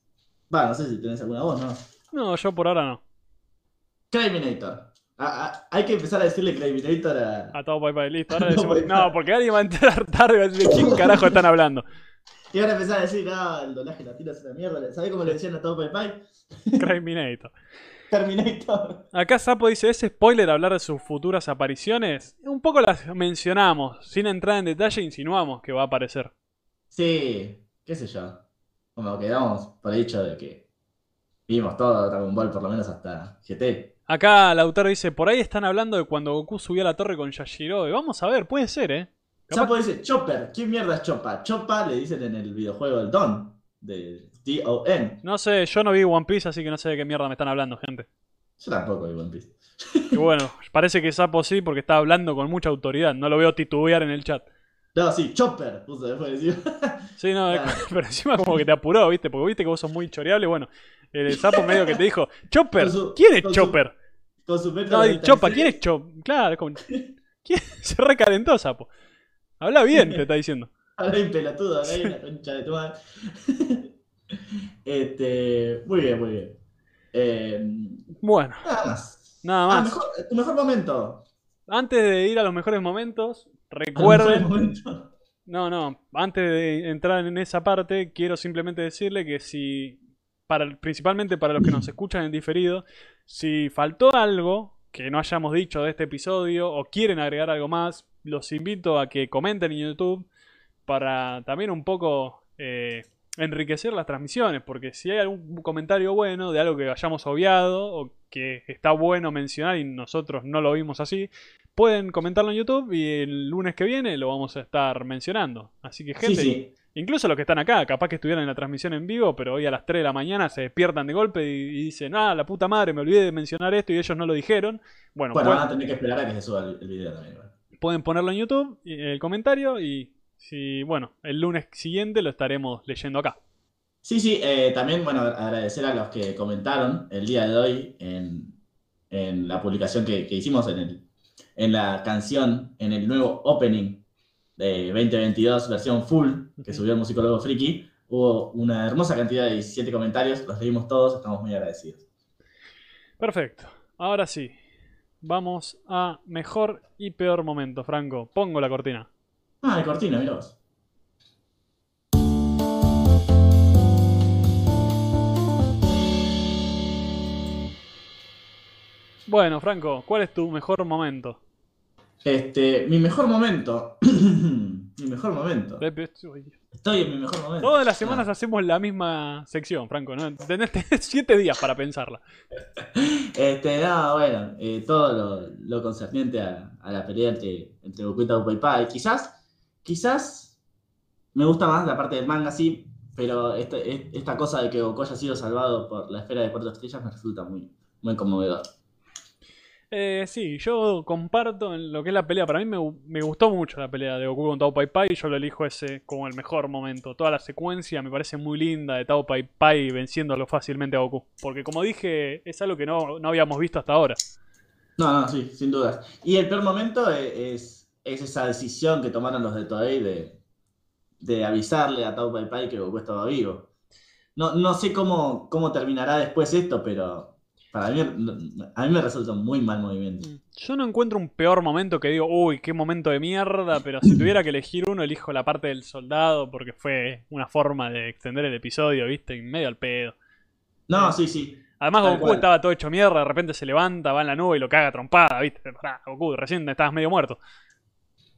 Va, no sé si tenés alguna voz, ¿no? No, yo por ahora no. Criminator. Ah, ah, hay que empezar a decirle Criminator a. A todo bye bye, listo. Ahora decimos, bye, no, bye. porque alguien va a entrar tarde y va a decir, ¿de quién carajo están hablando? Y ahora empezar a decir, ah, el doblaje latino es una mierda. ¿Sabés cómo le decían a Tao Pai Pai? Criminator. Terminator. Acá Sapo dice, ¿es spoiler hablar de sus futuras apariciones? Un poco las mencionamos, sin entrar en detalle insinuamos que va a aparecer. Sí, qué sé yo. Como quedamos por dicho de que vimos todo Dragon Ball, por lo menos hasta GT. Acá Lautaro dice, por ahí están hablando de cuando Goku subió a la torre con Yashiro. Vamos a ver, puede ser, ¿eh? Capaz- Chapo dice Chopper. ¿Quién mierda es Choppa? Choppa le dicen en el videojuego el Don. De D-O-N. No sé, yo no vi One Piece, así que no sé de qué mierda me están hablando, gente. Yo tampoco vi One Piece. Y bueno, parece que Sapo sí, porque está hablando con mucha autoridad. No lo veo titubear en el chat. No, sí, Chopper. Puso después. Sí, no, Claro. pero encima como que te apuró, ¿viste? Porque viste que vos sos muy choreable. Bueno, el Sapo medio que te dijo, Chopper, su- ¿quién es con su- Chopper? Con su No, y Chopa, 36. ¿quién es Chop? Claro, como... ¿Quién? Se recalentó, Sapo. Habla bien, te está diciendo. Hay un pelotudo, ahora hay una concha de tu madre. este. Muy bien, muy bien. Eh, Bueno, nada más. nada Ah, más. mejor, tu mejor momento. Antes de ir a los mejores momentos, recuerden... momento. No, no, antes de entrar en esa parte, quiero simplemente decirle que si, para, principalmente para los que nos escuchan en diferido, si faltó algo que no hayamos dicho de este episodio o quieren agregar algo más, los invito a que comenten en YouTube para también un poco eh, enriquecer las transmisiones, porque si hay algún comentario bueno de algo que hayamos obviado o que está bueno mencionar y nosotros no lo vimos así, pueden comentarlo en YouTube y el lunes que viene lo vamos a estar mencionando. Así que gente, sí. incluso los que están acá, capaz que estuvieran en la transmisión en vivo, pero hoy a las 3 de la mañana se despiertan de golpe y, y dicen, ah, la puta madre, me olvidé de mencionar esto y ellos no lo dijeron. Bueno, Bueno, pueden, van a tener que esperar a que se suba el, el video también. pueden ponerlo en YouTube, el comentario y si, bueno, el lunes siguiente lo estaremos leyendo acá. Sí, sí, eh, también, bueno, agradecer a los que comentaron el día de hoy en, en la publicación que, que hicimos en, el, en la canción, en el nuevo opening de 2022, versión full, que subió el musicólogo Friki. Hubo una hermosa cantidad de 17 comentarios, los leímos todos, estamos muy agradecidos. Perfecto. Ahora sí. Vamos a mejor y peor momento, Franco. Pongo la cortina. Ah, el cortino, mirá vos. Bueno, Franco, ¿cuál es tu mejor momento? Este, mi mejor momento. mi mejor momento. Estoy en mi mejor momento. Todas las semanas hacemos la misma sección, Franco, ¿no? Tenés, siete días para pensarla. Este, no, bueno, eh, todo lo, lo concerniente a, a la pelea entre, entre Goku y Pai. Quizás, quizás me gusta más la parte del manga, sí, pero este- es- esta cosa de que Goku haya sido salvado por la esfera de cuatro estrellas me resulta muy, muy conmovedor. Eh, sí, yo comparto en lo que es la pelea. Para mí me, gu- me gustó mucho la pelea de Goku con Tao Pai Pai y yo lo elijo ese como el mejor momento. Toda la secuencia me parece muy linda de Tao Pai Pai venciéndolo fácilmente a Goku. Porque como dije, es algo que no, no habíamos visto hasta ahora. No, no, sí, sin dudas. Y el peor momento es, es esa decisión que tomaron los de Toei de, de avisarle a Tao Pai Pai que Goku estaba vivo. No, no sé cómo, cómo terminará después esto, pero Para mí, a mí me resulta un muy mal movimiento. Yo no encuentro un peor momento que digo, uy, qué momento de mierda, pero si tuviera que elegir uno, elijo la parte del soldado porque fue una forma de extender el episodio, ¿viste? En medio al pedo. No, sí, sí. Además, Goku cual. estaba todo hecho mierda, de repente se levanta, va en la nube y lo caga trompada, ¿viste? Goku, recién estabas medio muerto.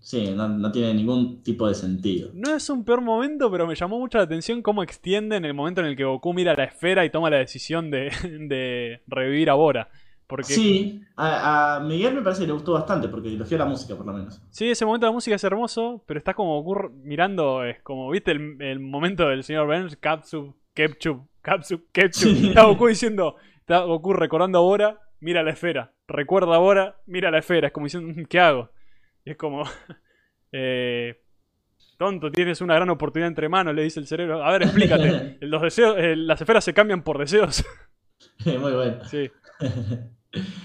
Sí, no, no tiene ningún tipo de sentido. No es un peor momento, pero me llamó mucho la atención cómo extienden el momento en el que Goku mira la esfera y toma la decisión de, de revivir a Bora. Porque Sí, a, a Miguel me parece que le gustó bastante porque elogió la música por lo menos. Sí, ese momento de la música es hermoso, pero está como Goku mirando, es como, ¿viste el, el momento del señor Burns? Capsup, Ketchup, Capsup, Ketchup. Sí. Está Goku diciendo, está Goku recordando a Bora, mira la esfera. Recuerda a Bora, mira la esfera. Es como diciendo, "Mm, ¿qué hago? Y es como, eh, tonto, tienes una gran oportunidad entre manos, le dice el cerebro. A ver, explícate. Los deseos, eh, las esferas se cambian por deseos. Muy bueno. sí.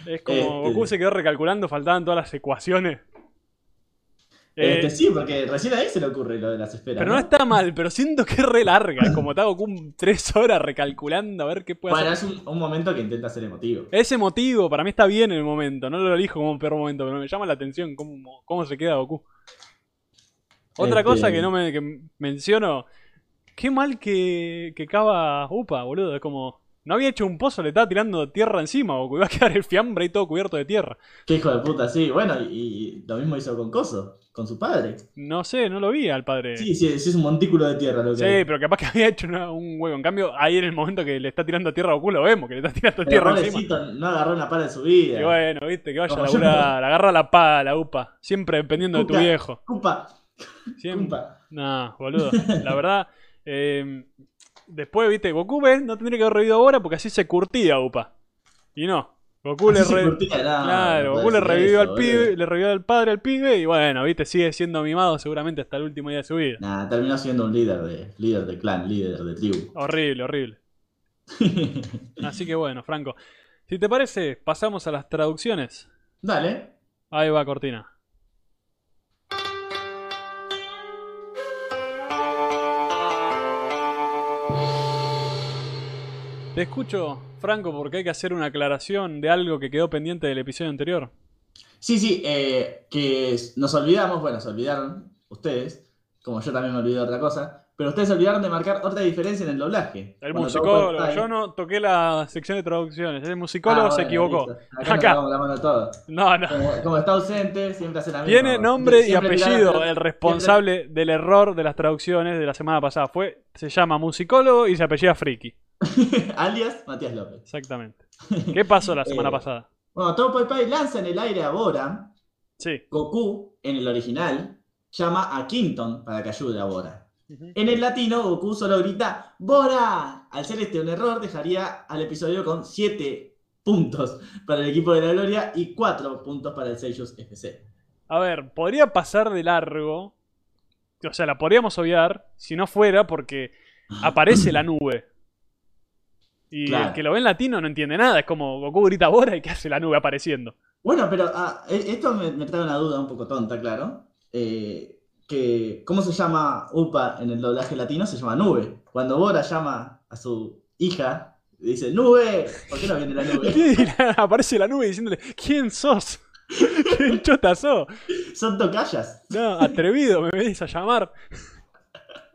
Es como Este- Goku se quedó recalculando, faltaban todas las ecuaciones. Eh, Este, sí, porque recién ahí se le ocurre lo de las esferas. Pero no está mal, pero siento que es re larga. es Como está Goku tres horas recalculando a ver qué puede Bueno, hacer. es un, un momento que intenta ser emotivo. Ese motivo, para mí está bien el momento. No lo elijo como un peor momento, pero me llama la atención cómo, cómo se queda Goku. Otra Este- cosa que no me que menciono. Qué mal que, que cava Upa, boludo. Es como. No había hecho un pozo, le estaba tirando tierra encima, Goku. Iba a quedar el fiambre y todo cubierto de tierra. Qué hijo de puta, sí. Bueno, y, y lo mismo hizo con Coso, con su padre. No sé, no lo vi al padre. Sí, sí, sí es un montículo de tierra lo que Sí, hay. pero capaz que había hecho una- un huevo. En cambio, ahí en el momento que le está tirando tierra a Goku, lo vemos, que le está tirando Pero tierra encima. no agarró una pala en su vida. Y bueno, viste, que vaya a Como yo. laburar, agarra la pala, la upa. Siempre dependiendo de tu viejo. Cupa, Siempre. cupa. No, boludo. La verdad, eh, después, viste, Goku ven, no tendría que haber revivido ahora porque así se curtía upa. Y no. Goku le Así re- curtía, no, Claro, no Goku le revivió eso, al pibe, le revivió al padre al pibe y bueno, viste, sigue siendo mimado seguramente hasta el último día de su vida. Nah, terminó siendo un líder de, líder de clan, líder de tribu. Horrible, horrible. Así que bueno, Franco. Si te parece, pasamos a las traducciones. Dale. Ahí va Cortina. Te escucho, Franco, porque hay que hacer una aclaración de algo que quedó pendiente del episodio anterior. Sí, sí, eh, que nos olvidamos, bueno, se olvidaron ustedes, como yo también me olvidé de otra cosa, pero ustedes se olvidaron de marcar otra diferencia en el doblaje. El musicólogo, yo no toqué la sección de traducciones. El musicólogo Ah, se equivocó. listo. Acá, Acá. la mano. No, no. Como, como está ausente, siempre hace la misma. Tiene nombre y apellido el responsable del error de las traducciones de la semana pasada. Fue, se llama musicólogo y se apellida Friki. alias Matías López. Exactamente. ¿Qué pasó la semana Eh, pasada? Bueno, Todo Pai Pai lanza en el aire a Bora. Sí. Goku, en el original, llama a Quinton para que ayude a Bora. En el latino, Goku solo grita ¡Bora! Al ser este un error, dejaría al episodio con 7 puntos para el equipo de la Gloria y 4 puntos para el Seiyus FC. A ver, podría pasar de largo. O sea, la podríamos obviar si no fuera porque aparece la nube. Y Claro. el que lo ve en latino no entiende nada. Es como Goku grita Bora y ¿qué hace la nube apareciendo? Bueno, pero ah, e- esto me, me trae una duda un poco tonta, claro. Eh, que, ¿Cómo se llama Upa en el doblaje latino? Se llama Nube. Cuando Bora llama a su hija, dice ¡Nube! ¿Por qué no viene la nube? Aparece la nube diciéndole, ¿quién sos? ¿Quién chota sos? Son tocallas. No, atrevido, me venís a llamar.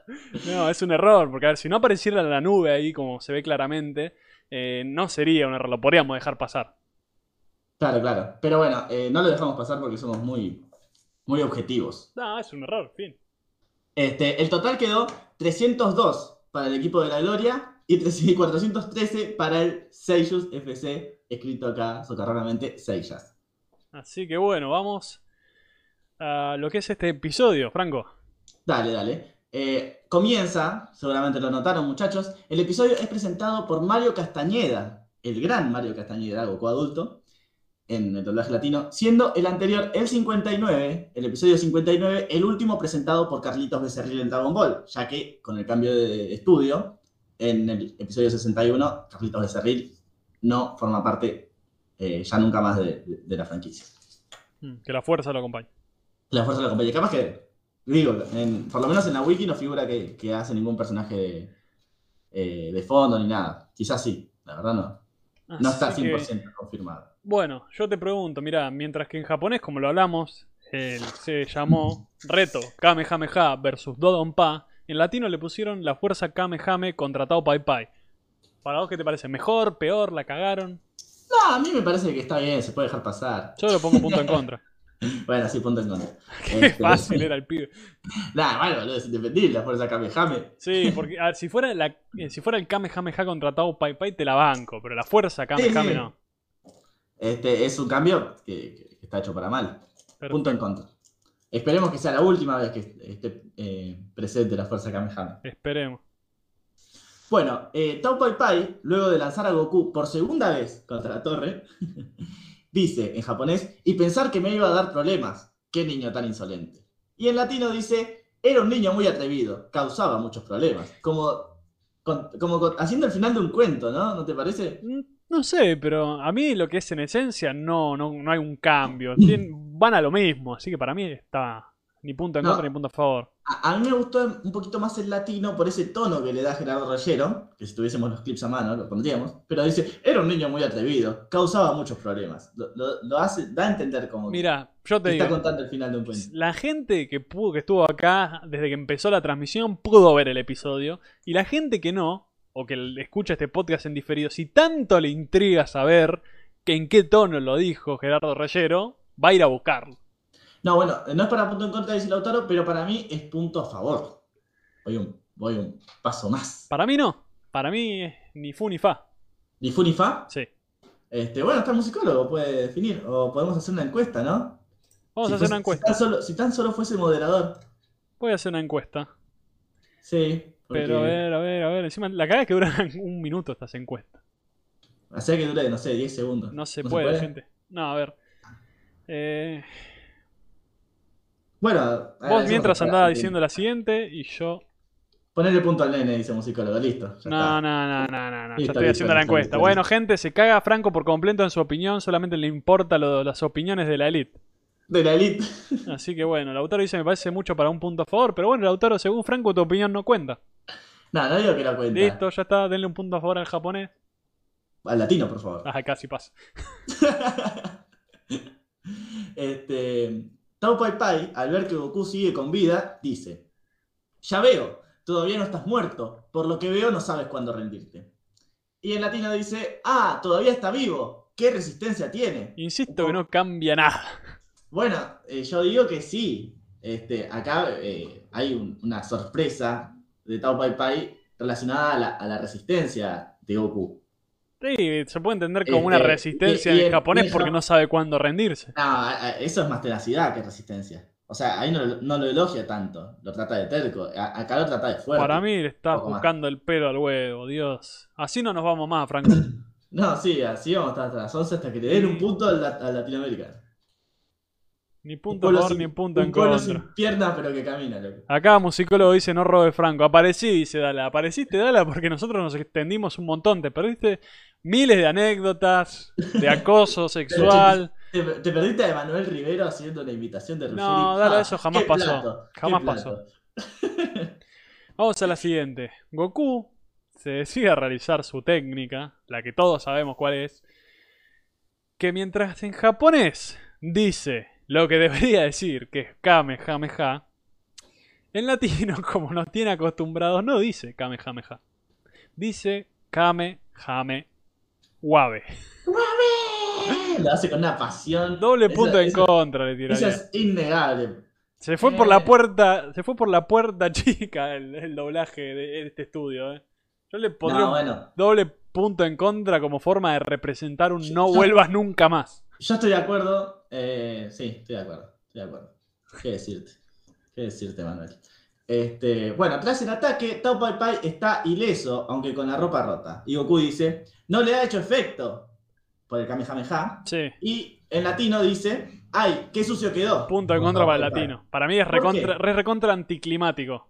No, es un error, porque a ver, si no apareciera la nube ahí como se ve claramente, eh, no sería un error, lo podríamos dejar pasar. Claro, claro. Pero bueno, eh, no lo dejamos pasar porque somos muy, muy objetivos. No, es un error, fin. Este, el total quedó 302 para el equipo de la Gloria y 300 413 para el Seiyus FC, escrito acá socarronamente Seiyas. Así que bueno, vamos a lo que es este episodio, Franco. Dale, dale. Eh, comienza, seguramente lo notaron muchachos, el episodio es presentado por Mario Castañeda, el gran Mario Castañeda, Goku adulto, en el doblaje latino, siendo el anterior, el 59, el episodio 59, el último presentado por Carlitos Becerril en Dragon Ball, ya que con el cambio de estudio, en el episodio 61, Carlitos Becerril no forma parte eh, ya nunca más de, de- de la franquicia. Mm, Que la fuerza lo acompañe. La fuerza de la compañía. Capaz que, digo, en- por lo menos en la wiki no figura que, que hace ningún personaje de, eh, de fondo ni nada. Quizás sí, la verdad no. No está Así que- 100% confirmado. Bueno, yo te pregunto, mira, mientras que en japonés, como lo hablamos, él se llamó Reto Kamehameha versus Dodonpa, en latino le pusieron la fuerza Kamehame contra Tao Pai Pai. ¿Para vos qué te parece? ¿Mejor? ¿Peor? ¿La cagaron? No, a mí me parece que está bien, se puede dejar pasar. Yo lo pongo punto en contra. Bueno, sí, punto en contra. Qué Este, fácil era el pibe. Nah, bueno, boludo, es indefendible la fuerza Kamehame. Sí, porque a ver, si, fuera la, eh, si fuera el Kamehameha contra Tao Pai Pai te la banco, pero la fuerza Kamehame sí. no. Este es un cambio que, está hecho para mal. Perfecto. Punto en contra. Esperemos que sea la última vez que esté eh, presente la fuerza Kamehame. Esperemos. Bueno, eh, Tao Pai Pai, luego de lanzar a Goku por segunda vez contra la torre, dice en japonés, y pensar que me iba a dar problemas. Qué niño tan insolente. Y en latino dice, era un niño muy atrevido, causaba muchos problemas. Como, con- como con- haciendo el final de un cuento, ¿no? ¿No te parece? Mm, No sé, pero a mí lo que es en esencia no, no, no hay un cambio. Tien- van a lo mismo, así que para mí está ni punto en No. contra ni punto a favor. A, a mí me gustó un poquito más el latino por ese tono que le da Gerardo Reyero, que si tuviésemos los clips a mano lo pondríamos, pero dice, era un niño muy atrevido, causaba muchos problemas. Lo, lo- lo hace, da a entender como Mira, yo te está digo, contando el final de un cuento. la gente que pudo, que estuvo acá desde que empezó la transmisión pudo ver el episodio y la gente que no, o que escucha este podcast en diferido, si tanto le intriga saber que en qué tono lo dijo Gerardo Reyero, va a ir a buscarlo. No, bueno, no es para punto en contra, dice Lautaro, pero para mí es punto a favor. Voy un, voy un paso más. Para mí no, para mí es ni fu ni fa. Ni fu ni fa. Sí. Este, bueno, está el musicólogo, puede definir. O podemos hacer una encuesta, ¿no? Vamos Si a hacer una Si encuesta. tan, solo, si tan solo fuese moderador. Voy a hacer una encuesta. Sí. porque- Pero a ver, a ver, a ver. Encima, la cagada es que duran un minuto estas encuestas. Hacía que dure, no sé, 10 segundos. No se puede, gente. No, a ver. Eh, Bueno, vos mientras andaba diciendo la siguiente y yo. Ponerle punto al nene, dice musicólogo, listo. ya No, está. no, no, no, no, no. Ya Listo, estoy listo, haciendo la encuesta. Bueno, gente, se caga Franco por completo en su opinión. Solamente le importa lo- las opiniones de la elite. De la elite. Así que bueno, Lautaro dice: Me parece mucho para un punto a favor. Pero bueno, Lautaro, según Franco, tu opinión no cuenta. No, no digo que la cuenta. Listo, ya está. Denle un punto a favor al japonés. Al latino, por favor. Ah, casi pasa. este, Tao Pai Pai, al ver que Goku sigue con vida, dice: Ya veo, todavía no estás muerto. Por lo que veo, no sabes cuándo rendirte. Y en latino dice: Ah, todavía está vivo. ¿Qué resistencia tiene? Insisto que no cambia nada. Bueno, eh, yo digo que sí. Este, acá eh, hay un- una sorpresa de Tao Pai Pai relacionada a la, a la resistencia de Goku. Sí, se puede entender como una Este, resistencia y en- japonés y porque no sabe cuándo rendirse. No, a- a- eso es más tenacidad que resistencia. O sea, ahí no, no lo elogia tanto, lo trata de terco. A- acá lo trata de fuerte. Para mí le está buscando el pelo al huevo, Dios. Así no nos vamos más, Franco. No, sí, así vamos hasta, hasta las 11 hasta que le den un punto al, la- al latinoamericano. Ni Un punto favor sin- ni punto en un contra. sin piernas pero que camina, loco. Acá musicólogo dice no robe Franco. Aparecí, dice Dala. Apareciste, Dala, porque nosotros nos extendimos un montón. Te perdiste miles de anécdotas de acoso sexual. Te, te perdiste a Emanuel Rivero haciendo la invitación de Ruggeri. No, dale, Ah, eso jamás pasó. plato, Jamás plato. Vamos a la siguiente. Goku se decide a realizar su técnica, la que todos sabemos cuál es, que mientras en japonés dice lo que debería decir, que es Kamehameha, en latino, como nos tiene acostumbrados, no dice Kamehameha. Dice Kamehame Wabe. Lo hace con una pasión. Doble Eso- punto en eso- contra le Eso tiraría. es innegable. Se fue por la Eh. puerta, se fue por la puerta chica el, el doblaje de este estudio, eh. Yo le pondría No, un bueno. doble punto en contra como forma de representar un no Yo- vuelvas nunca más. Yo estoy de acuerdo. Eh, sí, estoy de acuerdo. Estoy de acuerdo. ¿Qué decirte? ¿Qué decirte, Manuel? Este, bueno, tras el ataque, Tao Pai Pai está ileso, aunque con la ropa rota. Y Goku dice, no le ha hecho efecto por el Kamehameha. Sí. Y en latino dice, ay, qué sucio quedó. Punto en Con contra para el latino. Para mí es recontra, re- recontra anticlimático.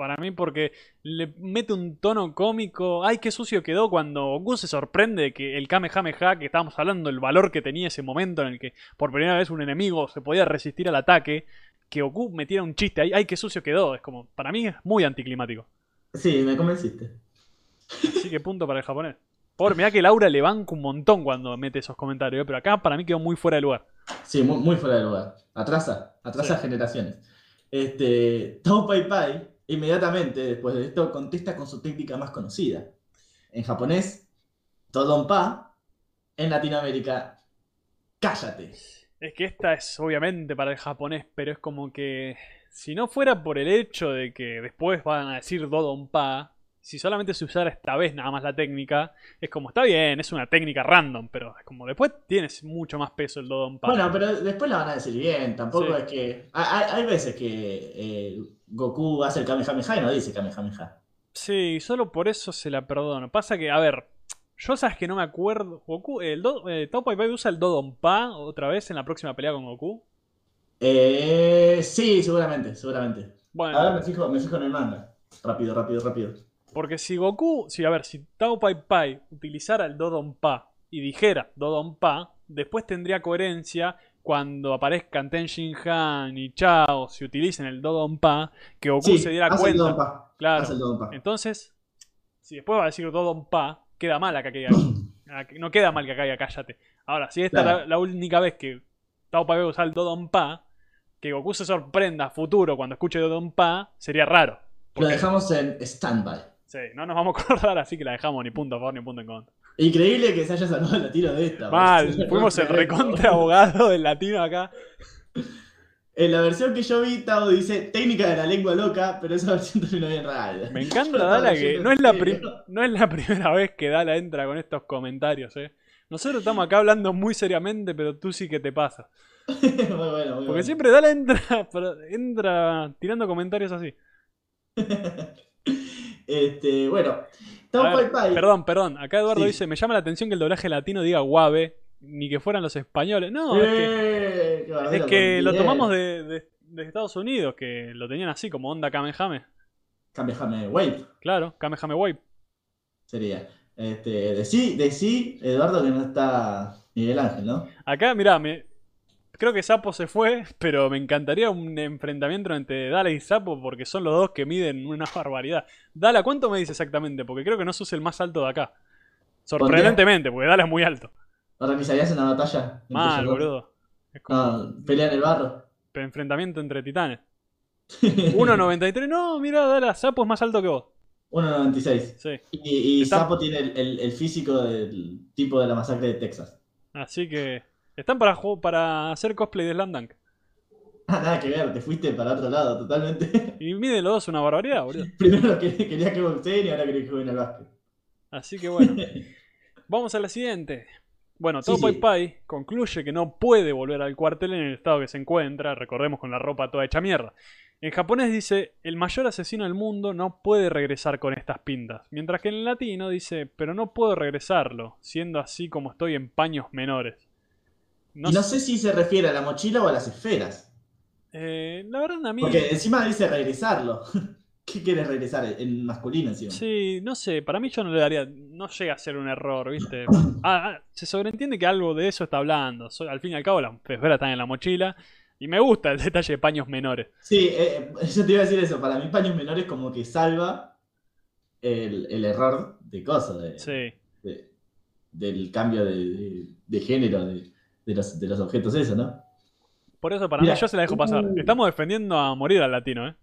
Para mí porque le mete un tono cómico. Ay, qué sucio quedó cuando Goku se sorprende de que el Kamehameha, que estábamos hablando, el valor que tenía ese momento en el que por primera vez un enemigo se podía resistir al ataque, que Goku metiera un chiste. Ay, ay qué sucio quedó. Es como, para mí es muy anticlimático. Sí, me convenciste. Así que punto para el japonés. Pobre, mirá que Laura le banca un montón cuando mete esos comentarios, ¿eh? pero acá para mí quedó muy fuera de lugar. Sí, muy, muy fuera de lugar. Atrasa, atrasa Sí. generaciones. Este, Tao Pai Pai, inmediatamente después de esto, contesta con su técnica más conocida. En japonés, Todonpa. En Latinoamérica, cállate. Es que esta es obviamente para el japonés, pero es como que si no fuera por el hecho de que después van a decir Dodonpa, si solamente se usara esta vez nada más la técnica, es como está bien, es una técnica random, pero es como después tienes mucho más peso el Dodonpa. Bueno, pero después la van a decir bien. Tampoco Sí. es que. Hay, hay veces que eh, Goku hace el Kamehameha y no dice Kamehameha. Sí, solo por eso se la perdono. Pasa que, a ver, yo sabes que no me acuerdo. Goku, el Do- eh, Tao Pai Pai usa el Dodonpa otra vez en la próxima pelea con Goku. Eh, sí, seguramente, seguramente. Bueno, Ahora me fijo, me fijo en el manga. Rápido, rápido, rápido. Porque si Goku, si a ver, si Tao Pai Pai utilizara el Dodonpa y dijera Dodonpa, después tendría coherencia cuando aparezcan Ten Shin Han y Chao, si utilicen el Dodonpa, que Goku Sí, se diera hace el cuenta. Dodonpa, Claro. hace el Dodonpa. Entonces, si después va a decir Dodonpa, queda mal acá que no queda mal que acá cállate. Ahora, si esta Claro. es la, la única vez que Tao Pai Pai usa el Dodonpa, que Goku se sorprenda a futuro cuando escuche Dodonpa, sería raro. Lo dejamos en standby. Sí, no nos vamos a acordar, así que la dejamos ni punto a favor ni punto en contra. Increíble que se haya salvado el tiro de esta. Mal, fuimos el recontra abogado del latino acá. En la versión que yo vi, Tao dice técnica de la lengua loca, pero esa versión terminó bien rara. Me encanta Dala que no es, la no es la primera vez que Dala entra con estos comentarios, eh. Nosotros estamos acá hablando muy seriamente, pero tú sí que te pasa. muy bueno, muy Porque bueno. siempre Dala entra, entra tirando comentarios así. Este, bueno, Tao A ver, Pai Pai. Perdón, perdón. Acá Eduardo Sí. dice, me llama la atención que el doblaje latino diga guave, ni que fueran los españoles. No, es que, Eh, es que lo tomamos de, de- de Estados Unidos, que lo tenían así, como onda Kamehame. Kamehame Wave Claro, Kamehame Wave. sería. Este, de sí, de sí, Eduardo, que no está Miguel Ángel, ¿no? Acá, mirá, me... creo que Sapo se fue, pero me encantaría un enfrentamiento entre Dala y Sapo porque son los dos que miden una barbaridad. Dala, ¿cuánto me dice exactamente? Porque creo que no sos el más alto de acá. Sorprendentemente, porque Dala es muy alto. ¿Organizarías una batalla? entre Mal, ellos dos? boludo. Es como pelea en el barro. enfrentamiento entre titanes. 1.93, no, mirá, Dala, Sapo es más alto que vos. 1.96. Sí. Y, y Sapo tiene el, el- el físico del tipo de la masacre de Texas. Así que están para, hacer cosplay de Slam Dunk. Ah, nada que ver, te fuiste para otro lado totalmente. Y miden los dos una barbaridad, boludo. Primero que- quería que boxeen y ahora quería que jueguen al básquet. Así que bueno. Vamos a la siguiente. Bueno, Sí, Tao Pai sí. Pai concluye que no puede volver al cuartel en el estado que se encuentra, recordemos con la ropa toda hecha mierda. En japonés dice, el mayor asesino del mundo no puede regresar con estas pintas, mientras que en latino dice, pero no puedo regresarlo, siendo así como estoy en paños menores. No, y no sé, si se refiere a la mochila o a las esferas. eh, la verdad a mí... Porque encima dice regresarlo. ¿Qué quieres regresar? En masculino encima. Sí, no sé, para mí yo no le daría, no llega a ser un error, ¿viste? Ah, ah, se sobreentiende que algo de eso está hablando. So- al fin y al cabo las esferas están en la mochila y me gusta el detalle de paños menores. Sí, eh, yo te iba a decir eso. Para mí, paños menores como que salva el, el error de cosas, de, Sí. de- del cambio de, de- de género de, de los, de los objetos, eso, ¿no? Por eso para Mira, mí yo se la dejo pasar. uh. Estamos defendiendo a morir al latino, ¿eh?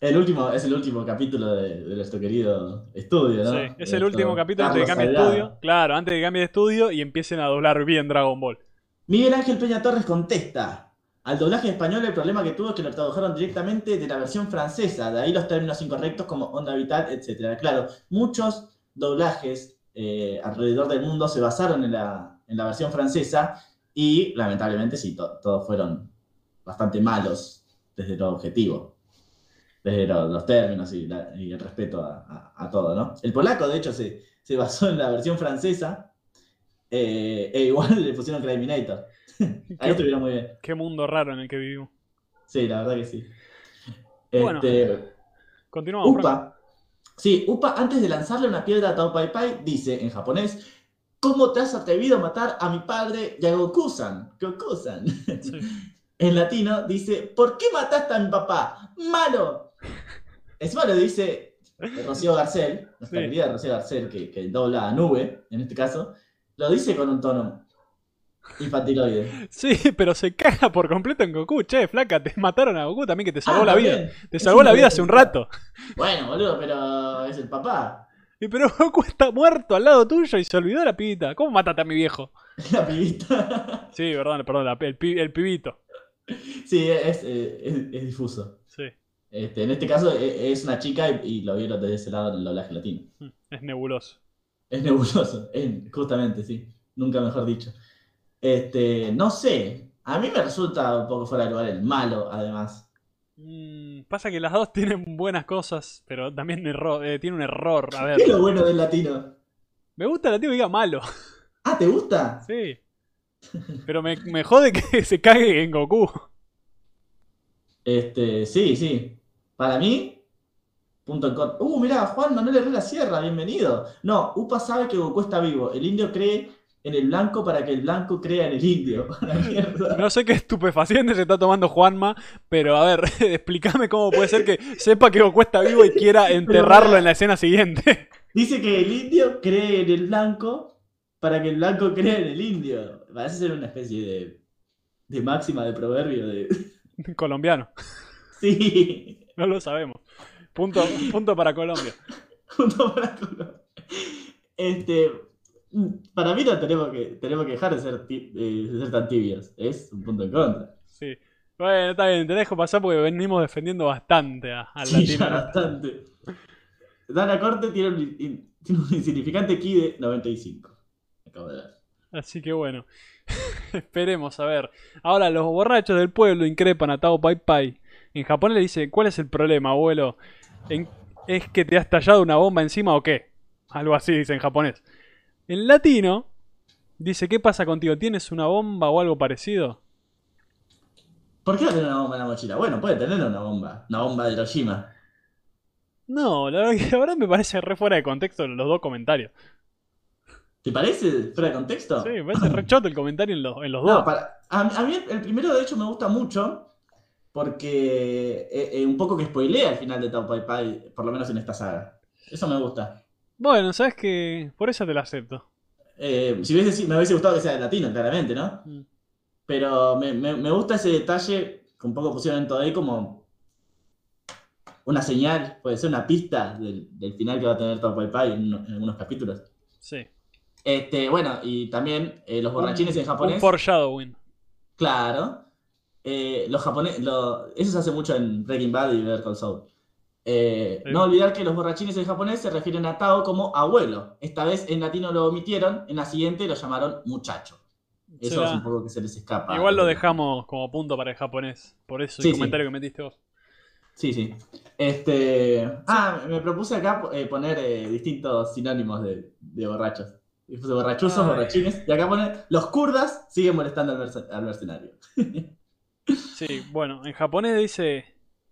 El último, es el último capítulo de, de nuestro querido estudio, ¿no? Sí, es el último capítulo antes de que cambie de estudio. Claro, antes de que cambie de estudio y empiecen a doblar bien Dragon Ball. Miguel Ángel Peña Torres contesta. Al doblaje español el problema que tuvo es que lo tradujeron directamente de la versión francesa, de ahí los términos incorrectos como onda vital, etc. Claro, muchos doblajes eh, alrededor del mundo se basaron en la, en la versión francesa y lamentablemente sí, to- todos fueron bastante malos desde lo objetivo, desde lo- los términos y, la- y el respeto a, a- a todo, ¿no? El polaco, de hecho, se, se basó en la versión francesa eh, e igual le pusieron Criminator. Ahí estuvieron muy bien. Qué mundo raro en el que vivimos. Sí, la verdad que sí. Bueno, Este, Continuamos. Upa. Sí, Upa, antes de lanzarle una piedra a Tao Pai Pai, dice en japonés: ¿Cómo te has atrevido a matar a mi padre y a Goku-san? Sí. En latino dice: ¿Por qué mataste a mi papá? ¡Malo! Es malo, dice: Rocío Garcel, nuestra Sí. querida Rocío Garcel, que, que dobla a Nube, en este caso, lo dice con un tono infantiloide. Sí, pero se caga por completo en Goku. Che, flaca, te mataron a Goku también que te salvó Ah, la vida. Te Es salvó la vida hace un rato. Bueno, boludo, pero es el papá. Y pero Goku está muerto al lado tuyo y se olvidó la pibita. ¿Cómo mataste a mi viejo? La pibita. Sí, perdón, perdón, la- el, pi- el pibito. Sí, es, eh, es, es difuso. Sí, Este, en este caso e- es una chica y, y lo vieron desde ese lado el doblaje latino. mm, es nebuloso. Es nebuloso, es- justamente, sí. Nunca mejor dicho. Este, no sé. A mí me resulta un poco fuera de lugar el malo, además. Mm, pasa que las dos tienen buenas cosas, pero también error, eh, tiene un error. A ver, ¿Qué es lo bueno del latino? me gusta la tío que diga malo. Ah, ¿te gusta? Sí. Pero me, me jode que se cague en Goku. Este, sí, sí. Para mí, punto en contra. Uh, mirá, Juan Manuel Herrera Sierra, bienvenido. No, Upa sabe que Goku está vivo. El indio cree en el blanco para que el blanco crea en el indio. No sé qué estupefaciente se está tomando Juanma, pero a ver, explícame cómo puede ser que sepa que Goku está vivo y quiera enterrarlo en la escena siguiente. Dice que el indio cree en el blanco para que el blanco crea en el indio. Parece ser una especie de, de máxima de proverbio de. Colombiano, Sí. no lo sabemos. Punto, punto para Colombia. Junto para Colombia. Este. Para mí no tenemos que, tenemos que dejar de ser, eh, de ser tan tibios. Es un punto en contra. Sí. Bueno, está bien, te dejo pasar porque venimos defendiendo bastante a- al Sí, latino. bastante. Dana Corte tiene un, tiene un insignificante ki de 95. Acabo de ver. Así que bueno, esperemos a ver. Ahora, los borrachos del pueblo increpan a Tao Pai Pai. En japonés le dice, ¿cuál es el problema, abuelo? En- ¿Es que te has tallado una bomba encima o qué? Algo así dice en japonés. En latino, dice, ¿qué pasa contigo? ¿Tienes una bomba o algo parecido? ¿Por qué no tener una bomba en la mochila? Bueno, puede tener una bomba. Una bomba de Hiroshima. No, la verdad, la verdad me parece re fuera de contexto los dos comentarios. ¿Te parece fuera de contexto? Sí, me parece re choto el comentario en los, en los No, dos. para, a, a mí el primero de hecho me gusta mucho porque eh, eh, un poco que spoilea el final de Tao Pai Pai, por lo menos en esta saga. Eso me gusta. Bueno, sabes que por eso te la acepto. Eh, si hubiese, me hubiese gustado que sea de latino, claramente, ¿no? Mm. Pero me, me- me gusta ese detalle que un poco pusieron en todo ahí como una señal, puede ser una pista del, del final que va a tener Tao Pai Pai en, en algunos capítulos. Sí. Este, bueno, y también eh, los borrachines en Un japonés. foreshadowing. Claro. Eh, los japoneses, eso se hace mucho en Breaking Bad y Better Call Saul. Eh, Sí. No olvidar que los borrachines en japonés se refieren a Tao como abuelo. Esta vez en latino lo omitieron, en la siguiente lo llamaron muchacho. Eso Será. es un poco que se les escapa. Igual lo dejamos como punto para el japonés. Por eso Sí, el sí. comentario que metiste vos. Sí, sí. Este. Ah, me propuse acá eh, poner eh, distintos sinónimos de, de borrachos. Y puse borrachusos, Ay. borrachines. Y acá pone los kurdas siguen molestando al mercenario. Sí, bueno, en japonés dice,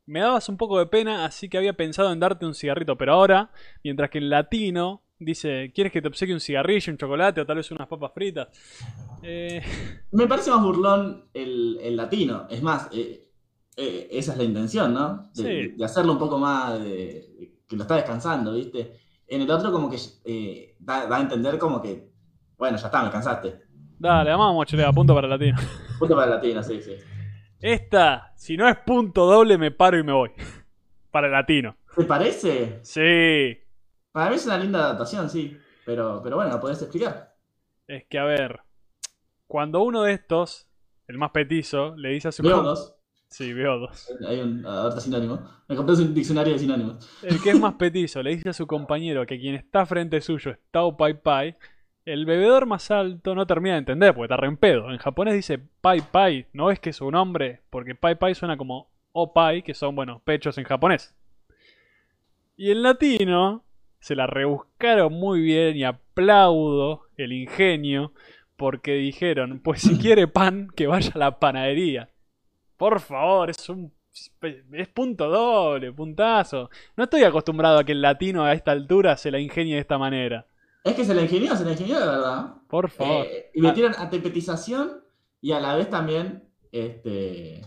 me dabas un poco de pena, así que había pensado en darte un cigarrito, pero ahora, mientras que en latino dice, ¿quieres que te obsequie un cigarrillo, un chocolate o tal vez unas papas fritas? Eh, Me parece más burlón el, el latino. Es más, eh, eh, esa es la intención, ¿no? De, Sí. de hacerlo un poco más de, que lo está descansando, ¿viste? En el otro como que eh, da, da a entender como que, bueno, ya está, me cansaste. dale, vamos mochilea, punto para el latino. Punto para el latino, sí, sí. Esta, si no es punto doble, me paro y me voy. Para el latino. ¿Te parece? Sí. Para mí es una linda adaptación, sí. Pero, pero bueno, ¿lo podés explicar? Es que, a ver, cuando uno de estos, el más petizo, le dice a su... Veo dos. Sí, veo dos. Hay un ahorita sinónimo. Me compré un diccionario de sinónimos. El que es más petizo le dice a su compañero que quien está frente suyo es Tao Pai Pai. El bebedor más alto no termina de entender porque está re en pedo. En japonés dice Pai Pai, no es que es su nombre, porque Pai Pai suena como O Pai, que son, bueno, pechos en japonés. Y en latino se la rebuscaron muy bien y aplaudo el ingenio porque dijeron, pues si quiere pan, que vaya a la panadería. Por favor, es un... Es punto doble, puntazo. No estoy acostumbrado a que el latino a esta altura se la ingenie de esta manera. Es que se la ingenió, se la ingenió de verdad. Por favor. Eh, y metieron antepetización y a la vez también este,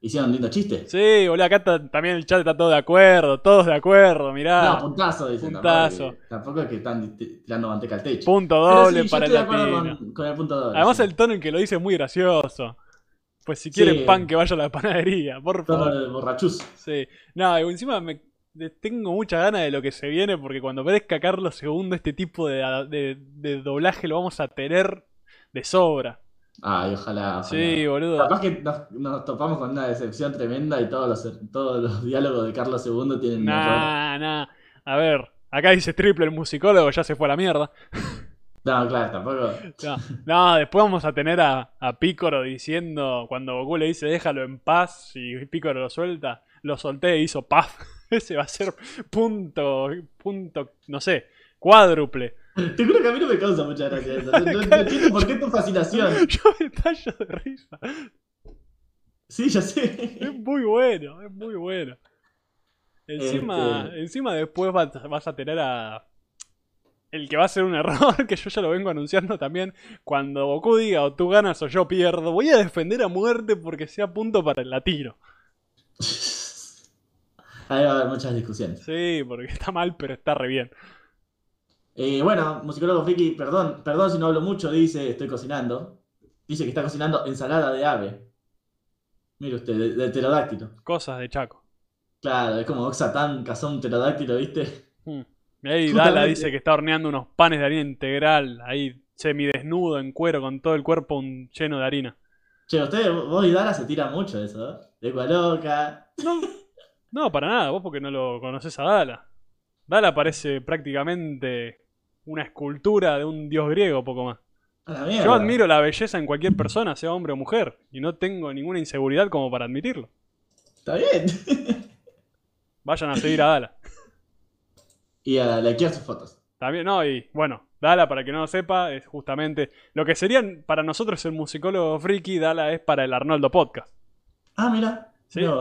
hicieron un lindo chiste. Sí, boludo, acá también el chat está todo de acuerdo, todos de acuerdo, mirá. No, puntazo, dicen. puntazo. Tampoco, tampoco es que están tirando manteca al techo. Punto doble sí, para el estoy de acuerdo latino. con, con el punto doble. Además sí. el tono en que lo dice es muy gracioso. Pues si quieren Sí. pan que vaya a la panadería, por favor. de borrachuz. Sí. No, encima me tengo mucha ganas de lo que se viene porque cuando aparezca Carlos II este tipo de, de- de doblaje lo vamos a tener de sobra. Ay, ojalá. ojalá. Sí, boludo. Capaz que nos, nos topamos con una decepción tremenda y todos los, todos los diálogos de Carlos II tienen error. Nah, nah. A ver, acá dice triple el musicólogo, ya se fue a la mierda. No, claro, tampoco. No, no, después vamos a tener a, a Pícoro diciendo, cuando Goku le dice déjalo en paz y Pícoro lo suelta, lo solté e hizo paz. Ese va a ser punto, punto, no sé, cuádruple. Te juro que a mí no me causa mucha gracia eso. No, no- no entiendo por qué tu fascinación. Yo me tallo de risa. Sí, ya sé. Es muy bueno, es muy bueno. Encima, Este- encima después vas, vas a tener a... El que va a ser un error, que yo ya lo vengo anunciando también, cuando Goku diga o tú ganas o yo pierdo, voy a defender a muerte porque sea punto para el latino. Ahí va a haber muchas discusiones. Sí, porque está mal, pero está re bien. Eh, bueno, musicólogo Friki, perdón, perdón si no hablo mucho, dice, estoy cocinando. Dice que está cocinando ensalada de ave. Mire usted, de, de pterodáctilo. Cosas de Chaco. Claro, es como Oxatán cazó un pterodáctilo, ¿viste? Mm. Y ahí Justamente. Dala dice que está horneando unos panes de harina integral, ahí semidesnudo en cuero con todo el cuerpo un- lleno de harina. Che, ustedes, vos y Dara se tiran mucho de eso, ¿eh? De loca. No, no, para nada, vos porque no lo conoces a Dala. Dala parece prácticamente una escultura de un dios griego, poco más. Yo admiro la belleza en cualquier persona, sea hombre o mujer, y no tengo ninguna inseguridad como para admitirlo. Está bien. Vayan a seguir a Dala. y a likear sus fotos. También, no, y bueno, Dala, para que no lo sepa, es justamente lo que serían para nosotros el musicólogo friki, Dala es para el Arnoldo Podcast. Ah, mira.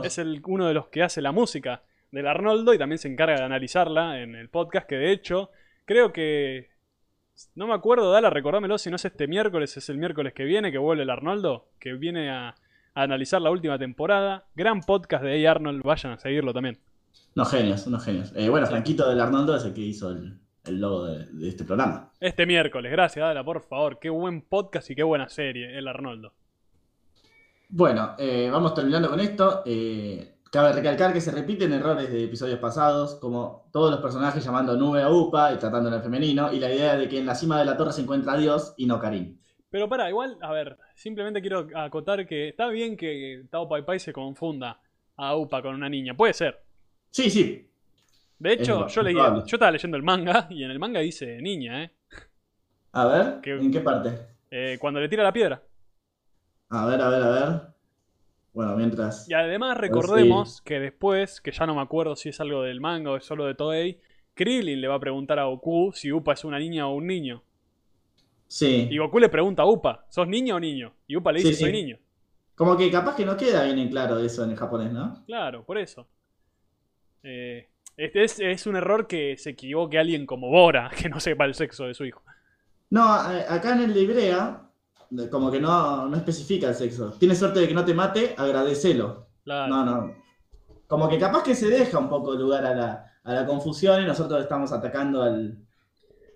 Es el, uno de los que hace la música del Arnoldo y también se encarga de analizarla en el podcast, que de hecho creo que... No me acuerdo, Dala, recordámelo, si no es este miércoles, es el miércoles que viene, que vuelve el Arnoldo, que viene a, a analizar la última temporada. Gran podcast de A. Arnold, vayan a seguirlo también. Unos genios, unos genios. Eh, bueno, Franquito del Arnoldo es el que hizo el, el logo de, de este programa. Este miércoles, gracias, Dala, por favor. Qué buen podcast y qué buena serie, el Arnoldo. Bueno, eh, vamos terminando con esto. Eh, cabe recalcar que se repiten errores de episodios pasados, como todos los personajes llamando nube a Upa y tratando en el femenino, y la idea de que en la cima de la torre se encuentra Dios y no Karim. Pero para, igual, a ver, simplemente quiero acotar que está bien que Tao Pai Pai se confunda a Upa con una niña, puede ser. Sí, sí. De hecho, Es yo leía, probable. yo estaba leyendo el manga y en el manga dice niña, ¿eh? A ver, ¿Qué- ¿en qué parte? Eh, Cuando le tira la piedra. A ver, a ver, a ver. Bueno, mientras. Y además recordemos que después, que ya no me acuerdo si es algo del manga o es solo de Toei, Krillin le va a preguntar a Goku si Upa es una niña o un niño. Sí. Y Goku le pregunta a Upa, ¿sos niño o niño? Y Upa le dice, Sí, sí. soy niño. Como que capaz que no queda bien en claro eso en el japonés, ¿no? Claro, por eso. Eh, este es, es un error que se equivoque alguien como Bora, que no sepa el sexo de su hijo. No, acá en el de Ibrea, de- como que no, no especifica el sexo. Tienes suerte de que no te mate, agradecelo. Claro. No, no. Como que capaz que se deja un poco lugar a la, a la confusión y nosotros estamos atacando al.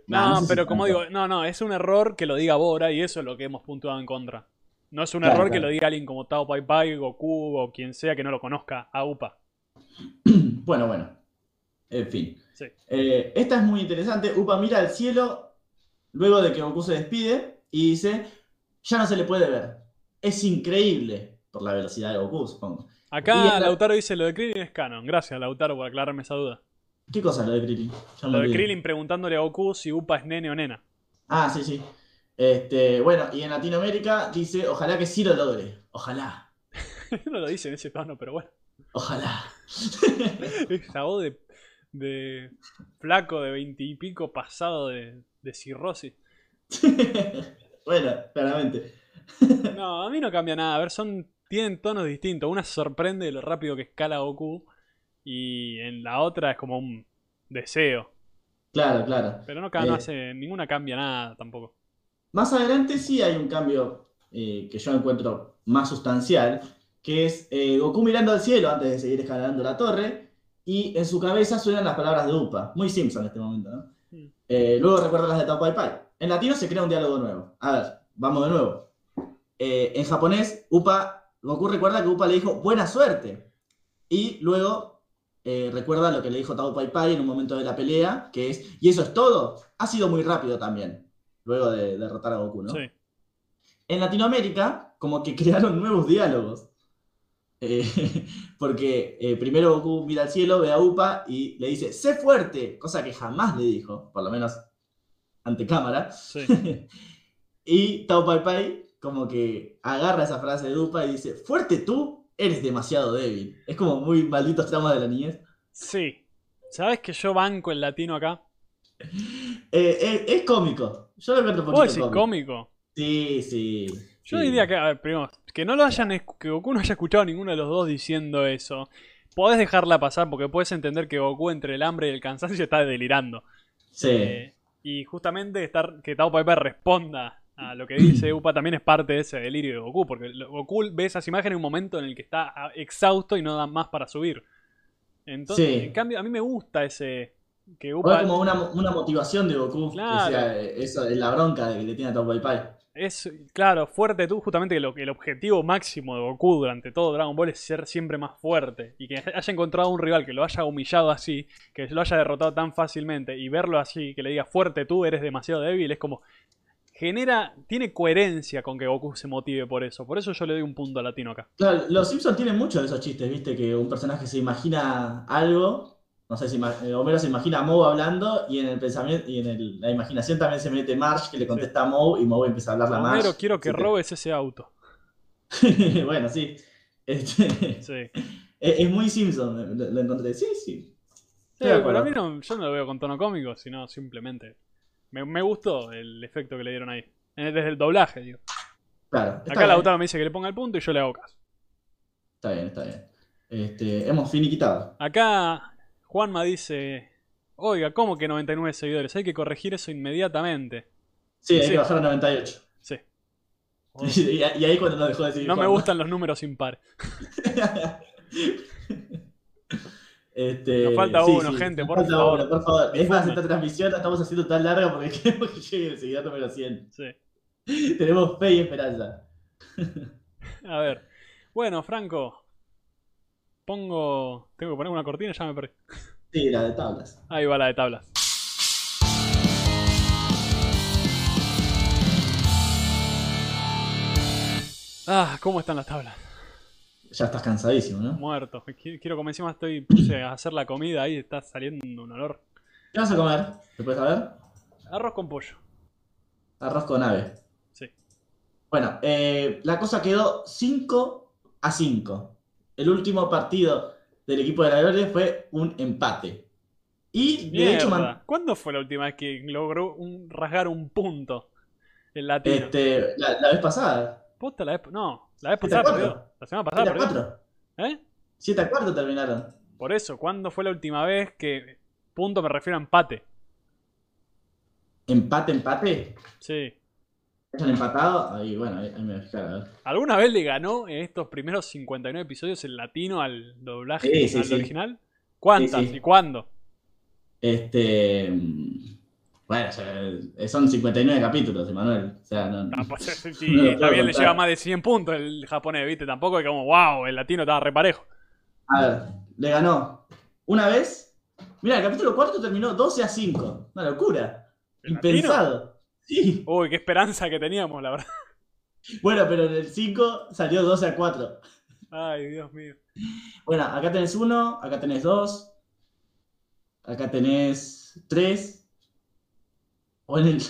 No, sé si pero como tanto. digo, no, no, es un error que lo diga Bora y eso es lo que hemos puntuado en contra. No es un Claro, error que lo diga alguien como Tao Pai Pai, Goku o quien sea que no lo conozca a Upa. Bueno, bueno. En fin. Sí. Eh, esta es muy interesante. Upa mira al cielo luego de que Goku se despide y dice: Ya no se le puede ver. Es increíble. Por la velocidad de Goku, supongo. Acá la- Lautaro dice lo de Krillin es canon. Gracias, Lautaro, por aclararme esa duda. ¿Qué cosa lo de Krillin? Ya Lo de olvidé. Krillin preguntándole a Goku si Upa es nene o nena. Ah, sí, sí. Este, bueno, y en Latinoamérica dice: Ojalá que sí lo logre. Ojalá. no lo dice en ese tono, pero bueno. Ojalá. Esa voz de, de flaco de veintipico pasado de, de cirrosis. bueno, claramente. No, a mí no cambia nada. A ver, son tienen tonos distintos. Una sorprende de lo rápido que escala Goku y en la otra es como un deseo. Claro, claro. Pero no, Eh. hace ninguna cambia nada tampoco. Más adelante sí hay un cambio eh, que yo encuentro más sustancial, que es eh, Goku mirando al cielo antes de seguir escalando la torre, y en su cabeza suenan las palabras de Upa. Muy Simpson en este momento, ¿no? Mm. Luego recuerda las de Tao Pai Pai. En latino se crea un diálogo nuevo. A ver, vamos de nuevo. Eh, en japonés, Upa, Goku recuerda que Upa le dijo buena suerte. Y luego eh, recuerda lo que le dijo Tao Pai Pai en un momento de la pelea, que es, y eso es todo. Ha sido muy rápido también, luego de derrotar a Goku, ¿no? Sí. En Latinoamérica, como que crearon nuevos diálogos. Eh, porque eh, primero Goku mira al cielo, ve a Upa y le dice, sé fuerte, cosa que jamás le dijo, por lo menos ante cámara. Sí. y Tao Pai Pai como que agarra esa frase de Upa y dice, fuerte tú, eres demasiado débil. Es como muy malditos traumas de la niñez. Sí. ¿Sabes que yo banco el latino acá? Eh, eh, es cómico. Yo lo encuentro un ¿Vos poquito decís cómico. cómico? Sí, sí. Yo sí. diría que, a ver, primero, que no lo hayan, que Goku no haya escuchado a ninguno de los dos diciendo eso. Podés dejarla pasar porque puedes entender que Goku entre el hambre y el cansancio está delirando. Sí. Eh, y justamente estar, que Tao Pai Pai responda a lo que dice Upa también es parte de ese delirio de Goku, porque Goku ve esas imágenes en un momento en el que está ah, exhausto y no da más para subir. Entonces, Sí. en cambio, a mí me gusta ese que Upa es como una, una motivación de Goku. Claro. O sea, eso es la bronca que le tiene a Tao Pai Pai. Es, claro, fuerte tú, justamente lo, el objetivo máximo de Goku durante todo Dragon Ball es ser siempre más fuerte. Y que haya encontrado un rival que lo haya humillado así, que lo haya derrotado tan fácilmente, y verlo así, que le diga fuerte tú, eres demasiado débil, es como. Genera. Tiene coherencia con que Goku se motive por eso. Por eso yo le doy un punto a latino acá. Claro, los Simpsons tienen muchos de esos chistes, ¿viste? Que un personaje se imagina algo. No sé si eh, Homero se imagina a Moe hablando y en el pensamiento y en el- la imaginación también se mete Marge que le contesta a Moe y Moe empieza a hablarle a Marge. Homero, quiero que robes ese auto. bueno, sí. Este, Sí. es, es muy Simpson, lo, lo encontré. Sí, sí. Sí, pero a mí no, yo no lo veo con tono cómico, sino simplemente. Me, me gustó el efecto que le dieron ahí. Eh, Desde el doblaje, digo. Claro, Acá bien, Lautaro me dice que le ponga el punto y yo le hago caso. está bien, está bien. Este, hemos finiquitado. Acá Juanma dice: Oiga, ¿cómo que 99 seguidores? Hay que corregir eso inmediatamente. Sí, hay Sí. que bajar a 98. Sí. y, y ahí cuando nos dejó de decir No me gustan los números impares. Este, Nos falta sí, uno, sí, gente, por falta favor. uno, por favor. Es más, esta transmisión la estamos haciendo tan larga porque queremos que llegue el seguidor número 100. Sí. Tenemos fe y esperanza. A ver. Bueno, Franco. Pongo. Tengo que poner una cortina, ya me perdí. Sí, la de tablas. Ahí va la de tablas. Ah, ¿cómo están las tablas? Ya estás cansadísimo, ¿no? Muerto. Qui- Quiero comer encima, estoy puse a hacer la comida ahí, está saliendo un olor. ¿Qué vas a comer? ¿Te puedes saber? Arroz con pollo. Arroz con ave. Sí. Bueno, eh, la cosa quedó 5 a 5. El último partido del equipo de la Verde fue un empate. Y de hecho, man-. ¿Cuándo fue la última vez que logró un- rasgar un punto el latino? este, la, la vez pasada, Posta la vez. No, la vez pasada a cuatro. perdió. La semana 7 pasada a perdió. 4. ¿Eh? 7 a 4 terminaron. Por eso, ¿cuándo fue la última vez que. Punto me refiero a empate? Empate, empate. Sí. ¿Han empatado? Ahí, bueno, ahí, ahí me voy a fijar, a ver. ¿Alguna vez le ganó en estos primeros 59 episodios el latino al doblaje Sí, sí, al sí. original? ¿Cuántas y cuándo? Este. Bueno, o sea, son 59 capítulos, Emanuel. O sea, no. Ah, pues, sí, No está bien, le contar. lleva más de 100 puntos el japonés, ¿viste? Tampoco es como, wow, el latino estaba reparejo. A ver, le ganó una vez. Mira, el capítulo cuarto terminó 12 a 5. Una locura. Impensado. Sí. Uy, qué esperanza que teníamos, la verdad. Bueno, pero en el 5 salió 12 a 4. Ay, Dios mío. Bueno, acá tenés 1, acá tenés 2. Acá tenés 3. O en el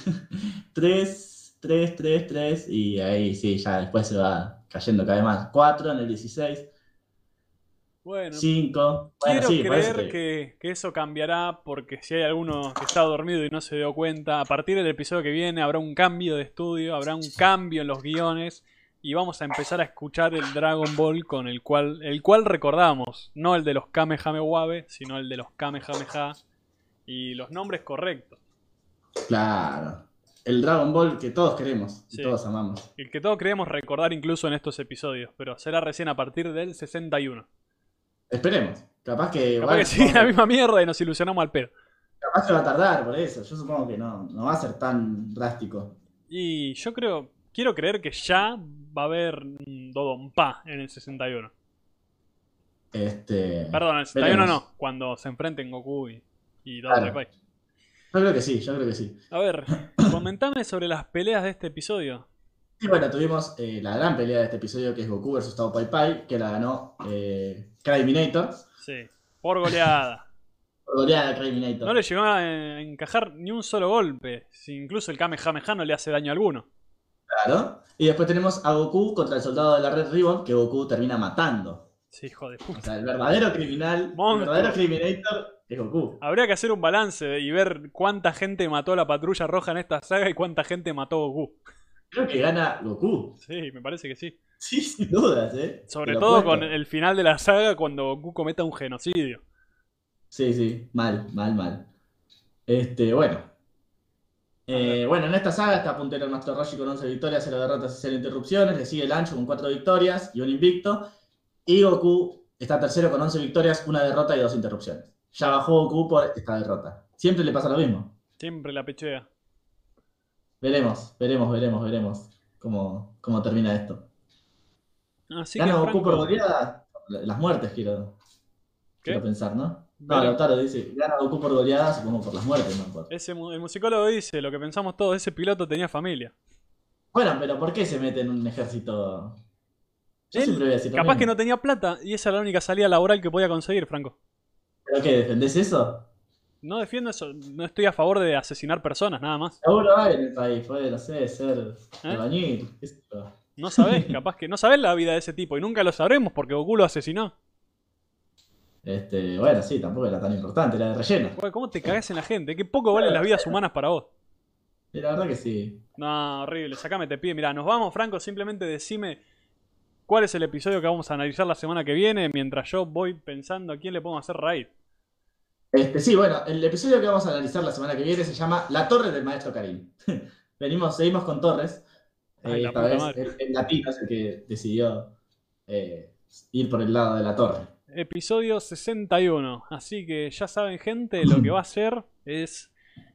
3, 3, 3, 3. Y ahí sí, ya después se va cayendo cada vez más. 4 en el 16. Bueno, 5. Bueno, quiero sí, creer que, que eso cambiará porque si hay alguno que está dormido y no se dio cuenta, a partir del episodio que viene habrá un cambio de estudio, habrá un cambio en los guiones y vamos a empezar a escuchar el Dragon Ball con el cual, el cual recordamos, no el de los Kamehameha, sino el de los Kamehameha y los nombres correctos. Claro. el Dragon Ball que todos queremos y Sí. todos amamos. El que todos creemos recordar incluso en estos episodios, pero será recién a partir del 61. Esperemos. Capaz que, Capaz igual, que sigue la misma mierda y nos ilusionamos al pedo. capaz que va a tardar por eso. Yo supongo que no, no va a ser tan drástico. Y yo creo, quiero creer que ya va a haber Dodonpa en el 61. Este, Perdón, en el 61 veremos. no, cuando se enfrenten Goku y, y Dragon Claro. Yo creo que sí, yo creo que sí. A ver, comentame sobre las peleas de este episodio. Y bueno, tuvimos eh, la gran pelea de este episodio que es Goku vs Tao Pai Pai, que la ganó eh, Cryminator. Sí, por goleada. Por goleada de Cryminator. No le llegó a encajar ni un solo golpe. Si incluso el Kamehameha no le hace daño alguno. Claro. Y después tenemos a Goku contra el soldado de la Red Ribbon, que Goku termina matando. Sí, hijo de O puta. sea, el verdadero criminal, el verdadero Criminator es Goku. Habría que hacer un balance y ver cuánta gente mató a la patrulla roja en esta saga y cuánta gente mató a Goku. Creo que gana Goku. Sí, me parece que sí. Sí, sin dudas, ¿eh? Sobre todo apuesto. con el final de la saga cuando Goku cometa un genocidio. Sí, sí, mal, mal, mal. Este, bueno. Eh, bueno, en esta saga está puntero Master Roshi con 11 victorias, 0 derrotas y 0 interrupciones. Le sigue el Ancho con 4 victorias y un invicto. Y Goku está tercero con 11 victorias, una derrota y dos interrupciones. Ya bajó Goku por esta derrota. Siempre le pasa lo mismo. Siempre la pechea. Veremos, veremos, veremos, veremos cómo, cómo termina esto. Así Gana que, Goku Franco, por goleada. Las muertes quiero, quiero pensar, ¿no? No. Lautaro dice, gana Goku por goleada, supongo por las muertes, no por... Ese, el musicólogo dice lo que pensamos todos, ese piloto tenía familia. Bueno, pero ¿por qué se mete en un ejército? Yo Él, siempre voy a decir Capaz mismo. que no tenía plata y esa era la única salida laboral que podía conseguir, Franco. ¿Pero qué? ¿Defendés eso? No defiendo eso, no estoy a favor de asesinar personas, nada más. Seguro hay en el país, puede, no sé, ser ¿Eh? albañil, qué sé yo. No sabés, capaz que no sabés la vida de ese tipo y nunca lo sabremos porque Goku lo asesinó. Este, bueno, sí, tampoco era tan importante, era de relleno. Güey, ¿Cómo te cagás en la gente? Qué poco valen las vidas humanas para vos. Y la verdad que sí. No, horrible, sacame te pie. Mirá, nos vamos, Franco, simplemente decime cuál es el episodio que vamos a analizar la semana que viene mientras yo voy pensando a quién le podemos hacer raid. Este, sí, bueno, el episodio que vamos a analizar la semana que viene se llama La Torre del Maestro Karim. Venimos, seguimos con Torres. Ay, Eh, la esta vez el, el latino es el que decidió eh, ir por el lado de la torre. Episodio 61. Así que ya saben, gente, lo que va a hacer es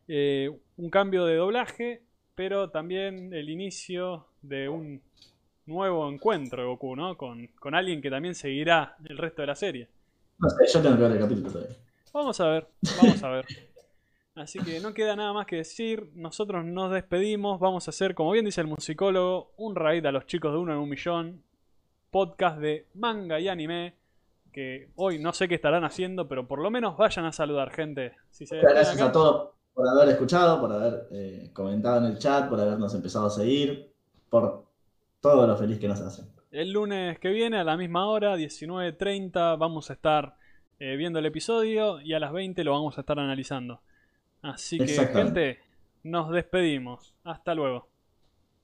eh, un cambio de doblaje, pero también el inicio de un nuevo encuentro de Goku, ¿no? Con, con alguien que también seguirá el resto de la serie. No sé, yo tengo que ver el capítulo todavía. Vamos a ver, vamos a ver. Así que no queda nada más que decir. Nosotros nos despedimos. Vamos a hacer, como bien dice el musicólogo, un raid a los chicos de uno en un millón. Podcast de manga y anime. Que hoy no sé qué estarán haciendo, pero por lo menos vayan a saludar, gente. Si Muchas gracias acá, a todos por haber escuchado, por haber eh, comentado en el chat, por habernos empezado a seguir, por todo lo feliz que nos hacen. El lunes que viene, a la misma hora, 19.30, vamos a estar eh, viendo el episodio y a las 20 lo vamos a estar analizando. Así que, gente, nos despedimos. Hasta luego.